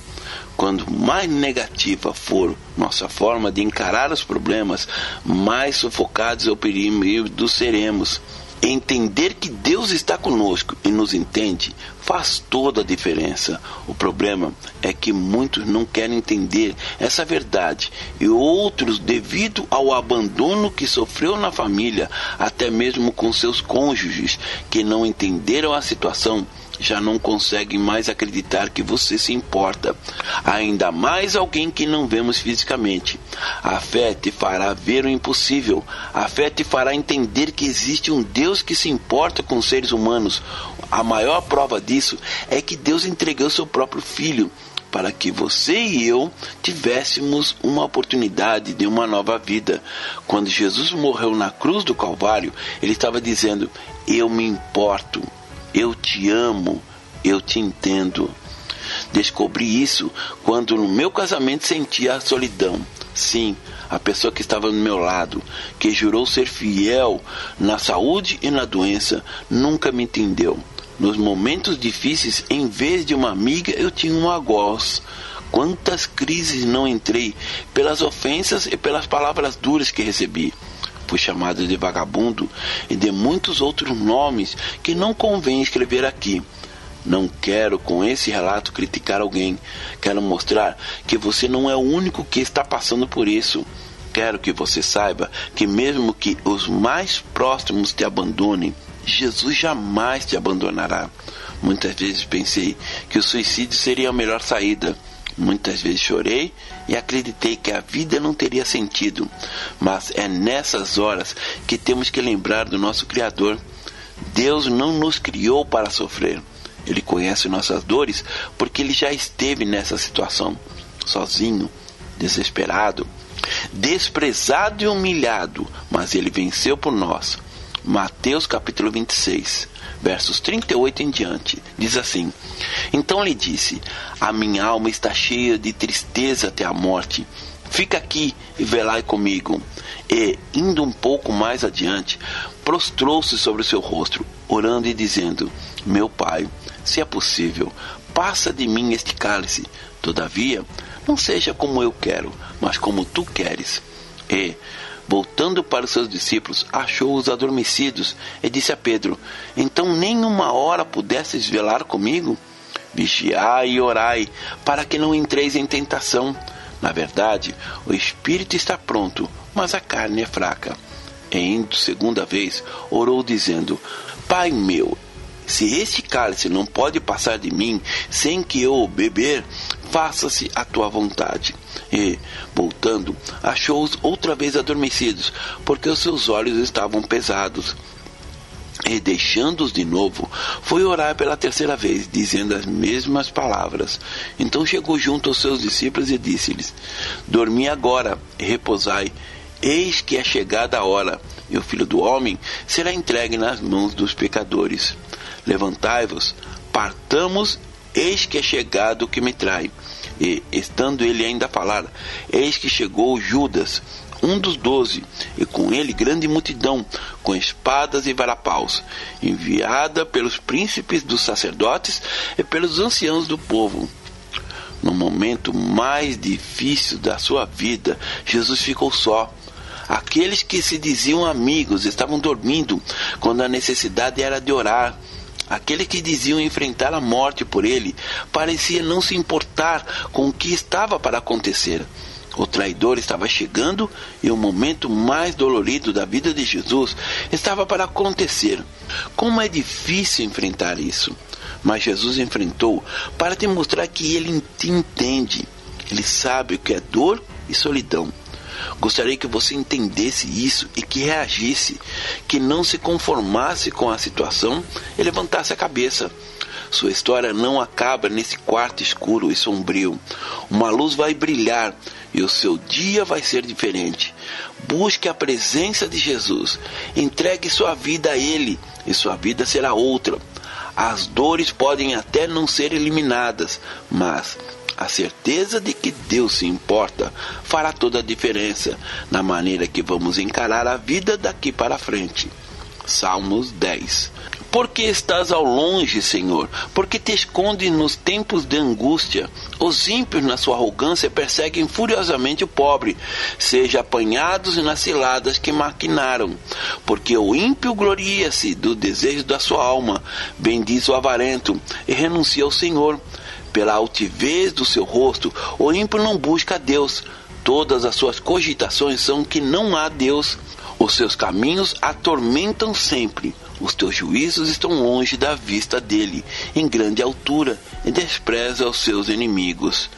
Quando mais negativa for nossa forma de encarar os problemas, mais sufocados e oprimidos seremos. Entender que Deus está conosco e nos entende faz toda a diferença. O problema é que muitos não querem entender essa verdade e outros, devido ao abandono que sofreu na família, até mesmo com seus cônjuges que não entenderam a situação, já não conseguem mais acreditar que você se importa. Ainda mais alguém que não vemos fisicamente. A fé te fará ver o impossível. A fé te fará entender que existe um Deus que se importa com os seres humanos. A maior prova disso é que Deus entregou seu próprio filho para que você e eu tivéssemos uma oportunidade de uma nova vida. Quando Jesus morreu na cruz do Calvário, ele estava dizendo: Eu me importo eu te amo, eu te entendo. Descobri isso quando no meu casamento senti a solidão. Sim, a pessoa que estava no meu lado, que jurou ser fiel na saúde e na doença, nunca me entendeu. Nos momentos difíceis, em vez de uma amiga, eu tinha um algoz. Quantas crises não entrei pelas ofensas e pelas palavras duras que recebi fui chamado de vagabundo e de muitos outros nomes que não convém escrever aqui. Não quero com esse relato criticar alguém. Quero mostrar que você não é o único que está passando por isso. Quero que você saiba que, mesmo que os mais próximos te abandonem, Jesus jamais te abandonará. Muitas vezes pensei que o suicídio seria a melhor saída Muitas vezes chorei e acreditei que a vida não teria sentido, mas é nessas horas que temos que lembrar do nosso Criador. Deus não nos criou para sofrer. Ele conhece nossas dores porque ele já esteve nessa situação, sozinho, desesperado. desprezado e humilhado, mas ele venceu por nós. Mateus capítulo 26, versos 38 em diante, diz assim: Então lhe disse: A minha alma está cheia de tristeza até a morte. Fica aqui e velai comigo. E, indo um pouco mais adiante, prostrou-se sobre o seu rosto, orando e dizendo: Meu pai, se é possível, passa de mim este cálice. Todavia, não seja como eu quero, mas como tu queres. E, voltando para os seus discípulos, achou-os adormecidos e disse a Pedro: Então nem uma hora pudesses velar comigo? Vigiai e orai, para que não entreis em tentação. Na verdade, o espírito está pronto, mas a carne é fraca. E indo segunda vez, orou dizendo: Pai meu, se este cálice não pode passar de mim sem que eu o beber, faça-se a tua vontade. E, voltando, achou-os outra vez adormecidos, porque os seus olhos estavam pesados. E deixando-os de novo, foi orar pela terceira vez, dizendo as mesmas palavras. Então chegou junto aos seus discípulos e disse-lhes: Dormi agora e repousai. Eis que é chegada a hora, e o filho do homem será entregue nas mãos dos pecadores. Levantai-vos, partamos, eis que é chegado o que me trai. E, estando ele ainda a falar, eis que chegou Judas, um dos doze, e com ele grande multidão, com espadas e varapaus, enviada pelos príncipes dos sacerdotes e pelos anciãos do povo. No momento mais difícil da sua vida, Jesus ficou só. Aqueles que se diziam amigos estavam dormindo quando a necessidade era de orar. Aqueles que diziam enfrentar a morte por ele parecia não se importar com o que estava para acontecer. O traidor estava chegando e o momento mais dolorido da vida de Jesus estava para acontecer. Como é difícil enfrentar isso. Mas Jesus enfrentou para te mostrar que ele te entende. Ele sabe o que é dor e solidão. Gostaria que você entendesse isso e que reagisse, que não se conformasse com a situação e levantasse a cabeça. Sua história não acaba nesse quarto escuro e sombrio. Uma luz vai brilhar e o seu dia vai ser diferente. Busque a presença de Jesus. Entregue sua vida a Ele e sua vida será outra. As dores podem até não ser eliminadas, mas a certeza de que Deus se importa fará toda a diferença na maneira que vamos encarar a vida daqui para frente. Salmos 10 porque estás ao longe, Senhor? Porque te escondes nos tempos de angústia? Os ímpios, na sua arrogância, perseguem furiosamente o pobre, seja apanhados nas ciladas que maquinaram. Porque o ímpio gloria-se do desejo da sua alma, bendiz o avarento e renuncia ao Senhor. Pela altivez do seu rosto, o ímpio não busca Deus. Todas as suas cogitações são que não há Deus. Os seus caminhos atormentam sempre. Os teus juízos estão longe da vista dele, em grande altura, e despreza os seus inimigos.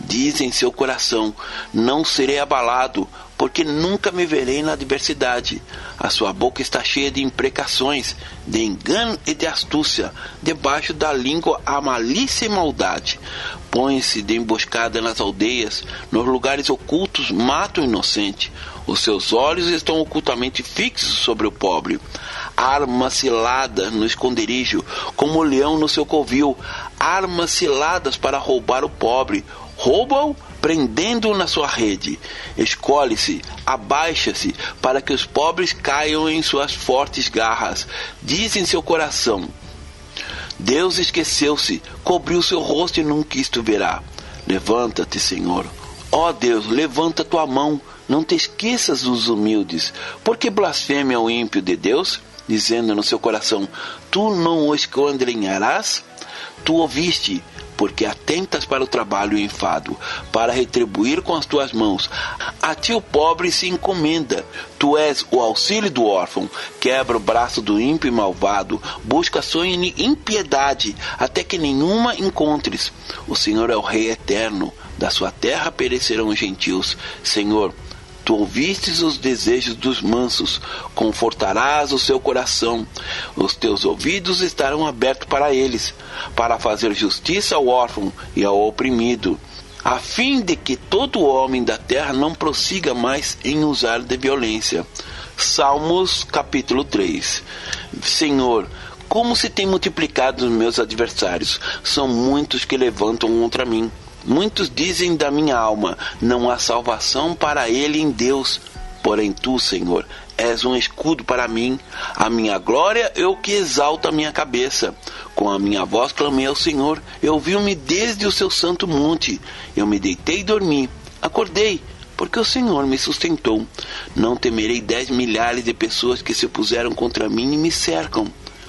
Diz em seu coração: Não serei abalado, porque nunca me verei na adversidade. A sua boca está cheia de imprecações, de engano e de astúcia. Debaixo da língua há malícia e maldade. Põe-se de emboscada nas aldeias, nos lugares ocultos mata o inocente. Os seus olhos estão ocultamente fixos sobre o pobre armas ciladas no esconderijo, como o leão no seu covil, armas ciladas para roubar o pobre. Roubam prendendo-o na sua rede. Escolhe-se, abaixa-se, para que os pobres caiam em suas fortes garras. Diz em seu coração: Deus esqueceu-se, cobriu seu rosto e quis tu verá. Levanta-te, Senhor. Ó oh Deus, levanta tua mão, não te esqueças dos humildes. Porque blasfêmia o ímpio de Deus? dizendo no seu coração: Tu não o esquadrinharás? Tu ouviste, porque atentas para o trabalho e o enfado, para retribuir com as tuas mãos. A ti o pobre se encomenda. Tu és o auxílio do órfão, quebra o braço do ímpio e malvado, busca a sua impiedade, até que nenhuma encontres. O Senhor é o Rei eterno, da sua terra perecerão os gentios. Senhor, Tu ouvistes os desejos dos mansos, confortarás o seu coração. Os teus ouvidos estarão abertos para eles, para fazer justiça ao órfão e ao oprimido, a fim de que todo homem da terra não prossiga mais em usar de violência. Salmos capítulo 3. Senhor, como se tem multiplicado os meus adversários? São muitos que levantam contra mim. Muitos dizem da minha alma: não há salvação para ele em Deus. Porém, tu, Senhor, és um escudo para mim. A minha glória é o que exalta a minha cabeça. Com a minha voz clamei ao Senhor. Eu ouviu-me desde o seu santo monte. Eu me deitei e dormi. Acordei, porque o Senhor me sustentou. Não temerei dez milhares de pessoas que se puseram contra mim e me cercam.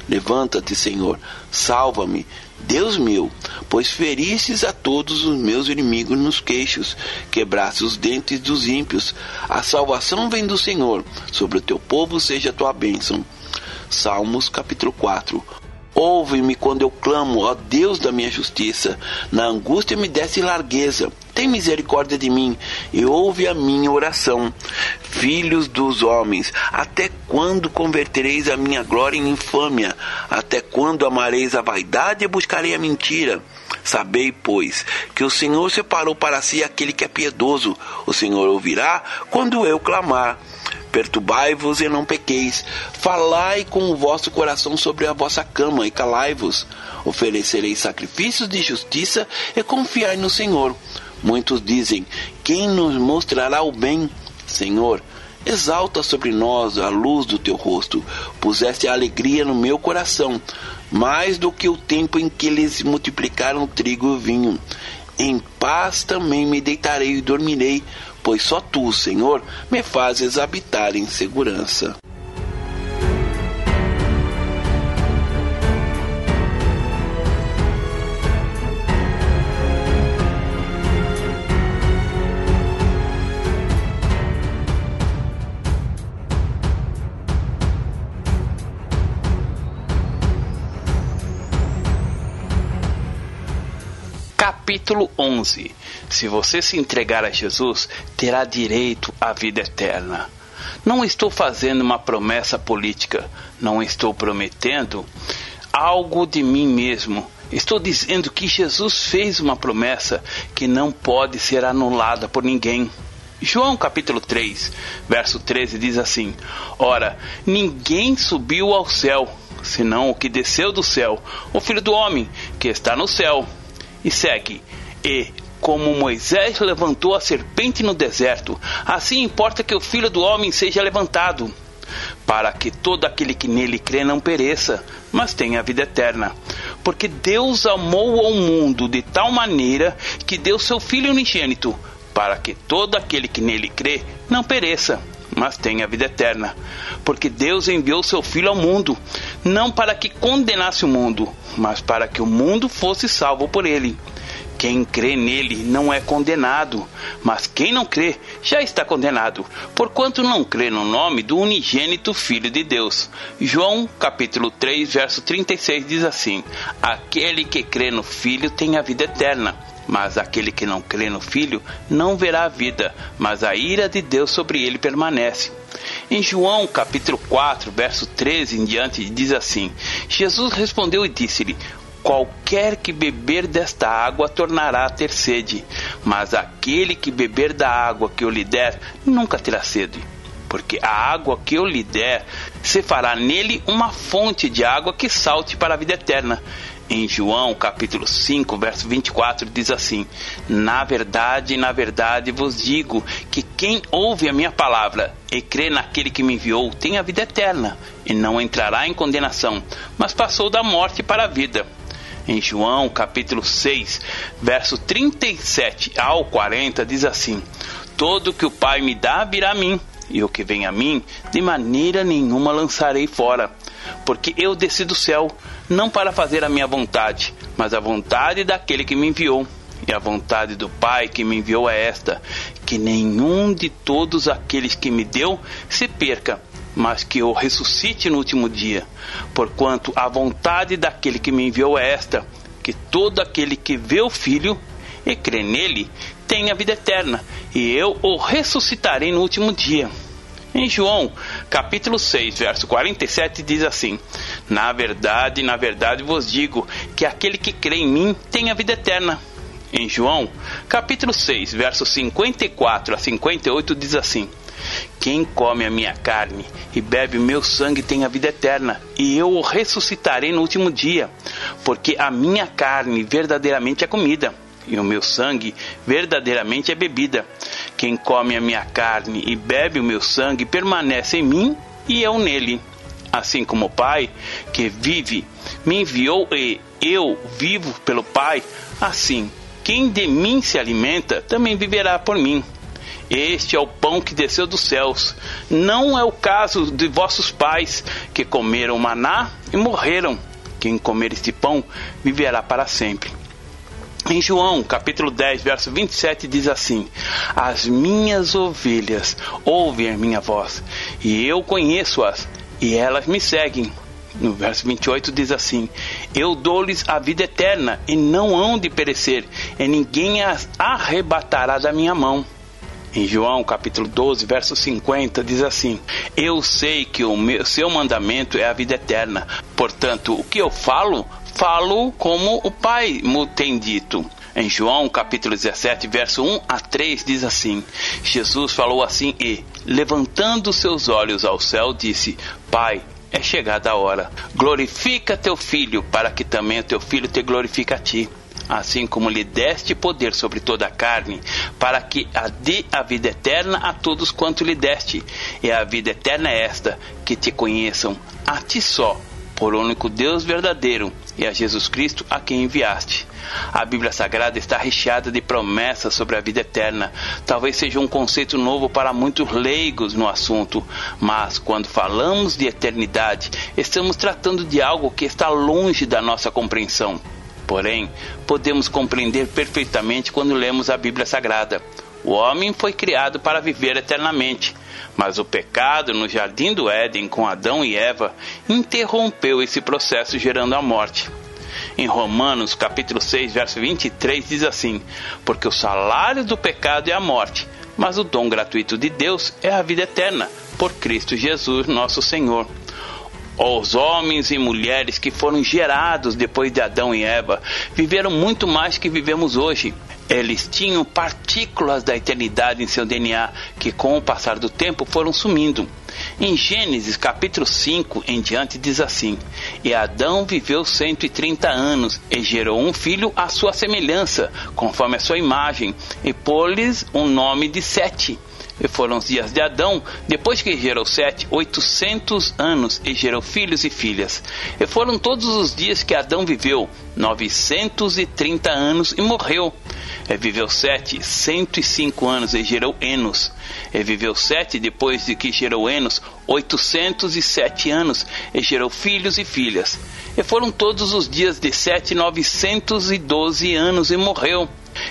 Levanta-te, Senhor, salva-me. Deus meu, pois feristes a todos os meus inimigos nos queixos, quebraste os dentes dos ímpios. A salvação vem do Senhor, sobre o teu povo seja a tua bênção. Salmos capítulo 4 Ouve-me quando eu clamo, ó Deus da minha justiça. Na angústia me desse largueza. Tem misericórdia de mim e ouve a minha oração. Filhos dos homens, até quando convertereis a minha glória em infâmia? Até quando amareis a vaidade e buscarei a mentira? Sabei, pois, que o Senhor separou para si aquele que é piedoso. O Senhor ouvirá quando eu clamar. Perturbai-vos e não pequeis. Falai com o vosso coração sobre a vossa cama e calai-vos. Oferecereis sacrifícios de justiça e confiai no Senhor. Muitos dizem: Quem nos mostrará o bem? Senhor, exalta sobre nós a luz do teu rosto. Puseste a alegria no meu coração, mais do que o tempo em que eles multiplicaram o trigo e o vinho. Em paz também me deitarei e dormirei, pois só tu, Senhor, me fazes habitar em segurança. Capítulo 11 se você se entregar a Jesus, terá direito à vida eterna. Não estou fazendo uma promessa política, não estou prometendo algo de mim mesmo. Estou dizendo que Jesus fez uma promessa que não pode ser anulada por ninguém. João capítulo 3, verso 13 diz assim: Ora, ninguém subiu ao céu, senão o que desceu do céu, o Filho do Homem, que está no céu. E segue: E como Moisés levantou a serpente no deserto, assim importa que o filho do homem seja levantado, para que todo aquele que nele crê não pereça, mas tenha vida eterna. Porque Deus amou ao mundo de tal maneira que deu seu Filho unigênito, para que todo aquele que nele crê não pereça, mas tenha vida eterna. Porque Deus enviou seu Filho ao mundo, não para que condenasse o mundo, mas para que o mundo fosse salvo por ele. Quem crê nele não é condenado, mas quem não crê já está condenado, porquanto não crê no nome do unigênito Filho de Deus. João capítulo 3, verso 36 diz assim: Aquele que crê no Filho tem a vida eterna. Mas aquele que não crê no Filho não verá a vida, mas a ira de Deus sobre ele permanece. Em João capítulo 4, verso 13 em diante, diz assim: Jesus respondeu e disse-lhe: Qualquer que beber desta água tornará a ter sede, mas aquele que beber da água que eu lhe der nunca terá sede. Porque a água que eu lhe der se fará nele uma fonte de água que salte para a vida eterna. Em João capítulo 5, verso 24, diz assim: Na verdade, na verdade vos digo que quem ouve a minha palavra e crê naquele que me enviou tem a vida eterna, e não entrará em condenação, mas passou da morte para a vida em João capítulo 6, verso 37 ao 40, diz assim: Todo que o Pai me dá virá a mim, e o que vem a mim, de maneira nenhuma lançarei fora. Porque eu desci do céu, não para fazer a minha vontade, mas a vontade daquele que me enviou. E a vontade do Pai que me enviou é esta: que nenhum de todos aqueles que me deu se perca, mas que eu ressuscite no último dia. Porquanto a vontade daquele que me enviou é esta: que todo aquele que vê o Filho e crê nele tenha vida eterna, e eu o ressuscitarei no último dia. Em João, capítulo 6, verso 47 diz assim: Na verdade, na verdade vos digo que aquele que crê em mim tem a vida eterna. Em João, capítulo 6, versos 54 a 58 diz assim: Quem come a minha carne e bebe o meu sangue tem a vida eterna, e eu o ressuscitarei no último dia, porque a minha carne verdadeiramente é comida, e o meu sangue verdadeiramente é bebida. Quem come a minha carne e bebe o meu sangue permanece em mim e eu nele. Assim como o Pai, que vive, me enviou e eu vivo pelo Pai, assim quem de mim se alimenta também viverá por mim. Este é o pão que desceu dos céus. Não é o caso de vossos pais, que comeram maná e morreram. Quem comer este pão viverá para sempre. Em João, capítulo 10, verso 27, diz assim: As minhas ovelhas ouvem a minha voz, e eu conheço-as, e elas me seguem no verso 28 diz assim: Eu dou-lhes a vida eterna e não hão de perecer, e ninguém as arrebatará da minha mão. Em João capítulo 12, verso 50 diz assim: Eu sei que o meu, seu mandamento é a vida eterna. Portanto, o que eu falo, falo como o Pai me tem dito. Em João capítulo 17, verso 1 a 3 diz assim: Jesus falou assim e, levantando seus olhos ao céu, disse: Pai, é chegada a hora. Glorifica teu filho, para que também o teu filho te glorifique a ti. Assim como lhe deste poder sobre toda a carne, para que a dê a vida eterna a todos quanto lhe deste. E a vida eterna é esta: que te conheçam a ti só, por único Deus verdadeiro, e a Jesus Cristo a quem enviaste. A Bíblia Sagrada está recheada de promessas sobre a vida eterna. Talvez seja um conceito novo para muitos leigos no assunto, mas quando falamos de eternidade, estamos tratando de algo que está longe da nossa compreensão. Porém, podemos compreender perfeitamente quando lemos a Bíblia Sagrada. O homem foi criado para viver eternamente, mas o pecado no jardim do Éden com Adão e Eva interrompeu esse processo, gerando a morte. Em Romanos, capítulo 6, verso 23 diz assim: Porque o salário do pecado é a morte, mas o dom gratuito de Deus é a vida eterna, por Cristo Jesus, nosso Senhor. Os homens e mulheres que foram gerados depois de Adão e Eva viveram muito mais que vivemos hoje. Eles tinham partículas da eternidade em seu DNA que, com o passar do tempo, foram sumindo. Em Gênesis capítulo 5 em diante diz assim: E Adão viveu 130 anos e gerou um filho à sua semelhança, conforme a sua imagem, e pôs-lhes um nome de Sete. E foram os dias de Adão, depois que gerou Sete, oitocentos anos, e gerou filhos e filhas. E foram todos os dias que Adão viveu, novecentos e trinta anos, e morreu. E viveu Sete, cento e cinco anos, e gerou Enos. E viveu Sete, depois de que gerou Enos, oitocentos e sete anos, e gerou filhos e filhas. E foram todos os dias de Sete, novecentos e doze anos, e morreu.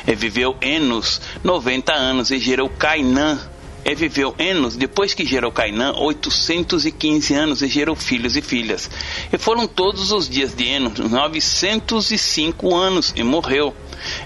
E viveu Enos, noventa anos, e gerou Cainã. E viveu Enos, depois que gerou Cainã, 815 anos e gerou filhos e filhas. E foram todos os dias de Enos 905 anos e morreu.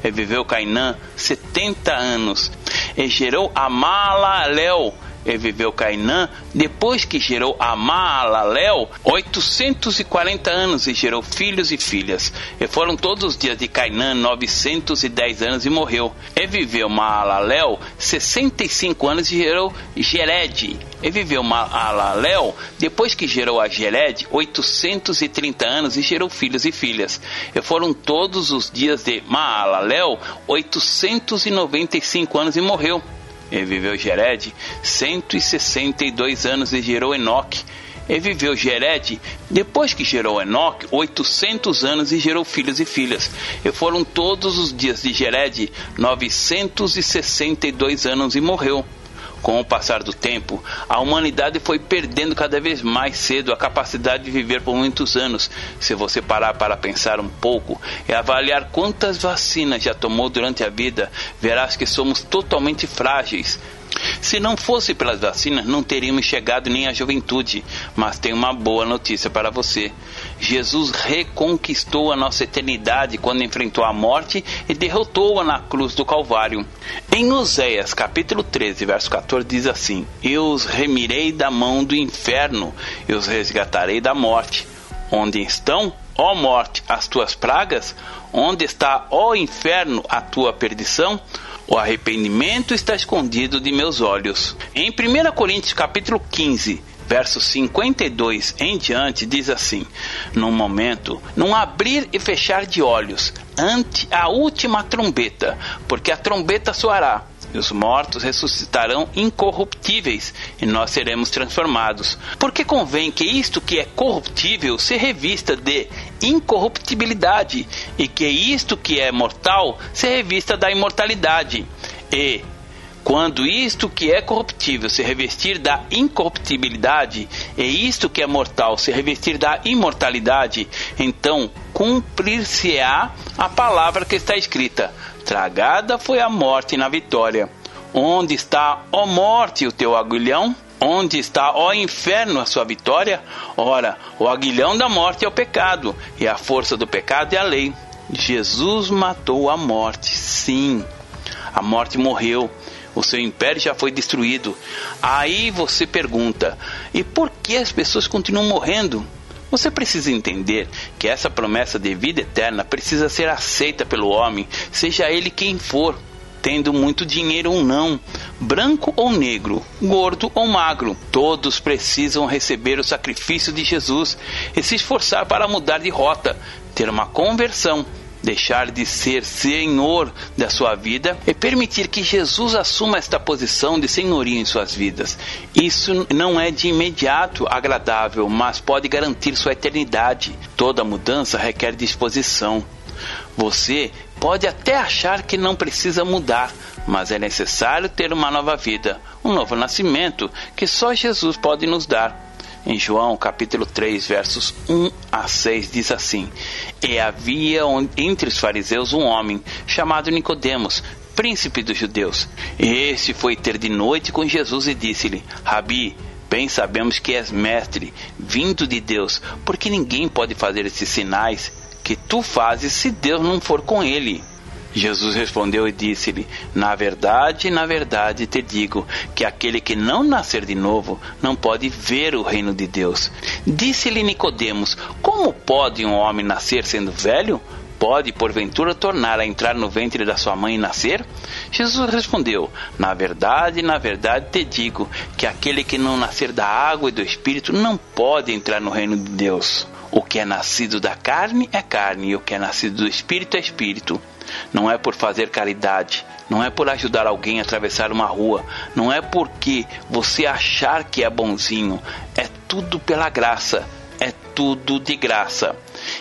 E viveu Cainã 70 anos e gerou Amalalel viveu Cainã, depois que gerou a Maalalel, 840 anos e gerou filhos e filhas. E foram todos os dias de Cainã 910 anos e morreu. E viveu Maalalel 65 anos e gerou Gered. E viveu Maalalel, depois que gerou a Gered, 830 anos e gerou filhos e filhas. E foram todos os dias de Maalalel 895 anos e morreu. E viveu Gered 162 anos e gerou Enoque. E viveu Gered, depois que gerou Enoque, 800 anos e gerou filhos e filhas. E foram todos os dias de Gered 962 anos e morreu. Com o passar do tempo, a humanidade foi perdendo cada vez mais cedo a capacidade de viver por muitos anos. Se você parar para pensar um pouco e avaliar quantas vacinas já tomou durante a vida, verás que somos totalmente frágeis. Se não fosse pelas vacinas, não teríamos chegado nem à juventude. Mas tem uma boa notícia para você. Jesus reconquistou a nossa eternidade quando enfrentou a morte e derrotou-a na cruz do Calvário. Em Oséias, capítulo 13, verso 14, diz assim: Eu os remirei da mão do inferno, eu os resgatarei da morte. Onde estão, ó morte, as tuas pragas? Onde está, ó inferno, a tua perdição? O arrependimento está escondido de meus olhos. Em 1 Coríntios capítulo 15, verso 52 em diante, diz assim: Num momento, num abrir e fechar de olhos, ante a última trombeta, porque a trombeta soará e os mortos ressuscitarão incorruptíveis, e nós seremos transformados. Porque convém que isto que é corruptível se revista de incorruptibilidade, e que isto que é mortal se revista da imortalidade. E quando isto que é corruptível se revestir da incorruptibilidade, e isto que é mortal se revestir da imortalidade, então cumprir-se-á a palavra que está escrita: Tragada foi a morte na vitória. Onde está, ó morte, o teu aguilhão? Onde está, ó inferno, a sua vitória? Ora, o aguilhão da morte é o pecado, e a força do pecado é a lei. Jesus matou a morte, sim. A morte morreu, o seu império já foi destruído. Aí você pergunta: e por que as pessoas continuam morrendo? Você precisa entender que essa promessa de vida eterna precisa ser aceita pelo homem, seja ele quem for, tendo muito dinheiro ou não, branco ou negro, gordo ou magro. Todos precisam receber o sacrifício de Jesus e se esforçar para mudar de rota, ter uma conversão deixar de ser senhor da sua vida e permitir que Jesus assuma esta posição de senhoria em suas vidas. Isso não é de imediato agradável, mas pode garantir sua eternidade. Toda mudança requer disposição. Você pode até achar que não precisa mudar, mas é necessário ter uma nova vida, um novo nascimento que só Jesus pode nos dar. Em João capítulo 3, versos 1 a 6 diz assim: E havia entre os fariseus um homem chamado Nicodemos, príncipe dos judeus. Este foi ter de noite com Jesus e disse-lhe: Rabi, bem sabemos que és mestre, vindo de Deus, porque ninguém pode fazer esses sinais que tu fazes se Deus não for com ele. Jesus respondeu e disse-lhe: Na verdade, na verdade te digo que aquele que não nascer de novo não pode ver o reino de Deus. Disse-lhe Nicodemos: Como pode um homem nascer sendo velho? Pode, porventura, tornar a entrar no ventre da sua mãe e nascer? Jesus respondeu: Na verdade, na verdade te digo que aquele que não nascer da água e do espírito não pode entrar no reino de Deus. O que é nascido da carne é carne, e o que é nascido do espírito é espírito não é por fazer caridade, não é por ajudar alguém a atravessar uma rua, não é porque você achar que é bonzinho, é tudo pela graça, é tudo de graça.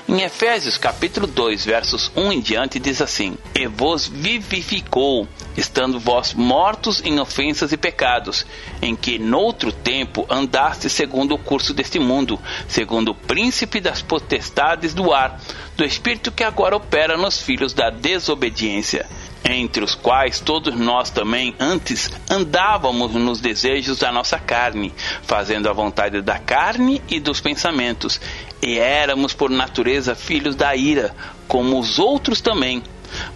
Em Efésios capítulo 2, versos 1 em diante diz assim: E vos vivificou, estando vós mortos em ofensas e pecados, em que noutro tempo andaste segundo o curso deste mundo, segundo o príncipe das potestades do ar, do espírito que agora opera nos filhos da desobediência entre os quais todos nós também antes andávamos nos desejos da nossa carne, fazendo a vontade da carne e dos pensamentos, e éramos por natureza filhos da ira, como os outros também.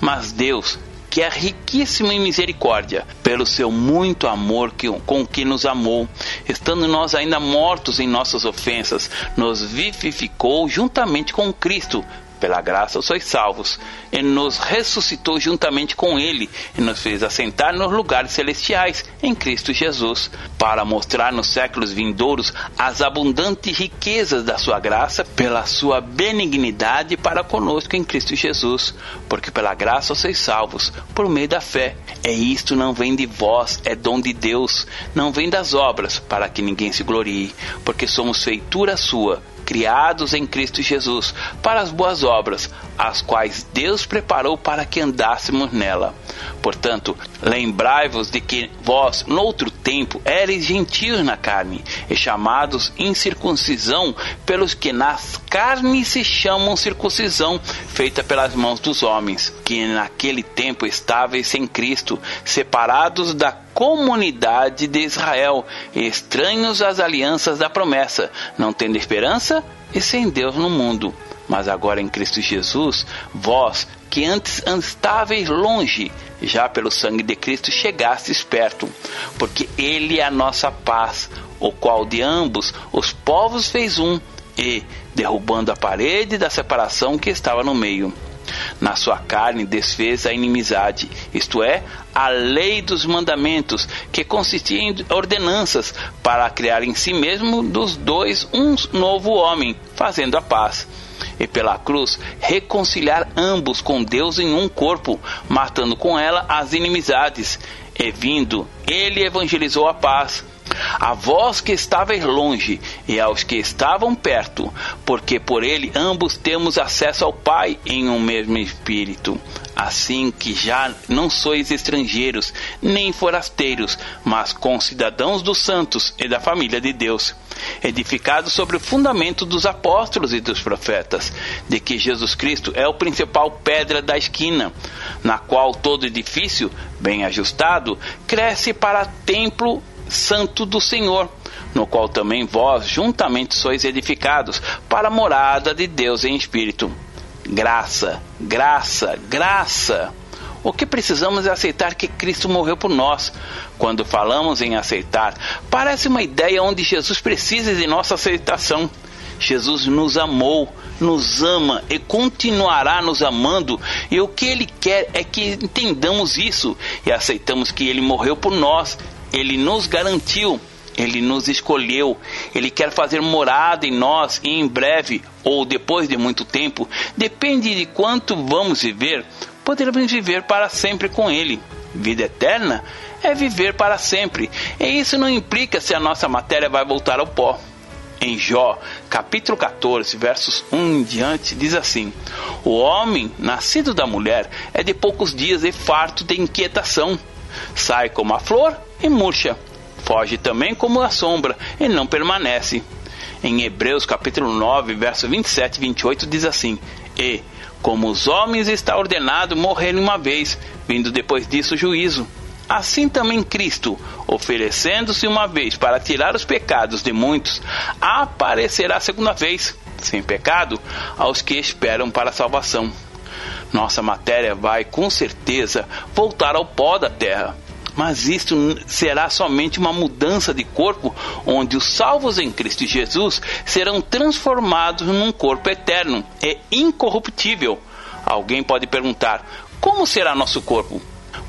Mas Deus, que é riquíssimo em misericórdia, pelo seu muito amor que, com que nos amou, estando nós ainda mortos em nossas ofensas, nos vivificou juntamente com Cristo pela graça sois salvos, e nos ressuscitou juntamente com Ele, e nos fez assentar nos lugares celestiais em Cristo Jesus, para mostrar nos séculos vindouros as abundantes riquezas da Sua graça, pela Sua benignidade para conosco em Cristo Jesus, porque pela graça sois salvos, por meio da fé. E isto não vem de vós, é dom de Deus, não vem das obras, para que ninguém se glorie, porque somos feitura Sua criados em Cristo Jesus para as boas obras, as quais Deus preparou para que andássemos nela. Portanto, lembrai-vos de que vós, noutro tempo, eres gentios na carne, e chamados incircuncisão pelos que nas carnes se chamam circuncisão, feita pelas mãos dos homens, que naquele tempo estáveis sem Cristo, separados da comunidade de Israel, estranhos às alianças da promessa, não tendo esperança e sem Deus no mundo. Mas agora em Cristo Jesus, vós que antes estáveis longe, já pelo sangue de Cristo chegastes perto, porque Ele é a nossa paz, o qual de ambos os povos fez um e derrubando a parede da separação que estava no meio. Na sua carne desfez a inimizade, isto é, a lei dos mandamentos, que consistia em ordenanças para criar em si mesmo dos dois um novo homem, fazendo a paz. E pela cruz reconciliar ambos com Deus em um corpo, matando com ela as inimizades. E vindo, ele evangelizou a paz a vós que estavais longe e aos que estavam perto, porque por ele ambos temos acesso ao Pai em um mesmo Espírito. Assim que já não sois estrangeiros, nem forasteiros, mas concidadãos dos santos e da família de Deus, edificados sobre o fundamento dos apóstolos e dos profetas, de que Jesus Cristo é o principal pedra da esquina, na qual todo edifício, bem ajustado, cresce para templo santo do Senhor, no qual também vós juntamente sois edificados para a morada de Deus em espírito. Graça, graça, graça. O que precisamos é aceitar que Cristo morreu por nós. Quando falamos em aceitar, parece uma ideia onde Jesus precisa de nossa aceitação. Jesus nos amou, nos ama e continuará nos amando, e o que Ele quer é que entendamos isso e aceitamos que Ele morreu por nós ele nos garantiu, ele nos escolheu, ele quer fazer morada em nós e em breve ou depois de muito tempo, depende de quanto vamos viver, poderemos viver para sempre com ele. Vida eterna é viver para sempre, e isso não implica se a nossa matéria vai voltar ao pó. Em Jó, capítulo 14, versos 1 em diante, diz assim: O homem, nascido da mulher, é de poucos dias e farto de inquietação. Sai como a flor e murcha. Foge também como a sombra e não permanece. Em Hebreus capítulo 9, verso 27 e 28 diz assim: E, como os homens está ordenado morrerem uma vez, vindo depois disso o juízo. Assim também Cristo, oferecendo-se uma vez para tirar os pecados de muitos, aparecerá segunda vez, sem pecado, aos que esperam para a salvação. Nossa matéria vai, com certeza, voltar ao pó da terra mas isto será somente uma mudança de corpo, onde os salvos em Cristo Jesus serão transformados num corpo eterno e incorruptível. Alguém pode perguntar: como será nosso corpo?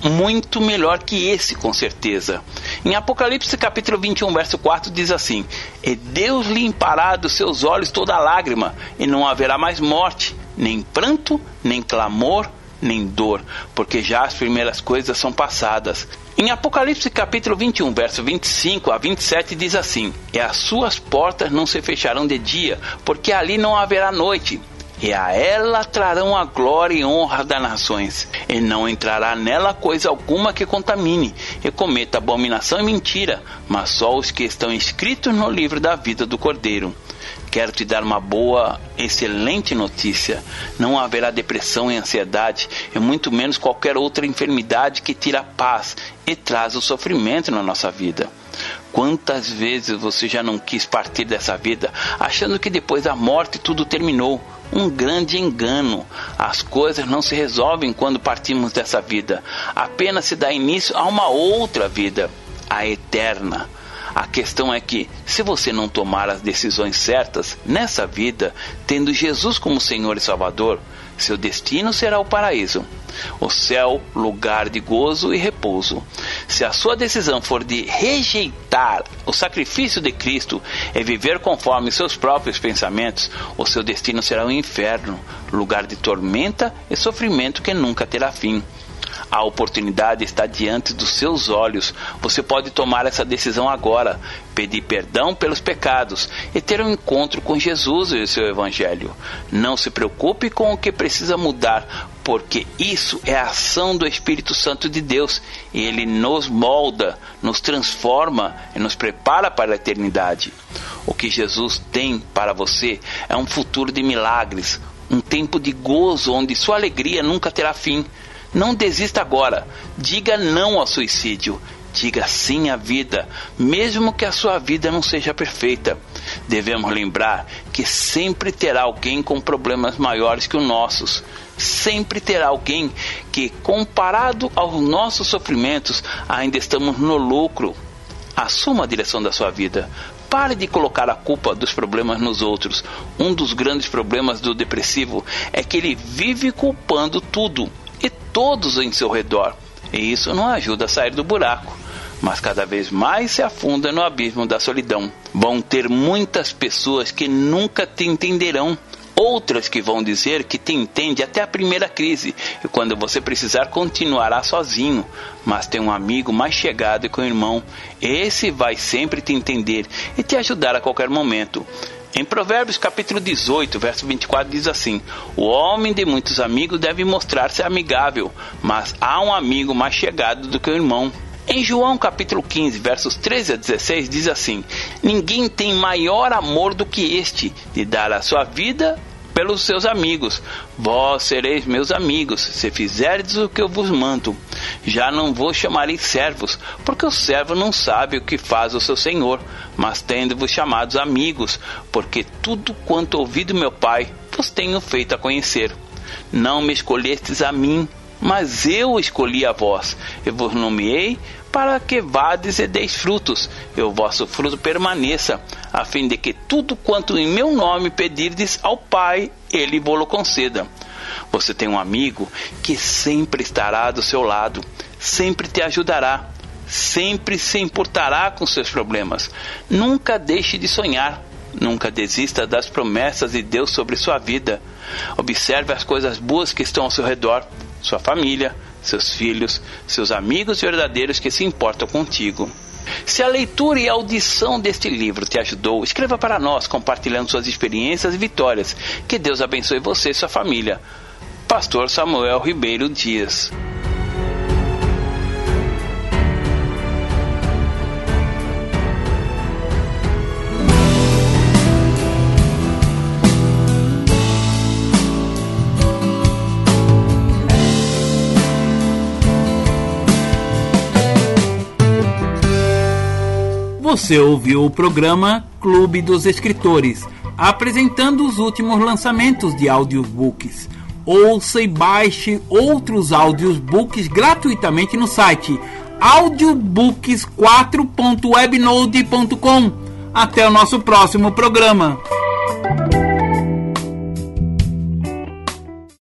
muito melhor que esse, com certeza. Em Apocalipse capítulo 21, verso 4 diz assim: E Deus limpará dos seus olhos toda lágrima, e não haverá mais morte, nem pranto, nem clamor, nem dor, porque já as primeiras coisas são passadas. Em Apocalipse capítulo 21, verso 25 a 27 diz assim: E as suas portas não se fecharão de dia, porque ali não haverá noite. E a ela trarão a glória e honra das nações, e não entrará nela coisa alguma que contamine, e cometa abominação e mentira, mas só os que estão escritos no livro da vida do Cordeiro. Quero te dar uma boa, excelente notícia. Não haverá depressão e ansiedade, e muito menos qualquer outra enfermidade que tira a paz e traz o sofrimento na nossa vida. Quantas vezes você já não quis partir dessa vida, achando que depois da morte tudo terminou? Um grande engano. As coisas não se resolvem quando partimos dessa vida. Apenas se dá início a uma outra vida, a eterna. A questão é que, se você não tomar as decisões certas nessa vida, tendo Jesus como Senhor e Salvador, seu destino será o paraíso, o céu, lugar de gozo e repouso. Se a sua decisão for de rejeitar o sacrifício de Cristo e viver conforme seus próprios pensamentos, o seu destino será o inferno, lugar de tormenta e sofrimento que nunca terá fim. A oportunidade está diante dos seus olhos. Você pode tomar essa decisão agora, pedir perdão pelos pecados e ter um encontro com Jesus e o seu Evangelho. Não se preocupe com o que precisa mudar, porque isso é a ação do Espírito Santo de Deus. Ele nos molda, nos transforma e nos prepara para a eternidade. O que Jesus tem para você é um futuro de milagres, um tempo de gozo onde sua alegria nunca terá fim. Não desista agora. Diga não ao suicídio. Diga sim à vida, mesmo que a sua vida não seja perfeita. Devemos lembrar que sempre terá alguém com problemas maiores que os nossos. Sempre terá alguém que, comparado aos nossos sofrimentos, ainda estamos no lucro. Assuma a direção da sua vida. Pare de colocar a culpa dos problemas nos outros. Um dos grandes problemas do depressivo é que ele vive culpando tudo e todos em seu redor. E isso não ajuda a sair do buraco, mas cada vez mais se afunda no abismo da solidão. Vão ter muitas pessoas que nunca te entenderão outras que vão dizer que te entende até a primeira crise e quando você precisar continuará sozinho, mas tem um amigo mais chegado que um irmão. Esse vai sempre te entender e te ajudar a qualquer momento. Em Provérbios capítulo 18, verso 24 diz assim: O homem de muitos amigos deve mostrar-se amigável, mas há um amigo mais chegado do que o irmão. Em João capítulo 15, versos 13 a 16 diz assim: Ninguém tem maior amor do que este, de dar a sua vida pelos seus amigos. Vós sereis meus amigos, se fizerdes o que eu vos mando. Já não vos chamarei servos, porque o servo não sabe o que faz o seu senhor, mas tendo-vos chamados amigos, porque tudo quanto ouvi do meu Pai vos tenho feito a conhecer. Não me escolhestes a mim, mas eu escolhi a vós, e vos nomeei para que vades e deis frutos, e o vosso fruto permaneça, a fim de que tudo quanto em meu nome pedirdes ao Pai, ele vos conceda. Você tem um amigo que sempre estará do seu lado, sempre te ajudará, sempre se importará com seus problemas. Nunca deixe de sonhar, nunca desista das promessas de Deus sobre sua vida. Observe as coisas boas que estão ao seu redor, sua família, seus filhos, seus amigos verdadeiros que se importam contigo. Se a leitura e a audição deste livro te ajudou, escreva para nós compartilhando suas experiências e vitórias. Que Deus abençoe você e sua família. Pastor Samuel Ribeiro Dias. Você ouviu o programa Clube dos Escritores, apresentando os últimos lançamentos de audiobooks. Ouça e baixe outros audiobooks gratuitamente no site audiobooks4.webnode.com. Até o nosso próximo programa.